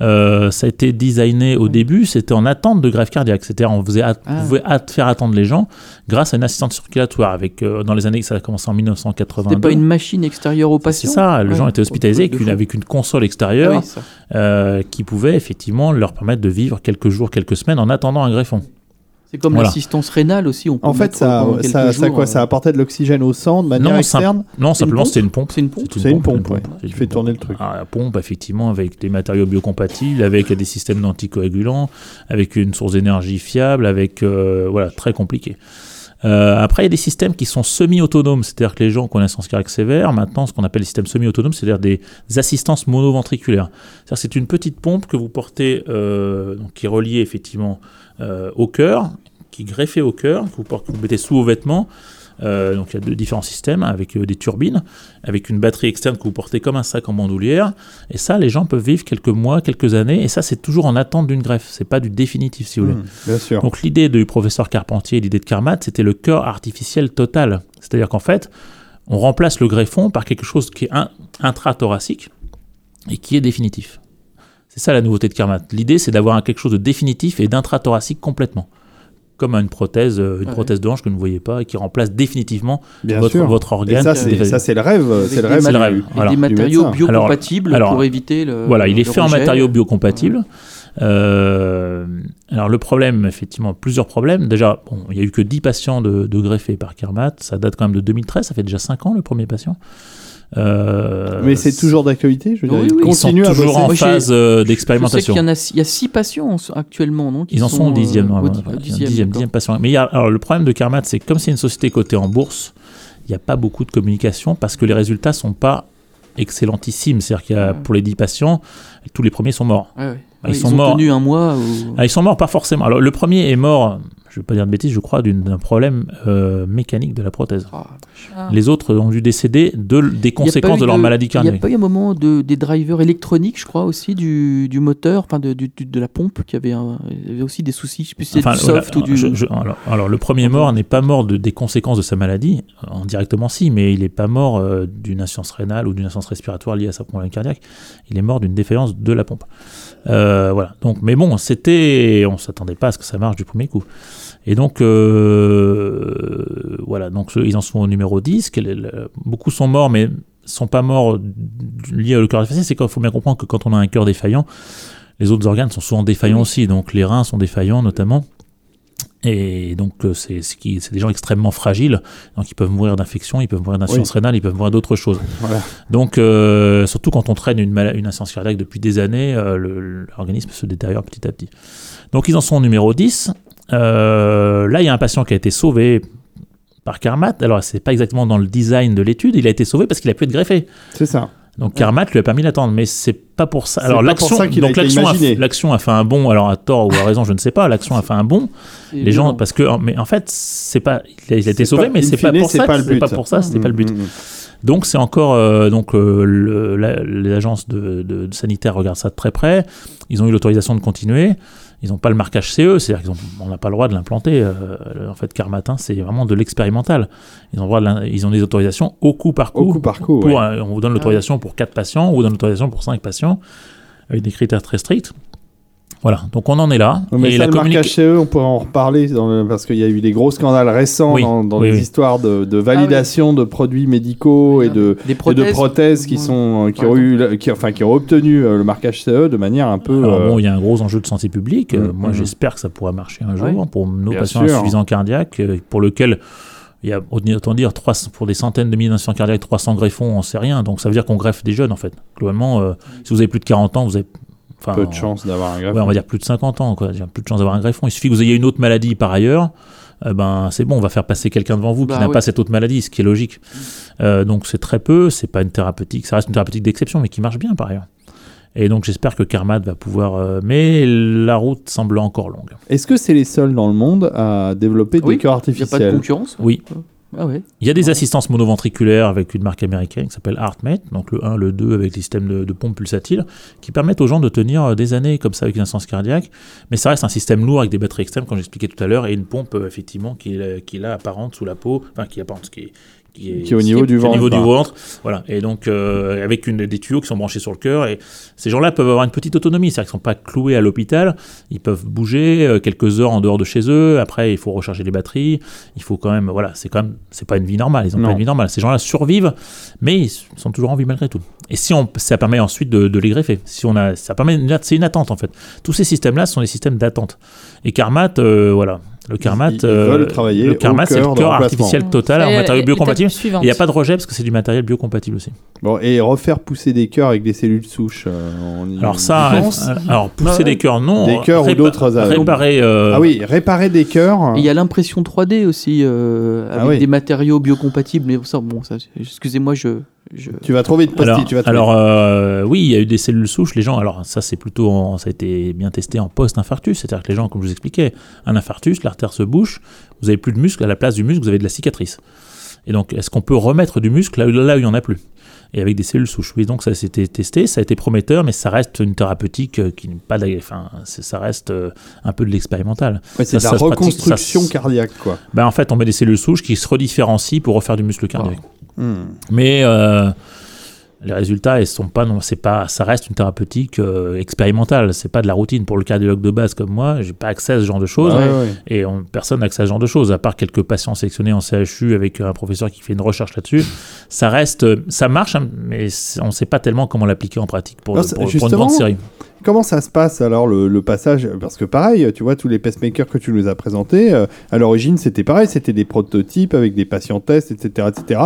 [SPEAKER 4] Euh, ça a été designé au début, c'était en attente de greffe cardiaque. C'est-à-dire, on faisait at-
[SPEAKER 3] Ah.
[SPEAKER 4] pouvait at- faire attendre les gens grâce à une assistance circulatoire. Avec, euh, dans les années, ça a commencé en 1982.
[SPEAKER 3] C'était pas une machine extérieure au
[SPEAKER 4] C'est
[SPEAKER 3] patient
[SPEAKER 4] ça, les
[SPEAKER 3] Ouais.
[SPEAKER 4] gens étaient hospitalisés avec une, avec une console
[SPEAKER 3] Ah
[SPEAKER 4] extérieure
[SPEAKER 3] oui,
[SPEAKER 4] euh, qui pouvait effectivement leur permettre de vivre quelques jours, quelques semaines en attendant un greffon.
[SPEAKER 3] C'est comme
[SPEAKER 4] Voilà.
[SPEAKER 3] l'assistance rénale aussi. On peut
[SPEAKER 1] En fait, ça, ça, ça quoi
[SPEAKER 3] euh,
[SPEAKER 1] Ça apportait de l'oxygène au sang de manière
[SPEAKER 4] Non, ça-
[SPEAKER 1] externe
[SPEAKER 4] Non, simplement
[SPEAKER 3] pompe
[SPEAKER 4] c'était une pompe.
[SPEAKER 3] C'est une pompe.
[SPEAKER 1] C'est une pompe, ouais,
[SPEAKER 4] C'est
[SPEAKER 1] qui
[SPEAKER 4] une
[SPEAKER 1] fait
[SPEAKER 4] pompe.
[SPEAKER 1] tourner le truc.
[SPEAKER 4] Ah, la pompe, effectivement, avec des matériaux biocompatibles, avec des systèmes d'anticoagulants, avec une source d'énergie fiable, avec euh, voilà très compliqué. Euh, après, il y a des systèmes qui sont semi-autonomes, c'est-à-dire que les gens qui ont une insuffisance cardiaque sévère, maintenant, ce qu'on appelle les systèmes semi-autonomes, c'est-à-dire des assistances monoventriculaires. C'est-à-dire que c'est une petite pompe que vous portez, euh, donc, qui est reliée effectivement euh, au cœur, qui est greffée au cœur, que vous, portez, que vous mettez sous vos vêtements. Euh, donc il y a deux différents systèmes avec euh, des turbines, avec une batterie externe que vous portez comme un sac en bandoulière. Et ça, les gens peuvent vivre quelques mois, quelques années. Et ça, c'est toujours en attente d'une greffe. C'est pas du définitif, si vous voulez.
[SPEAKER 1] Mmh, bien sûr.
[SPEAKER 4] Donc l'idée du professeur Carpentier, l'idée de Carmat, c'était le cœur artificiel total. C'est-à-dire qu'en fait, on remplace le greffon par quelque chose qui est in- intrathoracique et qui est définitif. C'est ça la nouveauté de Carmat. L'idée, c'est d'avoir quelque chose de définitif et d'intrathoracique complètement. Comme une prothèse, euh, une
[SPEAKER 3] Ouais.
[SPEAKER 4] prothèse de hanche que vous ne voyez pas et qui remplace définitivement
[SPEAKER 1] Bien
[SPEAKER 4] votre,
[SPEAKER 1] sûr.
[SPEAKER 4] votre organe.
[SPEAKER 1] ça, c'est ça, c'est le rêve. C'est le rêve.
[SPEAKER 4] C'est le rêve. Voilà.
[SPEAKER 3] des
[SPEAKER 1] Du
[SPEAKER 3] matériaux biocompatibles
[SPEAKER 4] Alors-
[SPEAKER 3] pour éviter le.
[SPEAKER 4] Voilà, il est fait en matériaux biocompatibles. Euh, alors le problème, effectivement, plusieurs problèmes. Déjà, bon, il n'y a eu que 10 patients de, de greffés par Kermat. Ça date quand même de 2013, ça fait déjà 5 ans le premier patient. Euh,
[SPEAKER 1] Mais c'est toujours d'actualité, je veux dire.
[SPEAKER 3] Oui,
[SPEAKER 1] ils
[SPEAKER 3] oui.
[SPEAKER 4] ils sont
[SPEAKER 1] continuent à
[SPEAKER 4] toujours
[SPEAKER 1] bosser.
[SPEAKER 4] en phase euh, d'expérimentation.
[SPEAKER 3] qu'il y en a, il y a six patients en- actuellement, non
[SPEAKER 4] Ils en sont au dixième,
[SPEAKER 3] euh, au
[SPEAKER 4] il
[SPEAKER 3] dixième,
[SPEAKER 4] dixième,
[SPEAKER 3] d'accord.
[SPEAKER 4] dixième patient. Mais il y a, alors le problème de Carmat, c'est que comme c'est une société cotée en bourse, il n'y a pas beaucoup de communication parce que les résultats sont pas excellentissimes. C'est-à-dire qu'il y a
[SPEAKER 3] Ouais.
[SPEAKER 4] pour les 10 patients, tous les premiers sont morts.
[SPEAKER 3] Ouais, ouais.
[SPEAKER 4] Ah, ils
[SPEAKER 3] ils,
[SPEAKER 4] sont
[SPEAKER 3] ont
[SPEAKER 4] morts.
[SPEAKER 3] tenu un mois. ou-
[SPEAKER 4] Ah, ils sont morts pas forcément. Alors le premier est mort, je vais pas dire de bêtises, je crois, d'un problème euh, mécanique de la prothèse.
[SPEAKER 3] Ah,
[SPEAKER 2] Ah.
[SPEAKER 4] Les autres ont dû décéder de, des conséquences de leur maladie
[SPEAKER 3] Il n'y a
[SPEAKER 4] cardiaque.
[SPEAKER 3] pas eu un moment de, des drivers électroniques, je crois, aussi, du, du moteur, enfin de, de la pompe, qui avait, un- il y avait aussi des soucis. Je sais plus si
[SPEAKER 4] Enfin,
[SPEAKER 3] du
[SPEAKER 4] voilà,
[SPEAKER 3] soft ou du.
[SPEAKER 4] je- je- alors, alors, le premier mort n'est pas mort de, des conséquences de sa maladie, en directement si, mais il n'est pas mort euh, d'une insuffisance rénale ou d'une insuffisance respiratoire liée à sa problème cardiaque. Il est mort d'une défaillance de la pompe. Euh, voilà. Donc, mais bon, c'était, on s'attendait pas à ce que ça marche du premier coup. Et donc, euh, voilà. Donc, ils en sont au numéro 10. quel est le- beaucoup sont morts, mais sont pas morts liés au cœur défaillant. C'est qu'il faut bien comprendre que quand on a un cœur défaillant, les autres organes sont souvent défaillants aussi. Donc, les reins sont défaillants notamment. Et donc, euh, c'est des gens extrêmement fragiles. Donc, ils peuvent mourir d'infection, ils peuvent mourir d'insuffisance rénale, ils peuvent mourir d'autres choses.
[SPEAKER 1] Voilà.
[SPEAKER 4] Donc, euh, surtout quand on traîne une, une insuffisance cardiaque depuis des années, euh, l'organisme se détériore petit à petit. Donc, ils en sont au numéro 10. Euh, là, il y a un patient qui a été sauvé par Carmat. Alors, c'est pas exactement dans le design de l'étude, il a été sauvé parce qu'il a pu être greffé.
[SPEAKER 1] C'est ça.
[SPEAKER 4] Donc Carmat lui a permis d'attendre, mais c'est pas pour ça. Alors l'action, donc l'action, a,
[SPEAKER 1] imaginé.
[SPEAKER 4] l'action a fait un bond. Alors à tort ou à raison, je ne sais pas. L'action a fait un bond.
[SPEAKER 3] Et
[SPEAKER 4] Les gens, parce que, mais en fait, c'est pas, il a, il a été sauvé,
[SPEAKER 1] pas-
[SPEAKER 4] mais c'est pas pour ça. C'est pas pour ça. C'était pas le but.
[SPEAKER 1] Mm, mm, mm.
[SPEAKER 4] Donc c'est encore euh, donc euh, le- la- les agences de, de- de sanitaires regardent ça de très près. Ils ont eu l'autorisation de continuer. Ils n'ont pas le marquage CE, c'est-à-dire qu'on n'a pas le droit de l'implanter. euh, en fait, Carmatin, c'est vraiment de l'expérimental. Ils ont le droit de l'in- ils ont des autorisations au coup par coup.
[SPEAKER 1] Au coup par coup,
[SPEAKER 4] Pour,
[SPEAKER 1] ouais.
[SPEAKER 4] euh, on vous donne l'autorisation pour 4 patients, on vous donne l'autorisation pour 5 patients, avec des critères très stricts. Voilà, donc on en est là.
[SPEAKER 1] Mais
[SPEAKER 4] Et
[SPEAKER 1] ça,
[SPEAKER 4] la
[SPEAKER 1] le
[SPEAKER 4] communication-
[SPEAKER 1] marquage CE, on pourrait en reparler dans le- parce qu'il y a eu des gros scandales récents
[SPEAKER 4] Oui,
[SPEAKER 1] dans, dans
[SPEAKER 4] oui,
[SPEAKER 1] les
[SPEAKER 4] oui.
[SPEAKER 1] histoires de, de validation de produits médicaux et de,
[SPEAKER 3] Des
[SPEAKER 1] et de
[SPEAKER 3] prothèses.
[SPEAKER 1] qui sont euh, qui ont eu qui, enfin qui ont obtenu euh, le marquage CE de manière un peu
[SPEAKER 4] Alors
[SPEAKER 1] euh,
[SPEAKER 4] bon, il y a un gros enjeu de santé publique. Euh,
[SPEAKER 1] Mm,
[SPEAKER 4] Moi,
[SPEAKER 1] mm.
[SPEAKER 4] j'espère que ça pourra marcher un jour pour nos
[SPEAKER 1] Bien
[SPEAKER 4] patients
[SPEAKER 1] sûr.
[SPEAKER 4] insuffisants cardiaques, euh, pour lequel il y a autant dire 300 pour des centaines de milliers d'insuffisants cardiaques, 300 greffons, on sait rien. Donc ça veut dire qu'on greffe des jeunes en fait. Globalement, euh, si vous avez plus de 40 ans, vous avez enfin,
[SPEAKER 1] peu de chance d'avoir un greffe.
[SPEAKER 4] Ouais, on va dire plus de 50 ans, quoi. Plus de chance d'avoir un greffon. Il suffit que vous ayez une autre maladie par ailleurs. euh, ben, c'est bon, on va faire passer quelqu'un devant vous qui
[SPEAKER 3] Bah
[SPEAKER 4] n'a pas cette autre maladie, ce qui est logique. Euh, donc c'est très peu, c'est pas une thérapeutique, ça reste une thérapeutique d'exception, mais qui marche bien par ailleurs. Et donc j'espère que Carmat va pouvoir. euh, mais la route semble encore longue.
[SPEAKER 1] Est-ce que c'est les seuls dans le monde à développer
[SPEAKER 3] Oui,
[SPEAKER 1] des cœurs
[SPEAKER 3] Il n'y a pas de
[SPEAKER 1] artificiels?
[SPEAKER 3] concurrence?
[SPEAKER 4] Oui.
[SPEAKER 3] Ah ouais.
[SPEAKER 4] Il y a des assistances monoventriculaires avec une marque américaine qui s'appelle HeartMate, donc le 1, le 2 avec les systèmes de, de pompe pulsatile, qui permettent aux gens de tenir euh, des années comme ça avec une insuffisance cardiaque. Mais ça reste un système lourd avec des batteries extrêmes, comme j'expliquais tout à l'heure, et une pompe euh, effectivement qui, est là- qui est là apparente sous la peau, enfin qui est apparente, qui est, qui est,
[SPEAKER 1] Qui est au niveau du
[SPEAKER 4] au
[SPEAKER 1] ventre,
[SPEAKER 4] niveau du
[SPEAKER 1] bah.
[SPEAKER 4] ventre. Voilà. Et donc euh, avec une, des tuyaux qui sont branchés sur le cœur, et ces gens-là peuvent avoir une petite autonomie, c'est-à-dire qu'ils ne sont pas cloués à l'hôpital, ils peuvent bouger euh, quelques heures en dehors de chez eux. Après, il faut recharger les batteries. Il faut quand même, voilà, c'est quand même, c'est pas une vie normale. Ils ont
[SPEAKER 1] Non.
[SPEAKER 4] pas une vie normale. Ces gens-là survivent, mais ils sont toujours en vie malgré tout. Et si on, ça permet ensuite de, de les greffer. Si on a, ça permet, c'est une attente en fait. Tous ces systèmes-là sont des systèmes d'attente. Et Carmat, euh, voilà, le Carmat,
[SPEAKER 1] ils
[SPEAKER 4] euh,
[SPEAKER 1] travailler
[SPEAKER 4] le Carmat,
[SPEAKER 1] au
[SPEAKER 4] c'est le
[SPEAKER 1] cœur
[SPEAKER 4] artificiel total en matériaux biocompatibles. Il n'y a pas de rejet parce que c'est du matériel biocompatible aussi.
[SPEAKER 1] Bon, et refaire pousser des cœurs avec des cellules souches. euh, on
[SPEAKER 4] Alors ça, euh, alors pousser
[SPEAKER 1] Ouais.
[SPEAKER 4] des cœurs, non.
[SPEAKER 1] Des cœurs ou d'autres, euh,
[SPEAKER 4] Réparer. euh,
[SPEAKER 1] Ah oui, réparer des cœurs.
[SPEAKER 3] Il y a l'impression 3D aussi, euh,
[SPEAKER 1] Ah
[SPEAKER 3] avec
[SPEAKER 1] oui.
[SPEAKER 3] des matériaux biocompatibles. Mais ça, bon, ça, excusez-moi, je, je...
[SPEAKER 1] Tu vas trop vite, Posti,
[SPEAKER 4] Alors,
[SPEAKER 1] tu vas trop
[SPEAKER 4] alors
[SPEAKER 1] vite.
[SPEAKER 4] euh, oui, il y a eu des cellules souches. Les gens, alors ça c'est plutôt, en- ça a été bien testé en post-infarctus, c'est-à-dire que les gens, comme je vous expliquais, un infarctus, l'artère se bouche, vous avez plus de muscle, à la place du muscle, vous avez de la cicatrice. Et donc, est-ce qu'on peut remettre du muscle là, où- là où il n'y en a plus? Et avec des cellules souches. Oui, donc ça s'était testé, ça a été prometteur, mais ça reste une thérapeutique euh, qui n'est pas, enfin, ça reste euh, un peu de l'expérimental.
[SPEAKER 1] Ouais, c'est de la
[SPEAKER 4] ça se pratique,
[SPEAKER 1] reconstruction
[SPEAKER 4] ça
[SPEAKER 1] cardiaque, quoi.
[SPEAKER 4] Ben, en fait, on met des cellules souches qui se redifférencient pour refaire du muscle cardiaque.
[SPEAKER 1] Hmm.
[SPEAKER 4] Mais euh, les résultats, ils sont pas, non, c'est pas, ça reste une thérapeutique euh, expérimentale. C'est pas de la routine pour le cardiologue de base comme moi. J'ai pas accès à ce genre de choses.
[SPEAKER 1] Ouais, ouais.
[SPEAKER 4] Et on- personne n'a accès à ce genre de choses, à part quelques patients sélectionnés en CHU avec un professeur qui fait une recherche là-dessus. Ça reste, ça marche, hein, mais on ne sait pas tellement comment l'appliquer en pratique pour,
[SPEAKER 1] Non,
[SPEAKER 4] pour- pour une grande série.
[SPEAKER 1] Comment ça se passe alors le, passage? Parce que pareil, tu vois, tous les pacemakers que tu nous as présentés, euh, à l'origine c'était pareil, c'était des prototypes avec des patients tests, etc. etc.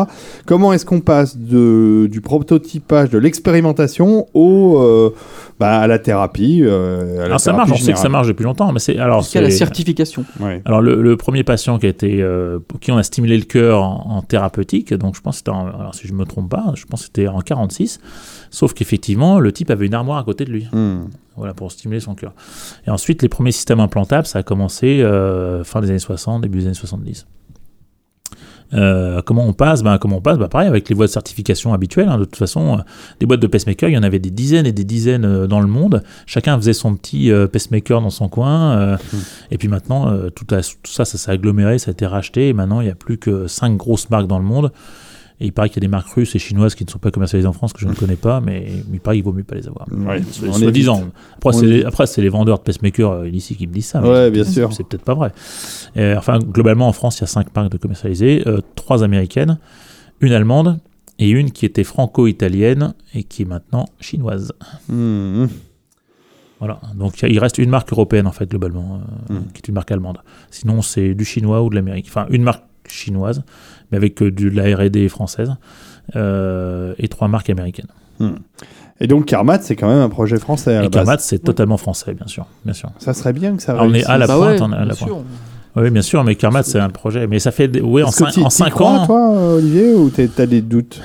[SPEAKER 1] Comment est-ce qu'on passe de, du prototypage, de l'expérimentation au, euh, bah, à la thérapie euh, à la
[SPEAKER 4] Alors ça
[SPEAKER 1] thérapie
[SPEAKER 4] marche, on sait que ça marche depuis longtemps, mais c'est alors
[SPEAKER 3] Jusqu'à la
[SPEAKER 4] c'est-
[SPEAKER 3] certification.
[SPEAKER 1] Ouais.
[SPEAKER 4] Alors le, le premier patient qui a été, euh, pour qui on a stimulé le cœur en, en thérapeutique, donc je pense que c'était, en- alors si je me trompe pas, je pense que c'était en 46, sauf qu'effectivement le type avait une armoire à côté de lui,
[SPEAKER 1] Hmm.
[SPEAKER 4] voilà pour stimuler son cœur. Et ensuite les premiers systèmes implantables, ça a commencé euh, fin des années 60, début des années 70. Euh, comment on passe? Ben, Comment on passe? Bah, Pareil, avec les voies de certification habituelles. hein. de toute façon, euh, des boîtes de pacemaker, il y en avait des dizaines et des dizaines euh, dans le monde. Chacun faisait son petit pacemaker dans son coin. euh, Et puis maintenant, tout, a- tout ça, ça s'est aggloméré, ça a été racheté. Et maintenant, il n'y a plus que cinq grosses marques dans le monde. Et il paraît qu'il y a des marques russes et chinoises qui ne sont pas commercialisées en France, que je ne connais pas, mais il paraît qu'il vaut mieux pas les avoir.
[SPEAKER 1] Ouais,
[SPEAKER 4] Soit- soit disant. Après, c'est les,
[SPEAKER 1] évite.
[SPEAKER 4] après, c'est les vendeurs de pacemakers euh, ici qui me disent ça. mais
[SPEAKER 1] Ouais,
[SPEAKER 4] c'est-
[SPEAKER 1] bien sûr.
[SPEAKER 4] C'est peut-être pas vrai. Et, enfin, globalement, en France, il y a cinq marques de commercialisées, euh, trois américaines, une allemande et une qui était franco-italienne et qui est maintenant chinoise.
[SPEAKER 1] Hmm.
[SPEAKER 4] Voilà. Donc il reste une marque européenne en fait globalement, euh,
[SPEAKER 1] Mm.
[SPEAKER 4] qui est une marque allemande. Sinon c'est du chinois ou de l'Amérique. Enfin une marque chinoise, mais avec euh, du- de la R&D française euh, et trois marques américaines.
[SPEAKER 1] Et donc Carmat, c'est quand même un projet français à
[SPEAKER 4] Et. Carmat c'est totalement français bien sûr, bien sûr.
[SPEAKER 1] Ça serait bien que ça
[SPEAKER 4] Ah, on est à la
[SPEAKER 3] Bah
[SPEAKER 4] pointe,
[SPEAKER 3] ouais,
[SPEAKER 4] on est à la
[SPEAKER 3] bien
[SPEAKER 4] pointe.
[SPEAKER 3] sûr.
[SPEAKER 4] Oui bien sûr, mais Carmat c'est un projet, mais ça fait ouais en
[SPEAKER 1] Est-ce que
[SPEAKER 4] cinq,
[SPEAKER 1] t'y-
[SPEAKER 4] en
[SPEAKER 1] t'y
[SPEAKER 4] cinq
[SPEAKER 1] crois,
[SPEAKER 4] ans.
[SPEAKER 1] toi, Olivier, ou t'as des doutes?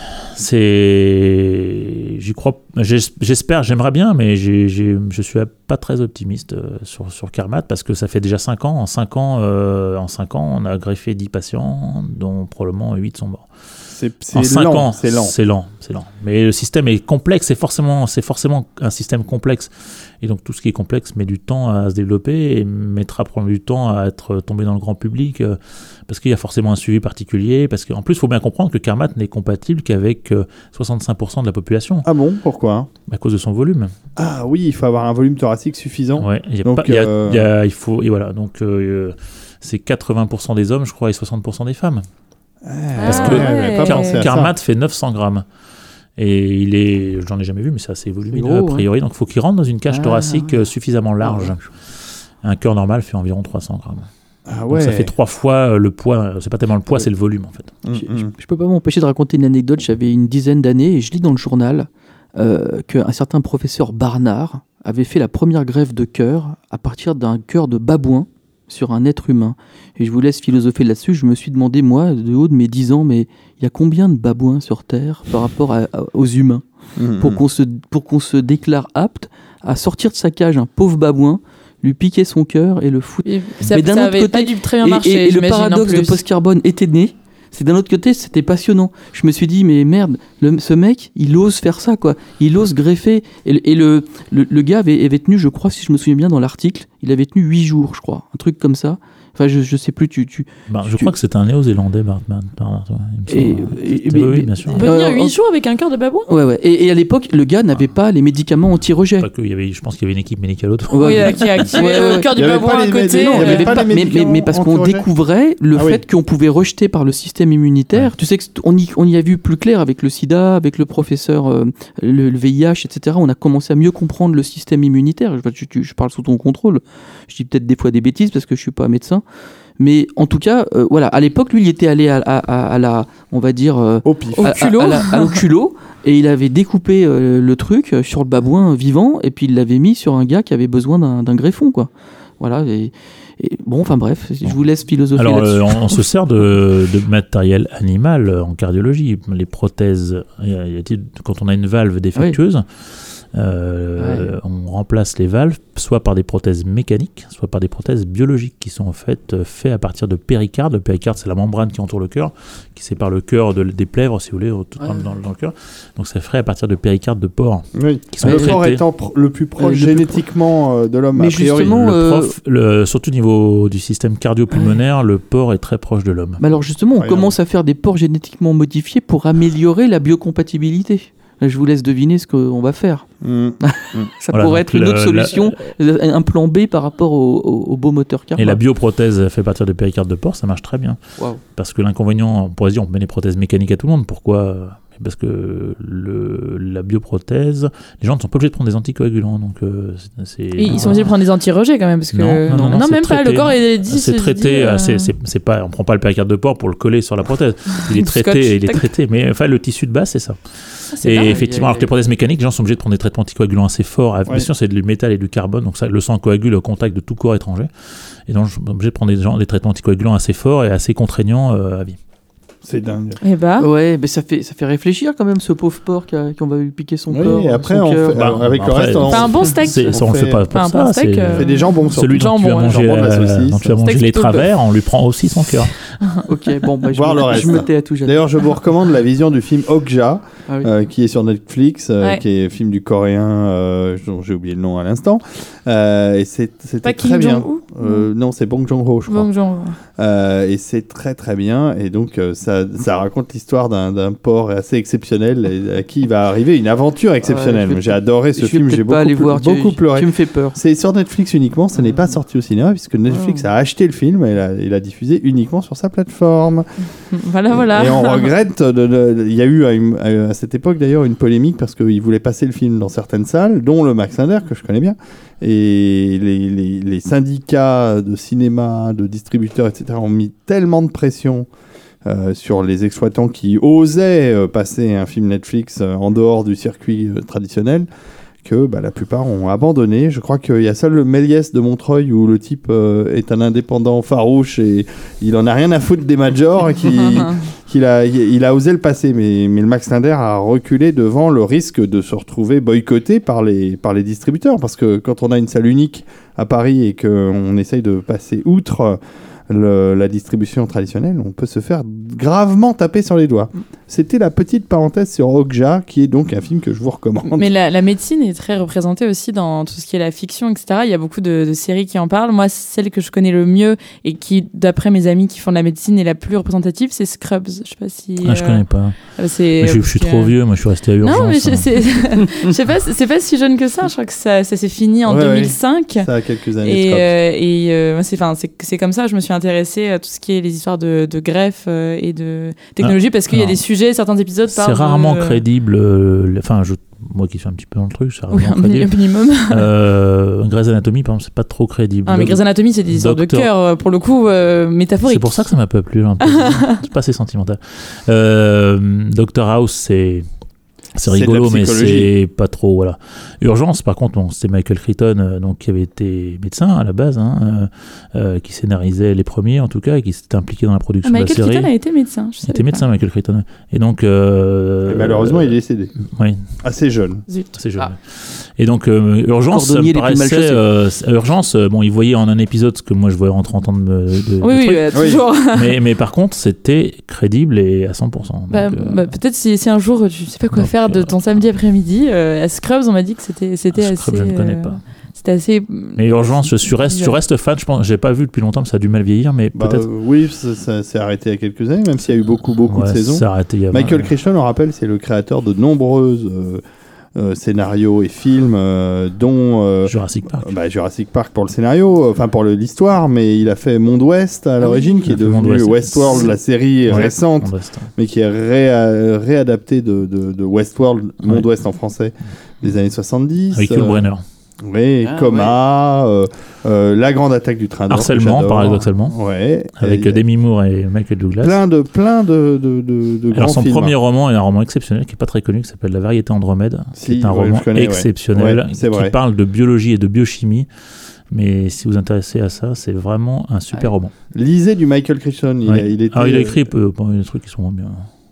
[SPEAKER 4] C'est, j'y crois, j'es- j'espère, j'aimerais bien, mais j'ai- je suis pas très optimiste euh, sur, sur Carmat parce que ça fait déjà 5 ans. En 5 ans, euh, en 5 ans, on a greffé 10 patients, dont probablement 8 sont morts.
[SPEAKER 1] C'est
[SPEAKER 4] En
[SPEAKER 1] c'est
[SPEAKER 4] 5
[SPEAKER 1] lent,
[SPEAKER 4] ans,
[SPEAKER 1] c'est lent.
[SPEAKER 4] c'est lent, c'est lent. Mais le système est complexe, c'est forcément, un système complexe. Et donc tout ce qui est complexe met du temps à se développer et mettra probablement du temps à être tombé dans le grand public euh, parce qu'il y a forcément un suivi particulier. Parce qu'en plus, il faut bien comprendre que Carmat n'est compatible qu'avec euh, 65% de la population
[SPEAKER 1] Ah bon? Pourquoi?
[SPEAKER 4] À cause de son volume.
[SPEAKER 1] Ah oui, il faut avoir un volume thoracique suffisant.
[SPEAKER 4] Ouais, il y a
[SPEAKER 1] Donc,
[SPEAKER 4] pas- il y a-
[SPEAKER 1] euh,
[SPEAKER 4] il y a- il faut et voilà donc euh, c'est 80% des hommes, je crois, et 60% des femmes.
[SPEAKER 1] Parce
[SPEAKER 4] que
[SPEAKER 1] pas
[SPEAKER 2] ouais.
[SPEAKER 1] ça.
[SPEAKER 4] Carmat fait 900 grammes. Et il est, j'en ai jamais vu, mais c'est assez volumineux
[SPEAKER 3] gros,
[SPEAKER 4] a priori. Donc il faut qu'il rentre dans une cage
[SPEAKER 3] Ah,
[SPEAKER 4] thoracique
[SPEAKER 3] ouais.
[SPEAKER 4] euh, suffisamment large. Un cœur normal fait environ 300 grammes.
[SPEAKER 1] Ah
[SPEAKER 4] Donc ça fait trois fois euh, le poids. C'est pas tellement le poids, c'est le volume en fait.
[SPEAKER 1] Mm,
[SPEAKER 3] Je,
[SPEAKER 1] mm.
[SPEAKER 3] je- je peux pas m'empêcher de raconter une anecdote. J'avais une dizaine d'années et je lis dans le journal euh, qu'un certain professeur Barnard avait fait la première greffe de cœur à partir d'un cœur de babouin sur un être humain. Et je vous laisse philosopher là-dessus. Je me suis demandé, moi, de haut de mes 10 ans, mais il y a combien de babouins sur Terre par rapport à- à- aux humains
[SPEAKER 1] Mm,
[SPEAKER 3] pour
[SPEAKER 1] mm.
[SPEAKER 3] qu'on se, pour qu'on se déclare apte à sortir de sa cage un pauvre babouin, lui piquer son cœur et le foutre
[SPEAKER 2] Et ça,
[SPEAKER 3] Mais d'un autre côté-
[SPEAKER 2] pas dû très bien
[SPEAKER 3] et,
[SPEAKER 2] marcher.
[SPEAKER 3] et- et le paradoxe de post-carbone était né. C'est d'un autre côté, c'était passionnant. Je me suis dit, mais merde, ce mec, il ose faire ça, quoi. Il ose greffer. Et, le- et le, le, le gars avait, avait tenu, je crois, si je me souviens bien dans l'article, il avait tenu 8 jours, je crois. Un truc comme ça. Enfin, je, je sais plus, tu. tu
[SPEAKER 4] Bah, je
[SPEAKER 3] Tu-
[SPEAKER 4] crois que c'est un néo-zélandais, Bartman.
[SPEAKER 3] Et, et-
[SPEAKER 4] Oui,
[SPEAKER 3] mais-
[SPEAKER 4] oui,
[SPEAKER 3] mais-
[SPEAKER 4] bien sûr.
[SPEAKER 2] On peut tenir
[SPEAKER 3] Euh,
[SPEAKER 2] 8
[SPEAKER 3] en-
[SPEAKER 2] jours avec un cœur de babouin?
[SPEAKER 3] Ouais, ouais. Et, et à l'époque, le gars n'avait pas les médicaments anti-rejet.
[SPEAKER 4] Pas que, il y avait, je pense qu'il y avait une équipe médicale autour.
[SPEAKER 3] Ouais,
[SPEAKER 2] Oui,
[SPEAKER 3] ouais.
[SPEAKER 2] qui a activé
[SPEAKER 3] Ouais,
[SPEAKER 2] le cœur du babouin à côté.
[SPEAKER 3] Non,
[SPEAKER 1] il avait pas
[SPEAKER 3] pas- mais, mais-
[SPEAKER 1] médicaments
[SPEAKER 3] mais parce qu'on découvrait le
[SPEAKER 1] Ah oui.
[SPEAKER 3] fait qu'on pouvait rejeter par le système immunitaire. Tu sais qu'on y, on y a vu plus clair avec le sida, avec le professeur, euh, le, le VIH, etc. On a commencé à mieux comprendre le système immunitaire. Je, je parle sous ton contrôle. Je dis peut-être des fois des bêtises parce que je suis pas médecin. Mais en tout cas, euh, voilà, à l'époque, lui, il était allé à, à- à- à la, on va dire, euh,
[SPEAKER 1] Au pif.
[SPEAKER 2] Culot.
[SPEAKER 3] la- et il avait découpé euh, le truc euh, sur le babouin vivant, et puis il l'avait mis sur un gars qui avait besoin d'un greffon, quoi. Voilà. Et, et bon, enfin bref, je vous laisse philosopher
[SPEAKER 4] Alors, euh, on, on se sert de, de matériel animal en cardiologie. Les prothèses, il y a- il y a- quand on a une valve défectueuse, euh, on remplace les valves soit par des prothèses mécaniques, soit par des prothèses biologiques qui sont en fait euh, faites à partir de péricarde. Le péricarde, c'est la membrane qui entoure le cœur, qui sépare le cœur de- des plèvres, si vous voulez, tout
[SPEAKER 3] Ouais.
[SPEAKER 4] dans, dans le cœur. Donc, c'est fait à partir de péricarde de porc.
[SPEAKER 1] Oui.
[SPEAKER 4] Qui sont
[SPEAKER 1] Le
[SPEAKER 4] traités.
[SPEAKER 1] porc étant le plus proche
[SPEAKER 3] Euh, le
[SPEAKER 1] génétiquement de l'homme,
[SPEAKER 3] Mais
[SPEAKER 1] a priori.
[SPEAKER 3] justement,
[SPEAKER 4] Le
[SPEAKER 3] euh,
[SPEAKER 4] surtout au niveau du système cardio-pulmonaire, le porc est très proche de l'homme.
[SPEAKER 3] Mais alors justement, on commence à faire des porcs génétiquement modifiés pour améliorer la biocompatibilité. Je vous laisse deviner ce qu'on va faire.
[SPEAKER 1] Mm.
[SPEAKER 3] Ça
[SPEAKER 4] Voilà,
[SPEAKER 3] pourrait être une
[SPEAKER 4] le-
[SPEAKER 3] autre solution, un plan B par rapport au, au- au beau moteur car.
[SPEAKER 4] Et la bioprothèse fait partir de péricarde de porc, ça marche très bien.
[SPEAKER 3] Waouh.
[SPEAKER 4] Parce que l'inconvénient, on pourrait se dire, on met des prothèses mécaniques à tout le monde. Pourquoi? Parce que le, la bioprothèse, les gens ne sont pas obligés de prendre des anticoagulants. Donc, euh, c'est- c'est.
[SPEAKER 2] Et ils sont obligés de prendre des anti-rejets quand même. Parce que...
[SPEAKER 4] Non, non, non, non, c'est
[SPEAKER 2] même pas. Le corps est dit.
[SPEAKER 4] C'est traité,
[SPEAKER 2] dit, euh,
[SPEAKER 4] c'est- c'est c'est pas, on prend pas le péricarde de porc pour le coller sur la prothèse. Il est traité,
[SPEAKER 2] scotch,
[SPEAKER 4] il est traité. Mais enfin, le tissu de base, c'est ça.
[SPEAKER 2] Ah,
[SPEAKER 4] Et
[SPEAKER 2] dingue.
[SPEAKER 4] effectivement, alors que les prothèses mécaniques, les gens sont obligés de prendre des traitements anticoagulants assez forts. Ah, Bien
[SPEAKER 1] Ouais.
[SPEAKER 4] sûr, c'est du métal et du carbone, donc ça, le sang coagule au contact de tout corps étranger. Et donc, je suis obligé de prendre des, gens, des traitements anticoagulants assez forts et assez contraignants euh, à vie.
[SPEAKER 1] C'est dingue.
[SPEAKER 2] Eh bah.
[SPEAKER 3] Ouais, mais ça fait, ça fait réfléchir quand même ce pauvre porc qui, a- qui on va lui piquer son
[SPEAKER 1] Oui,
[SPEAKER 3] corps.
[SPEAKER 1] et après,
[SPEAKER 3] son
[SPEAKER 1] on fait-
[SPEAKER 4] Bah,
[SPEAKER 1] avec le
[SPEAKER 4] après,
[SPEAKER 1] reste, on,
[SPEAKER 2] un bon steak.
[SPEAKER 4] C'est- ça, on
[SPEAKER 1] On
[SPEAKER 4] le fait
[SPEAKER 1] fait-
[SPEAKER 4] pas pour
[SPEAKER 2] un
[SPEAKER 4] ça.
[SPEAKER 2] bon steak, euh,
[SPEAKER 1] on fait des jambons sur
[SPEAKER 4] Celui dont tu
[SPEAKER 2] Jambon
[SPEAKER 1] de la
[SPEAKER 4] euh, tu
[SPEAKER 2] Steak
[SPEAKER 4] manger les travers, on lui prend aussi son cœur.
[SPEAKER 3] Ok, bon, bah, je,
[SPEAKER 1] Voir
[SPEAKER 3] me,
[SPEAKER 1] le reste.
[SPEAKER 3] je me tais à tout jamais.
[SPEAKER 1] D'ailleurs, je vous recommande la vision du film Okja,
[SPEAKER 3] Ah oui.
[SPEAKER 1] euh, qui est sur Netflix, euh,
[SPEAKER 2] Ouais.
[SPEAKER 1] qui est un film du coréen, euh, dont j'ai oublié le nom à l'instant. Euh, et c'est- c'était très bien. Euh, non, c'est Bong Joon-ho, je crois.
[SPEAKER 2] Bon, genre.
[SPEAKER 1] Euh, et c'est très très bien. Et donc, euh, ça, ça raconte l'histoire d'un porc assez exceptionnel et à qui il va arriver une aventure exceptionnelle. J'ai adoré ce film, j'ai beaucoup,
[SPEAKER 3] tu-
[SPEAKER 1] pleuré.
[SPEAKER 3] Tu me fais peur.
[SPEAKER 1] C'est sur Netflix uniquement, ce n'est pas sorti au cinéma puisque Netflix a acheté le film et l'a, diffusé uniquement sur sa plateforme.
[SPEAKER 2] Voilà, voilà.
[SPEAKER 1] Et on regrette, il y a eu à, une- à cette époque d'ailleurs une polémique parce qu'ils voulaient passer le film dans certaines salles, dont le Max Linder que je connais bien. Et les, les- les syndicats de cinéma, de distributeurs, etc. ont mis tellement de pression euh, sur les exploitants qui osaient euh, passer un film Netflix euh, en dehors du circuit traditionnel que bah, la plupart ont abandonné. Je crois qu'il y a seul le Méliès de Montreuil où le type est un indépendant farouche et il en a rien à foutre des majors qui, qu'il a, il a osé le passer. Mais, mais le Max Linder a reculé devant le risque de se retrouver boycotté par les, par les distributeurs. Parce que quand on a une salle unique à Paris et qu'on essaye de passer outre le- la distribution traditionnelle, on peut se faire gravement taper sur les doigts. C'était la petite parenthèse sur Okja, qui est donc un film que je vous recommande.
[SPEAKER 2] Mais la, la médecine est très représentée aussi dans tout ce qui est la fiction, etc. Il y a beaucoup de, de séries qui en parlent. Moi, celle que je connais le mieux et qui, d'après mes amis qui font de la médecine, est la plus représentative, c'est Scrubs. Je sais pas si.
[SPEAKER 4] Ah, je
[SPEAKER 2] euh,
[SPEAKER 4] connais pas.
[SPEAKER 2] euh, c'est-
[SPEAKER 4] je, je suis trop vieux, moi je suis resté à urgence.
[SPEAKER 2] Non, mais je,
[SPEAKER 4] hein.
[SPEAKER 2] c'est- je sais pas, c'est pas si jeune que ça. Je crois que ça, ça s'est fini en
[SPEAKER 1] Ouais, ouais.
[SPEAKER 2] 2005.
[SPEAKER 1] Ça a quelques années.
[SPEAKER 2] Et, euh, et euh, c'est comme ça, je me suis intéressée à tout ce qui est les histoires de, de greffe euh, et de technologie parce qu'il y a des sujets, certains épisodes
[SPEAKER 4] C'est
[SPEAKER 2] de-
[SPEAKER 4] rarement crédible. euh, Enfin, je, moi qui suis un petit peu dans le truc, c'est
[SPEAKER 2] Oui, un
[SPEAKER 4] crédible.
[SPEAKER 2] minimum.
[SPEAKER 4] Euh, Grey's Anatomy, par exemple, c'est pas trop crédible.
[SPEAKER 2] Ah, mais Grey's Anatomy, c'est des histoires de cœur, pour le coup, euh, métaphoriques.
[SPEAKER 4] C'est pour ça que ça m'a pas plu. un peu. c'est pas assez sentimental. Euh, Doctor House, c'est. C'est rigolo, mais c'est pas trop. Voilà. Urgence, par contre, bon, c'était Michael Crichton, euh, donc, qui avait été médecin à la base, hein, euh, euh, qui scénarisait les premiers en tout cas, et qui s'était impliqué dans la
[SPEAKER 2] Ah,
[SPEAKER 4] production de la
[SPEAKER 2] Michael
[SPEAKER 4] série.
[SPEAKER 2] Keaton a été médecin. Je
[SPEAKER 4] Il était
[SPEAKER 2] pas.
[SPEAKER 4] médecin, Michael Crichton. Et donc. euh,
[SPEAKER 1] Et malheureusement, il est décédé.
[SPEAKER 4] Oui,
[SPEAKER 1] Assez jeune.
[SPEAKER 2] Zut.
[SPEAKER 4] c'est jeune.
[SPEAKER 3] Ah.
[SPEAKER 4] Et donc, euh, Urgence, ça me paraissait. euh, Urgence, bon, il voyait en un épisode ce que moi je voyais en 30 ans de, de, de
[SPEAKER 2] Oui, oui, bah, toujours.
[SPEAKER 4] mais, mais par contre, c'était crédible et à 100%. Donc,
[SPEAKER 2] Bah,
[SPEAKER 4] euh,
[SPEAKER 2] bah, peut-être si, si un jour tu sais pas quoi faire de
[SPEAKER 4] euh,
[SPEAKER 2] ton samedi après-midi, euh, à Scrubs, on m'a dit que c'était c'était assez.
[SPEAKER 4] Scrubs, je ne connais
[SPEAKER 2] euh,
[SPEAKER 4] pas.
[SPEAKER 2] C'était assez.
[SPEAKER 4] Mais Urgence, je, suis reste, je reste fan. Je pense, j'ai pas vu depuis longtemps, mais ça a du mal vieillir, mais
[SPEAKER 1] Bah,
[SPEAKER 4] peut-être.
[SPEAKER 1] euh, oui, ça, ça s'est arrêté il y a quelques années, même s'il y a eu beaucoup, beaucoup
[SPEAKER 4] Ouais,
[SPEAKER 1] de saisons.
[SPEAKER 4] ça a arrêté il y a
[SPEAKER 1] Michael Crichton, on rappelle, c'est le créateur de nombreuses euh, euh, scénarios et films, euh, dont euh,
[SPEAKER 4] Jurassic Park.
[SPEAKER 1] bah, Jurassic Park pour le scénario, enfin pour l'histoire, mais il a fait Monde Ouest à l'origine, qui est devenu. Westworld, la série
[SPEAKER 4] Ouais,
[SPEAKER 1] récente, mais qui est ré- réadaptée de, de, de Westworld, Monde Ouest en français, des années 70.
[SPEAKER 4] Avec
[SPEAKER 1] euh,
[SPEAKER 4] Hugh Brenner.
[SPEAKER 1] Oui,
[SPEAKER 3] Ah,
[SPEAKER 1] Coma, euh, euh, La Grande Attaque du Train
[SPEAKER 4] Harcèlement, paradoxalement.
[SPEAKER 1] Ouais.
[SPEAKER 4] Avec
[SPEAKER 1] Et-
[SPEAKER 4] euh, Demi Moore et Michael Douglas.
[SPEAKER 1] plein de plein de, de, de, de
[SPEAKER 4] Alors
[SPEAKER 1] grands
[SPEAKER 4] son
[SPEAKER 1] films.
[SPEAKER 4] premier roman est un roman exceptionnel qui est pas très connu, qui s'appelle La Variété Andromède,
[SPEAKER 1] Si,
[SPEAKER 4] qui est un
[SPEAKER 1] ouais,
[SPEAKER 4] roman
[SPEAKER 1] connais,
[SPEAKER 4] exceptionnel, qui
[SPEAKER 1] vrai.
[SPEAKER 4] parle de biologie et de biochimie. Mais si vous vous intéressez à ça, c'est vraiment un super roman.
[SPEAKER 1] Lisez du Michael Crichton. Il, il était,
[SPEAKER 4] Alors il a écrit euh, bon, des trucs qui sont moins bien.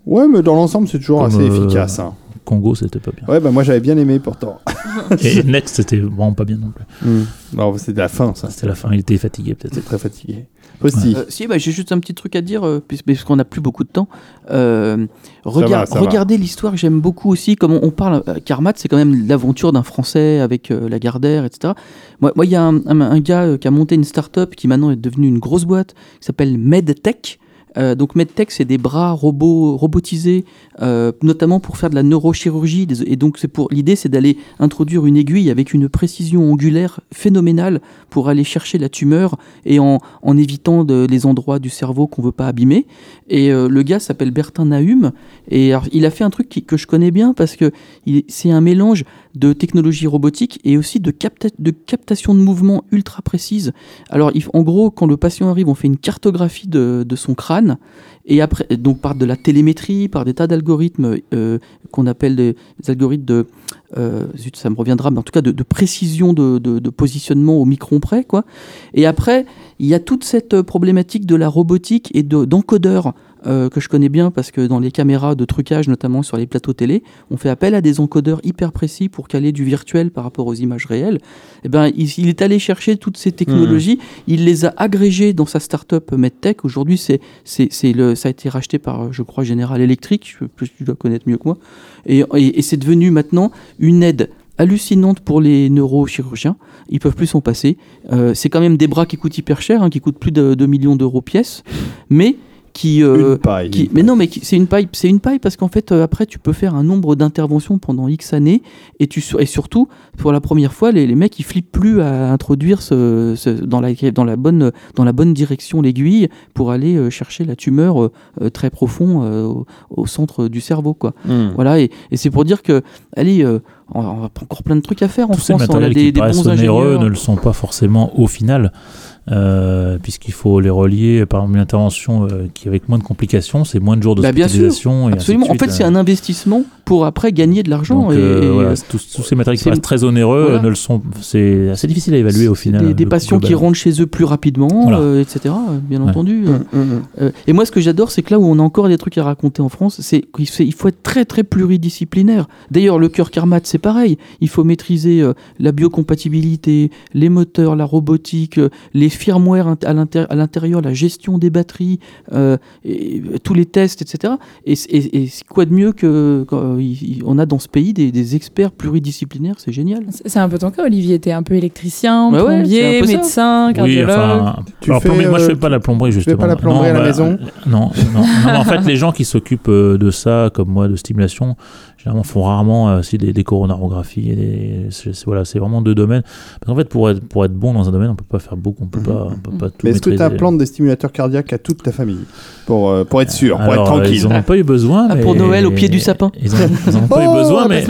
[SPEAKER 1] Ouais, mais dans l'ensemble, c'est toujours
[SPEAKER 4] Comme,
[SPEAKER 1] assez
[SPEAKER 4] euh,
[SPEAKER 1] efficace. hein.
[SPEAKER 4] Congo, c'était pas bien.
[SPEAKER 1] Ouais, bah moi j'avais bien aimé pourtant.
[SPEAKER 4] Et Next, c'était vraiment pas bien non plus.
[SPEAKER 1] Hmm. Non, c'est de la fin, ça.
[SPEAKER 4] C'était la fin, il était fatigué peut-être.
[SPEAKER 1] C'est très fatigué. Posti.
[SPEAKER 3] Euh, si, bah, j'ai juste un petit truc à dire, euh, puis- parce qu'on n'a plus beaucoup de temps. Euh,
[SPEAKER 1] va,
[SPEAKER 3] regardez l'histoire, j'aime beaucoup aussi, comme on, on parle, euh, Karmat, c'est quand même l'aventure d'un Français avec euh, la Gardère, etc. Moi, moi, il y a un, un- un gars euh, qui a monté une start-up qui maintenant est devenue une grosse boîte, qui s'appelle MedTech. Euh, donc MedTech, c'est des bras robots robotisés, euh, notamment pour faire de la neurochirurgie. Et donc pour l'idée, c'est d'aller introduire une aiguille avec une précision angulaire phénoménale pour aller chercher la tumeur et en, évitant les endroits du cerveau qu'on veut pas abîmer. Et euh, le gars s'appelle Bertin Nahum et il a fait un truc que je connais bien parce que c'est un mélange de technologie robotique et aussi de, capta- de captation de mouvements ultra précise. Alors, en gros, quand le patient arrive, on fait une cartographie de son crâne et donc par de la télémétrie, par des tas d'algorithmes euh, qu'on appelle des, algorithmes de, euh, ça me reviendra, mais en tout cas de, précision de, positionnement au micron près, quoi. Et après, il y a toute cette euh, problématique de la robotique et de- d'encodeurs euh, que je connais bien parce que dans les caméras de trucage, notamment sur les plateaux télé, on fait appel à des encodeurs hyper précis pour caler du virtuel par rapport aux images réelles. Et ben, il, il est allé chercher toutes ces technologies, il les a agrégées dans sa startup MedTech. Aujourd'hui, c'est, c'est, c'est le, ça a été racheté par, je crois, General Electric. Tu dois connaître mieux que moi. Et, et, et c'est devenu maintenant une aide hallucinante pour les neurochirurgiens. Ils peuvent plus s'en passer. Euh, c'est quand même des bras qui coûtent hyper cher, hein, qui coûtent plus de 2 millions d'euros pièce, mais qui, euh,
[SPEAKER 1] Une paille.
[SPEAKER 3] qui- mais non, mais c'est une paille, c'est une paille parce qu'en fait, euh, après, tu peux faire un nombre d'interventions pendant X années et tu et surtout, pour la première fois, les, les mecs ils flippent plus à introduire ce, ce- dans la dans la bonne dans la bonne direction l'aiguille pour aller euh, chercher la tumeur euh, euh, très profond euh, au, au centre du cerveau, quoi.
[SPEAKER 1] Hmm.
[SPEAKER 3] Voilà, et, et c'est pour dire que, allez, euh, on, a encore plein de trucs à faire en
[SPEAKER 4] Tous ces
[SPEAKER 3] France. On a des,
[SPEAKER 4] qui
[SPEAKER 3] des bons
[SPEAKER 4] onéreux
[SPEAKER 3] ingénieurs.
[SPEAKER 4] ne le sont pas forcément au final. Euh, puisqu'il faut les relier par une intervention euh, qui avec moins de complications, c'est moins de jours
[SPEAKER 3] Bah, bien sûr,
[SPEAKER 4] de
[SPEAKER 3] Absolument. En fait, c'est
[SPEAKER 4] euh.
[SPEAKER 3] un investissement pour après gagner de l'argent.
[SPEAKER 4] Euh, voilà,
[SPEAKER 3] euh,
[SPEAKER 4] tous, tous ces matériels qui paraissent très onéreux
[SPEAKER 3] voilà.
[SPEAKER 4] ne le sont. C'est assez difficile à évaluer au final.
[SPEAKER 3] Des, des patients qui rentrent chez eux plus rapidement,
[SPEAKER 4] Voilà.
[SPEAKER 3] euh, etc. euh, Bien
[SPEAKER 4] Ouais.
[SPEAKER 3] entendu.
[SPEAKER 1] Hmm, hmm.
[SPEAKER 3] Euh, et moi, ce que j'adore, c'est que là où on a encore des trucs à raconter en France, c'est qu'il faut- il faut être très très pluridisciplinaire. D'ailleurs, le cœur Carmat, c'est pareil. Il faut maîtriser euh, la biocompatibilité, les moteurs, la robotique, euh, les firmware à l'intérieur, la gestion des batteries, et, tous les tests, etc. Et, et, quoi de mieux que il- il- on a dans ce pays des, des experts pluridisciplinaires C'est génial.
[SPEAKER 2] C'est un peu ton cas, Olivier. T'es un peu électricien,
[SPEAKER 3] c'est
[SPEAKER 2] plombier,
[SPEAKER 3] un peu ça.
[SPEAKER 2] médecin,
[SPEAKER 4] Oui,
[SPEAKER 2] cardiologue.
[SPEAKER 4] enfin,
[SPEAKER 1] Tu
[SPEAKER 4] alors,
[SPEAKER 1] fais,
[SPEAKER 4] plombier, moi je
[SPEAKER 1] euh,
[SPEAKER 4] fais pas la plomberie
[SPEAKER 1] fais
[SPEAKER 4] justement.
[SPEAKER 1] pas la plomberie à la
[SPEAKER 4] bah,
[SPEAKER 1] maison
[SPEAKER 4] euh, Non, non, en fait les gens qui s'occupent euh, de ça, comme moi, de stimulation, généralement font rarement euh, aussi des, des coronarographies. Et des, voilà, c'est vraiment deux domaines. Parce qu'en fait, pour être, pour être bon dans un domaine, on peut pas faire beaucoup, on peut
[SPEAKER 1] Mhm.
[SPEAKER 4] pas, on peut pas tout
[SPEAKER 1] Mais est-ce que tu
[SPEAKER 4] maîtriser.
[SPEAKER 1] implantes des stimulateurs cardiaques à toute ta famille pour, euh, pour être sûr, pour
[SPEAKER 4] Alors,
[SPEAKER 1] être tranquille
[SPEAKER 4] Ils n'en ont pas eu besoin.
[SPEAKER 3] Ah, pour Noël, au pied du sapin.
[SPEAKER 4] Ils n'en ont pas
[SPEAKER 1] Oh,
[SPEAKER 4] eu besoin,
[SPEAKER 1] un
[SPEAKER 4] mais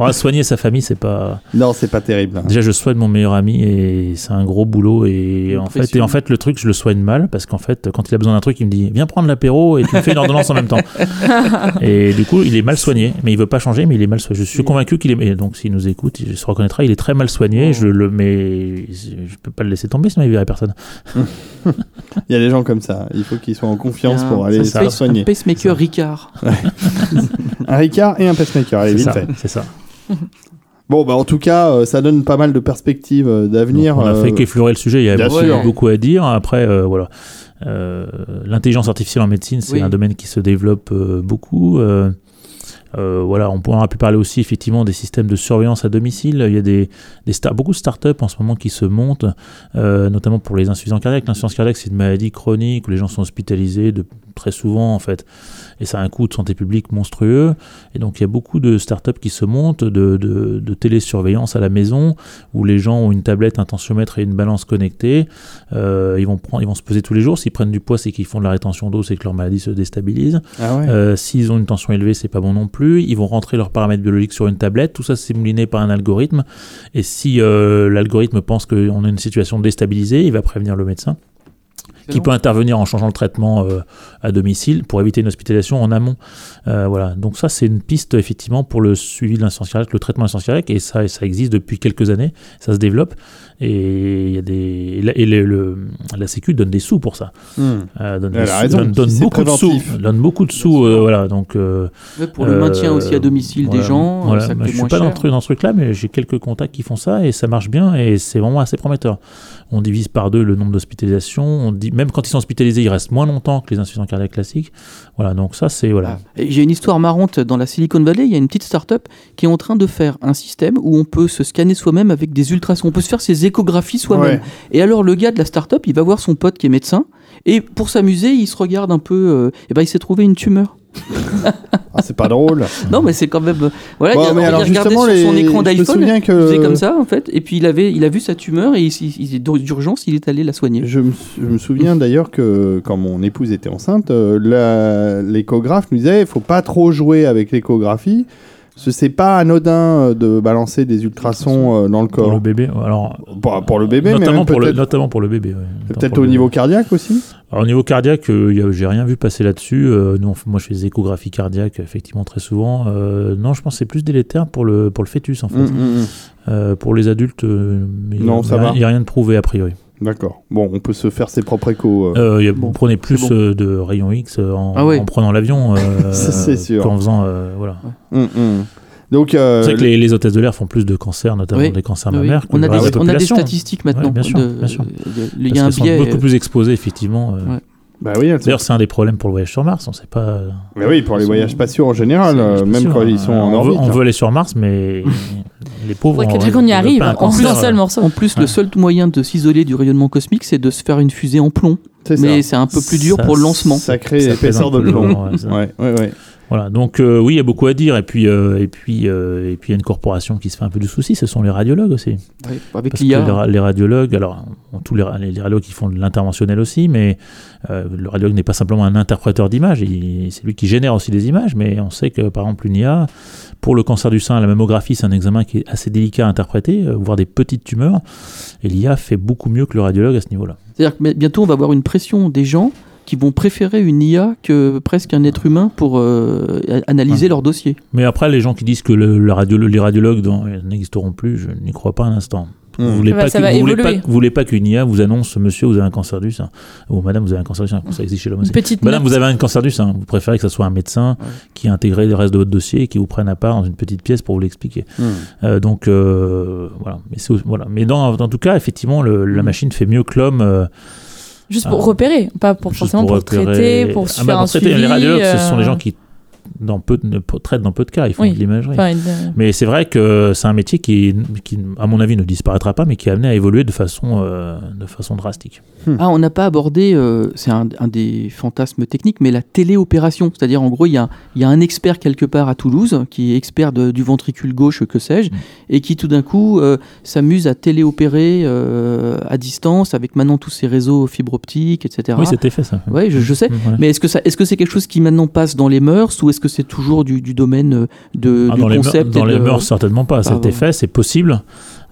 [SPEAKER 4] Ouais, soigner sa famille, c'est pas.
[SPEAKER 1] Non, c'est pas terrible. hein.
[SPEAKER 4] Déjà, je soigne mon meilleur ami et c'est un gros boulot. Et en, fait, et en fait, le truc, je le soigne mal parce qu'en fait, quand il a besoin d'un truc, il me dit Viens prendre l'apéro et tu me fais une ordonnance en même temps. Et du coup, il est mal soigné, mais il veut pas changer, mais il est mal soigné. Je suis convaincu qu'il est. Et donc, s'il nous écoute, il se reconnaîtra. Il est très mal soigné. Je le mais je peux pas le laisser tomber, sinon il verrait personne.
[SPEAKER 1] Il y a des gens comme ça. Il faut qu'ils soient en confiance
[SPEAKER 3] Un-
[SPEAKER 1] pour aller se soigner.
[SPEAKER 3] Un pacemaker Ricard.
[SPEAKER 1] Un Ricard et un pacemaker. Allez,
[SPEAKER 4] C'est
[SPEAKER 1] vite
[SPEAKER 4] ça.
[SPEAKER 1] fait.
[SPEAKER 4] C'est ça.
[SPEAKER 1] Bon, bah en tout cas, euh, ça donne pas mal de perspectives euh, d'avenir.
[SPEAKER 4] On a
[SPEAKER 1] euh,
[SPEAKER 4] fait qu'effleurer le sujet. Il y a
[SPEAKER 1] bien
[SPEAKER 4] beaucoup,
[SPEAKER 1] sûr.
[SPEAKER 4] beaucoup à dire. Après, euh, voilà. Euh, L'intelligence artificielle en médecine, c'est
[SPEAKER 3] Oui.
[SPEAKER 4] un domaine qui se développe euh, beaucoup. Euh, voilà, on pourra pu parler aussi effectivement des systèmes de surveillance à domicile. Il y a des, beaucoup de startups en ce moment qui se montent, euh, notamment pour les insuffisants cardiaques. L'insuffisance cardiaque, c'est une maladie chronique où les gens sont hospitalisés de, très souvent en fait, et ça a un coût de santé publique monstrueux. Et donc il y a beaucoup de startups qui se montent de, de, de télésurveillance à la maison où les gens ont une tablette, un tensiomètre et une balance connectée. Euh, ils vont prendre, ils vont se peser tous les jours. S'ils prennent du poids, c'est qu'ils font de la rétention d'eau, c'est que leur maladie se déstabilise.
[SPEAKER 1] Ah ouais.
[SPEAKER 4] Euh, S'ils ont une tension élevée, c'est pas bon non plus. Ils vont rentrer leurs paramètres biologiques sur une tablette. Tout ça, c'est mouliné par un algorithme. Et si euh, l'algorithme pense qu'on a une situation déstabilisée, il va prévenir le médecin qui peut intervenir en changeant le traitement euh, à domicile pour éviter une hospitalisation en amont. Euh, voilà. Donc ça, c'est une piste effectivement pour le suivi de l'insuffisance cardiaque, le traitement de l'insuffisance cardiaque, et ça, ça existe depuis quelques années. Ça se développe et il y a des et la, et le- le- la Sécu donne des sous pour ça.
[SPEAKER 1] Hmm.
[SPEAKER 4] Euh, donne, sous-
[SPEAKER 1] raison,
[SPEAKER 4] beaucoup de sous. Donne beaucoup de sous. voilà. Donc euh,
[SPEAKER 3] pour le
[SPEAKER 4] euh,
[SPEAKER 3] maintien aussi à domicile
[SPEAKER 4] voilà.
[SPEAKER 3] des gens,
[SPEAKER 4] Voilà.
[SPEAKER 3] ça
[SPEAKER 4] je suis pas dans,
[SPEAKER 3] cher.
[SPEAKER 4] dans ce truc-là, mais j'ai quelques contacts qui font ça et ça marche bien et c'est vraiment assez prometteur. On divise par deux le nombre d'hospitalisations, on, di- même quand ils sont hospitalisés, ils restent moins longtemps que les insuffisants cardiaques classiques. Voilà, donc ça c'est voilà.
[SPEAKER 3] Et J'ai une histoire marrante dans la Silicon Valley. Il y a une petite start-up qui est en train de faire un système où on peut se scanner soi-même avec des ultrasons. On peut se faire ses échographies soi-même.
[SPEAKER 1] Ouais.
[SPEAKER 3] Et alors, le gars de la start-up, il va voir son pote qui est médecin. Et pour s'amuser, il se regarde un peu. euh, et ben, il s'est trouvé une tumeur.
[SPEAKER 1] Ah, c'est pas drôle.
[SPEAKER 3] Non, mais c'est quand même. euh, Voilà,
[SPEAKER 1] Bon,
[SPEAKER 3] il,
[SPEAKER 1] mais
[SPEAKER 3] il
[SPEAKER 1] alors,
[SPEAKER 3] regardait sur son écran d'iPhone.
[SPEAKER 1] souviens
[SPEAKER 3] Il
[SPEAKER 1] que-
[SPEAKER 3] faisait comme ça, en fait. Et puis, il, avait, il a vu sa tumeur et d'urgence, il est allé la soigner.
[SPEAKER 1] Je me, je me souviens d'ailleurs que quand mon épouse était enceinte, euh, l'échographe nous disait il faut pas trop jouer avec l'échographie. C'est pas anodin euh, de balancer des ultrasons euh, dans le
[SPEAKER 4] Pour
[SPEAKER 1] corps.
[SPEAKER 4] le bébé, alors
[SPEAKER 1] Pour, pour le bébé, mais
[SPEAKER 4] notamment
[SPEAKER 1] même
[SPEAKER 4] pour le notamment pour le bébé. ouais.
[SPEAKER 1] Peut-être
[SPEAKER 4] pour
[SPEAKER 1] au niveau
[SPEAKER 4] bébé.
[SPEAKER 1] cardiaque aussi.
[SPEAKER 4] Alors, au niveau cardiaque, euh, j'ai rien vu passer là-dessus. Euh, moi, je fais des échographies cardiaques effectivement très souvent. Euh, non, je pense que c'est plus délétère pour le pour le fœtus en fait.
[SPEAKER 1] Mm, mm, mm.
[SPEAKER 4] Euh, pour les adultes, euh, mais il n'y a rien de prouvé a priori.
[SPEAKER 1] D'accord. Bon, on peut se faire ses propres échos. euh.
[SPEAKER 4] Euh, y a-
[SPEAKER 3] Bon,
[SPEAKER 4] vous prenez plus
[SPEAKER 3] bon.
[SPEAKER 4] euh, de rayons X euh, en,
[SPEAKER 3] Ah ouais.
[SPEAKER 4] en prenant l'avion euh, qu'en faisant euh, voilà.
[SPEAKER 1] Mm, mm. Donc, euh,
[SPEAKER 4] C'est vrai que les, les hôtesses de l'air font plus de cancers, notamment
[SPEAKER 3] Oui.
[SPEAKER 4] des cancers
[SPEAKER 3] Oui,
[SPEAKER 4] mammaires.
[SPEAKER 3] on, a des,
[SPEAKER 4] de la
[SPEAKER 3] on a des
[SPEAKER 4] population.
[SPEAKER 3] statistiques maintenant.
[SPEAKER 4] Ouais, bien sûr,
[SPEAKER 3] de-
[SPEAKER 4] bien sûr.
[SPEAKER 3] Il y a un
[SPEAKER 4] sont beaucoup plus exposées effectivement. euh.
[SPEAKER 3] Ouais.
[SPEAKER 1] Bah oui,
[SPEAKER 4] D'ailleurs, c'est un des problèmes pour le voyage sur Mars. On sait pas.
[SPEAKER 1] Mais oui, pour les voyages spatiaux en général, euh, même quand
[SPEAKER 4] hein.
[SPEAKER 1] ils sont en
[SPEAKER 4] on veut,
[SPEAKER 1] orbite.
[SPEAKER 4] on
[SPEAKER 1] hein.
[SPEAKER 4] veut aller sur Mars, mais les pauvres.
[SPEAKER 2] Faudrait
[SPEAKER 4] on-
[SPEAKER 2] quelqu'un y arrive en un seul
[SPEAKER 4] euh,
[SPEAKER 2] morceau.
[SPEAKER 3] En plus, le seul moyen de s'isoler du rayonnement cosmique, c'est de se faire une fusée en plomb.
[SPEAKER 1] C'est ça.
[SPEAKER 3] Mais c'est un peu plus dur
[SPEAKER 4] Ça,
[SPEAKER 3] pour le lancement.
[SPEAKER 4] Ça pèse
[SPEAKER 1] épaisseur
[SPEAKER 4] un
[SPEAKER 1] de plomb.
[SPEAKER 4] ouais.
[SPEAKER 1] Ouais, ouais, ouais.
[SPEAKER 4] Voilà, donc euh, oui, il y a beaucoup à dire. Et puis, euh, et puis, euh, et puis, il y a une corporation qui se fait un peu du souci. Ce sont les radiologues aussi.
[SPEAKER 3] Avec
[SPEAKER 4] Parce que
[SPEAKER 3] l'IA.
[SPEAKER 4] les, ra- les radiologues, alors tous les, ra- les radiologues qui font de l'interventionnel aussi, mais le radiologue n'est pas simplement un interpréteur d'images, c'est lui qui génère aussi des images, mais on sait que par exemple une IA, pour le cancer du sein, la mammographie, c'est un examen qui est assez délicat à interpréter, euh, voir des petites tumeurs, et l'IA fait beaucoup mieux que le radiologue à ce niveau-là.
[SPEAKER 3] C'est-à-dire que bientôt, on va avoir une pression des gens qui vont préférer une IA que presque un être humain pour euh, analyser
[SPEAKER 4] Ouais.
[SPEAKER 3] leur dossier.
[SPEAKER 4] Mais après, les gens qui disent que le, le radio- les radiologues dans- n'existeront plus, je n'y crois pas un instant.
[SPEAKER 1] Hmm.
[SPEAKER 4] Vous voulez pas que- vous voulez pas,
[SPEAKER 2] évoluer.
[SPEAKER 4] vous voulez pas qu'une IA vous annonce monsieur vous avez un cancer du sein ou madame vous avez un cancer du sein ça existe chez l'homme
[SPEAKER 2] petite
[SPEAKER 4] Madame
[SPEAKER 2] note.
[SPEAKER 4] vous avez un cancer du sein vous préférez que ce soit un médecin
[SPEAKER 3] Ouais.
[SPEAKER 4] qui a intégré le reste de votre dossier et qui vous prenne à part dans une petite pièce pour vous l'expliquer
[SPEAKER 1] Hmm.
[SPEAKER 4] Euh, donc euh, voilà mais voilà mais dans, dans tout cas effectivement le- la
[SPEAKER 3] Mm.
[SPEAKER 4] machine fait mieux que l'homme euh,
[SPEAKER 2] Juste pour
[SPEAKER 4] Ah.
[SPEAKER 2] repérer, pas pour forcément pour,
[SPEAKER 4] repérer-
[SPEAKER 2] traiter, pour
[SPEAKER 4] Ah
[SPEAKER 2] faire
[SPEAKER 4] bah,
[SPEAKER 2] un
[SPEAKER 4] pour traiter,
[SPEAKER 2] suivi.
[SPEAKER 4] les radiologues ce sont
[SPEAKER 2] euh,
[SPEAKER 4] les gens qui dans peu de- ne- traitent dans peu de cas ils font
[SPEAKER 2] Oui.
[SPEAKER 4] de l'imagerie
[SPEAKER 2] enfin, euh,
[SPEAKER 4] mais c'est vrai que c'est un métier qui, qui, à mon avis, ne disparaîtra pas, mais qui est amené à évoluer de façon, euh, de façon drastique.
[SPEAKER 3] Ah, on n'a pas abordé, euh, c'est un, un des fantasmes techniques, mais la téléopération. C'est-à-dire, en gros, il y a, il y a un expert quelque part à Toulouse, qui est expert de- du ventricule gauche, que sais-je,
[SPEAKER 4] Mm.
[SPEAKER 3] Et qui tout d'un coup euh, s'amuse à téléopérer euh, à distance, avec maintenant tous ces réseaux fibre optique, etc.
[SPEAKER 4] Oui, c'était fait ça.
[SPEAKER 3] Ouais, je, je sais.
[SPEAKER 4] Voilà.
[SPEAKER 3] Mais est-ce que ça, est-ce que c'est quelque chose qui maintenant passe dans les mœurs ou est-ce que c'est toujours du, du domaine euh, de,
[SPEAKER 4] Ah,
[SPEAKER 3] du
[SPEAKER 4] dans les, mœurs,
[SPEAKER 3] concept
[SPEAKER 4] dans les mœurs, certainement pas.
[SPEAKER 3] Ah,
[SPEAKER 4] C'était
[SPEAKER 3] ouais.
[SPEAKER 4] fait, c'est possible.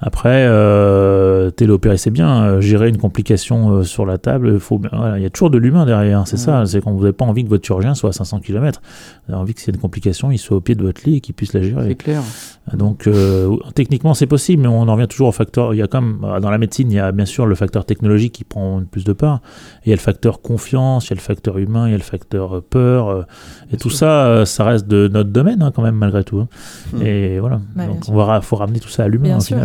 [SPEAKER 4] Après, euh, téléopérer, c'est bien. Euh, gérer une complication euh, sur la table, voilà, il y a toujours de l'humain derrière. C'est ça. C'est quand vous n'avez pas envie que votre chirurgien soit à 500 km. Vous avez envie que s'il y a une complication, il soit au pied de votre lit et qu'il puisse la gérer.
[SPEAKER 3] C'est clair.
[SPEAKER 4] Donc euh, techniquement c'est possible, mais on en revient toujours au facteur. Il y a quand même euh, dans la médecine, il y a bien sûr le facteur technologique qui prend une plus de part. Il y a le facteur confiance, il y a le facteur humain, il y a le facteur peur. euh, et tout ça, euh, ça reste de notre domaine hein, quand même malgré tout. hein.
[SPEAKER 1] Mm.
[SPEAKER 4] Et voilà.
[SPEAKER 2] Bien
[SPEAKER 4] Donc
[SPEAKER 2] sûr.
[SPEAKER 4] on va ra- faut ramener tout ça à l'humain au
[SPEAKER 2] sûr.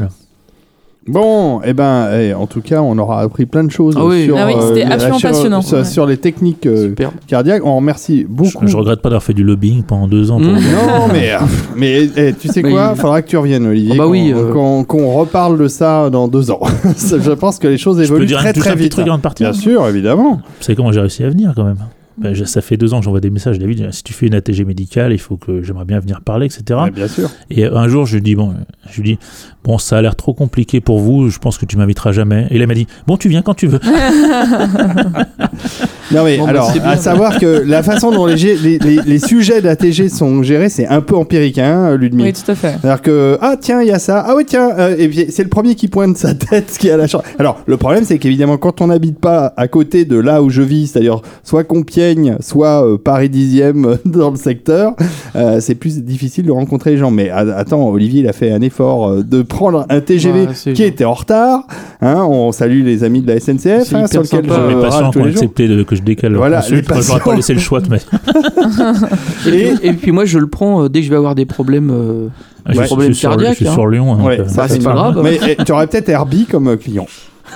[SPEAKER 1] Bon, eh ben, eh, en tout cas, on aura appris plein de choses
[SPEAKER 3] Ah oui.
[SPEAKER 1] sur,
[SPEAKER 2] Ah oui, c'était
[SPEAKER 1] la
[SPEAKER 2] absolument passionnant,
[SPEAKER 1] sur,
[SPEAKER 2] ouais.
[SPEAKER 1] sur les techniques euh,
[SPEAKER 3] Super.
[SPEAKER 1] cardiaques. On remercie
[SPEAKER 4] Je,
[SPEAKER 1] beaucoup.
[SPEAKER 4] je regrette pas d'avoir fait du lobbying pendant deux ans. Pour.
[SPEAKER 1] Non, mais, euh, mais eh, tu sais
[SPEAKER 3] Mais
[SPEAKER 1] quoi?
[SPEAKER 3] il-
[SPEAKER 1] Faudra que tu reviennes, Olivier.
[SPEAKER 3] Ah bah
[SPEAKER 1] qu'on-
[SPEAKER 3] oui, euh.
[SPEAKER 1] qu'on qu'on reparle de ça dans deux ans. Je pense que les choses
[SPEAKER 4] je peux
[SPEAKER 1] évoluent
[SPEAKER 4] dire
[SPEAKER 1] très
[SPEAKER 4] un,
[SPEAKER 1] très
[SPEAKER 4] petit
[SPEAKER 1] vite.
[SPEAKER 4] truc avant de partir.
[SPEAKER 1] Bien sûr, évidemment.
[SPEAKER 4] Savez comment j'ai réussi à venir quand même Ben, je- Ça fait deux ans que j'envoie des messages, David. Si tu fais une ATG médicale, il faut que j'aimerais bien venir parler, etc.
[SPEAKER 1] Ouais, bien sûr.
[SPEAKER 4] Et un jour, je lui dis bon, je lui dis bon, ça a l'air trop compliqué pour vous. Je pense que tu m'inviteras jamais. Et là, il m'a dit bon, tu viens quand tu veux.
[SPEAKER 1] Non mais
[SPEAKER 3] Bon, bah,
[SPEAKER 1] alors,
[SPEAKER 3] bien,
[SPEAKER 1] à savoir que la façon dont les, gé- les, les- les sujets d'ATG sont gérés, c'est un peu empirique, hein, Ludmilla.
[SPEAKER 2] Oui, tout à fait.
[SPEAKER 1] C'est-à-dire que, ah tiens, il y a ça, ah oui tiens, euh, et puis c'est le premier qui pointe sa tête qui a la chance. Alors, le problème, c'est qu'évidemment, quand on n'habite pas à côté de là où je vis, c'est-à-dire soit Compiègne, soit euh, Paris 10e euh, dans le secteur, euh, c'est plus difficile de rencontrer les gens. Mais attends, Olivier, il a fait un effort de prendre un TGV
[SPEAKER 3] Ouais,
[SPEAKER 1] qui était en retard. Hein, on salue les amis de la SNCF,
[SPEAKER 3] C'est
[SPEAKER 1] hein,
[SPEAKER 3] hyper
[SPEAKER 1] sur lequel
[SPEAKER 3] sympa.
[SPEAKER 1] je
[SPEAKER 4] les
[SPEAKER 1] jours.
[SPEAKER 4] accepté de- que je décale
[SPEAKER 1] Voilà,
[SPEAKER 4] j'aurais
[SPEAKER 1] patients.
[SPEAKER 4] pas laissé le choix de mettre.
[SPEAKER 3] Et, puis- et puis moi, je le prends euh, dès que je vais avoir des problèmes. euh,
[SPEAKER 4] Ah, je,
[SPEAKER 1] Ouais.
[SPEAKER 4] suis-
[SPEAKER 3] problème
[SPEAKER 4] je suis sur,
[SPEAKER 3] cardiaque,
[SPEAKER 4] je suis
[SPEAKER 3] hein.
[SPEAKER 4] sur Lyon. donc,
[SPEAKER 1] Ouais,
[SPEAKER 4] euh,
[SPEAKER 1] ça,
[SPEAKER 3] bah, c'est
[SPEAKER 1] c'est
[SPEAKER 3] pas grave.
[SPEAKER 1] Mais eh, tu aurais peut-être Herbie comme euh, client.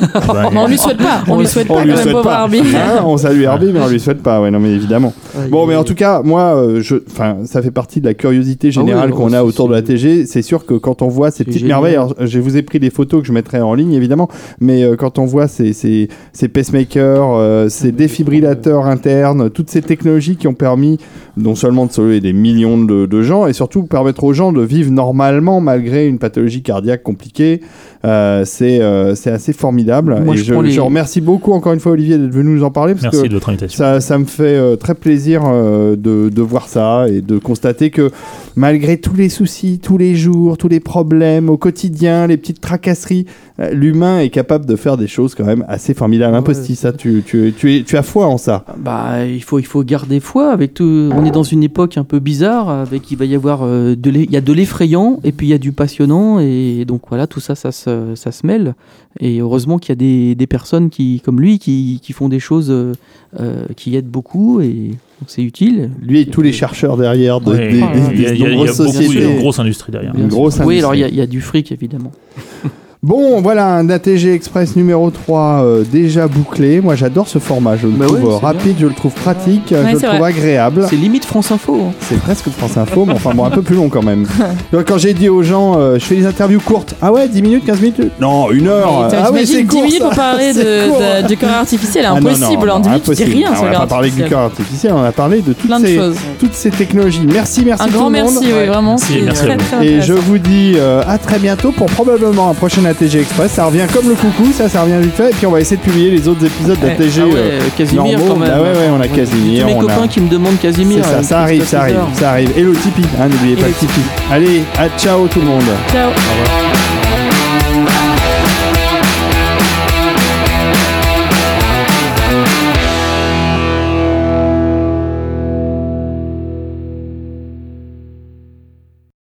[SPEAKER 2] Mais on lui souhaite pas, on lui souhaite
[SPEAKER 1] on
[SPEAKER 2] pas
[SPEAKER 1] lui
[SPEAKER 2] quand même,
[SPEAKER 1] souhaite
[SPEAKER 2] pauvre
[SPEAKER 1] pas.
[SPEAKER 2] Herbie.
[SPEAKER 1] Hein, on salue Herbie, mais on lui souhaite pas. Ouais, non, mais évidemment. Bon, mais en tout cas, moi, euh, je, enfin, ça fait partie de la curiosité générale
[SPEAKER 3] Ah oui,
[SPEAKER 1] qu'on a autour de la TG. C'est sûr que quand on voit ces petites
[SPEAKER 3] génial.
[SPEAKER 1] merveilles, alors, je vous ai pris des photos que je mettrai en ligne, évidemment, mais euh, quand on voit ces, ces, ces pacemakers, euh, ces défibrillateurs internes, toutes ces technologies qui ont permis non seulement de sauver des millions de, de gens, et surtout permettre aux gens de vivre normalement malgré une pathologie cardiaque compliquée, euh, c'est euh, c'est assez formidable.
[SPEAKER 3] Moi,
[SPEAKER 1] et
[SPEAKER 3] je
[SPEAKER 1] je,
[SPEAKER 3] prends les-
[SPEAKER 1] je remercie beaucoup encore une fois Olivier d'être venu nous en parler parce
[SPEAKER 4] Merci
[SPEAKER 1] que
[SPEAKER 4] de votre invitation.
[SPEAKER 1] ça, ça me fait euh, très plaisir euh, de, de voir ça et de constater que malgré tous les soucis, tous les jours, tous les problèmes au quotidien, les petites tracasseries, euh, l'humain est capable de faire des choses quand même assez formidables.
[SPEAKER 3] Ouais.
[SPEAKER 1] Imposti, ça, tu, tu, tu, es, tu as foi en ça.
[SPEAKER 3] Bah, il faut, il faut garder foi avec tout. On est dans une époque un peu bizarre, avec il va y avoir euh, de l'e- il y a de l'effrayant et puis il y a du passionnant et donc voilà tout ça, ça se, ça se mêle. Et heureusement qu'il y a des, des personnes qui, comme lui, qui, qui font des choses euh, euh, qui aident beaucoup et c'est utile.
[SPEAKER 1] Lui et tous les chercheurs derrière de,
[SPEAKER 4] Ouais,
[SPEAKER 1] des,
[SPEAKER 4] il y a, il y a- il y a
[SPEAKER 1] nombreuses
[SPEAKER 4] beaucoup, il y a
[SPEAKER 1] sociétés.
[SPEAKER 4] une grosse industrie derrière.
[SPEAKER 1] Une grosse
[SPEAKER 3] Oui, alors il y, a- il y a du fric évidemment.
[SPEAKER 1] Bon, voilà, un ATG Express numéro 3 euh, déjà bouclé. Moi, j'adore ce format. Je le
[SPEAKER 3] Bah
[SPEAKER 1] trouve
[SPEAKER 3] ouais,
[SPEAKER 1] rapide, je le trouve pratique,
[SPEAKER 2] Ouais,
[SPEAKER 1] je le trouve
[SPEAKER 2] vrai.
[SPEAKER 1] agréable.
[SPEAKER 3] C'est limite France Info. hein.
[SPEAKER 1] C'est presque France Info, mais enfin bon, un peu plus long quand même. Donc, Quand j'ai dit aux gens, euh, je fais des interviews courtes. Ah ouais, 10 minutes, 15 minutes? Non, une heure.
[SPEAKER 2] Mais
[SPEAKER 1] ah ouais, c'est
[SPEAKER 2] 10
[SPEAKER 1] court.
[SPEAKER 2] minutes pour parler de, du corps artificiel,
[SPEAKER 1] Ah non, non,
[SPEAKER 2] impossible.
[SPEAKER 1] non,
[SPEAKER 2] en 10 minutes, rien
[SPEAKER 1] Ah, On n'a pas parlé du corps artificiel, on a parlé de toutes,
[SPEAKER 2] Plein
[SPEAKER 1] ces, toutes ces technologies. Merci, merci
[SPEAKER 2] Un
[SPEAKER 1] tout
[SPEAKER 2] grand
[SPEAKER 1] le monde.
[SPEAKER 2] merci, oui, vraiment.
[SPEAKER 4] Merci,
[SPEAKER 2] c'est
[SPEAKER 4] merci
[SPEAKER 2] très, très
[SPEAKER 1] Et je vous dis euh, à très bientôt pour probablement un prochain ATG Express. Ça revient comme le coucou, ça, ça revient vite fait. Et puis on va essayer de publier les autres épisodes
[SPEAKER 2] Ouais.
[SPEAKER 1] d'ATG.
[SPEAKER 3] Ah ouais,
[SPEAKER 1] euh,
[SPEAKER 3] Casimir
[SPEAKER 1] normaux.
[SPEAKER 3] quand même.
[SPEAKER 1] Bah ouais, ouais, on a Casimir,
[SPEAKER 3] Tous mes
[SPEAKER 1] on a-
[SPEAKER 3] copains qui me demandent Casimir.
[SPEAKER 1] C'est ça,
[SPEAKER 3] hein,
[SPEAKER 1] ça arrive, ça arrive, ça arrive. Et le Tipeee, hein, n'oubliez pas
[SPEAKER 3] le
[SPEAKER 1] le Tipeee. Allez, à ciao tout le monde.
[SPEAKER 2] Ciao.
[SPEAKER 1] Au revoir.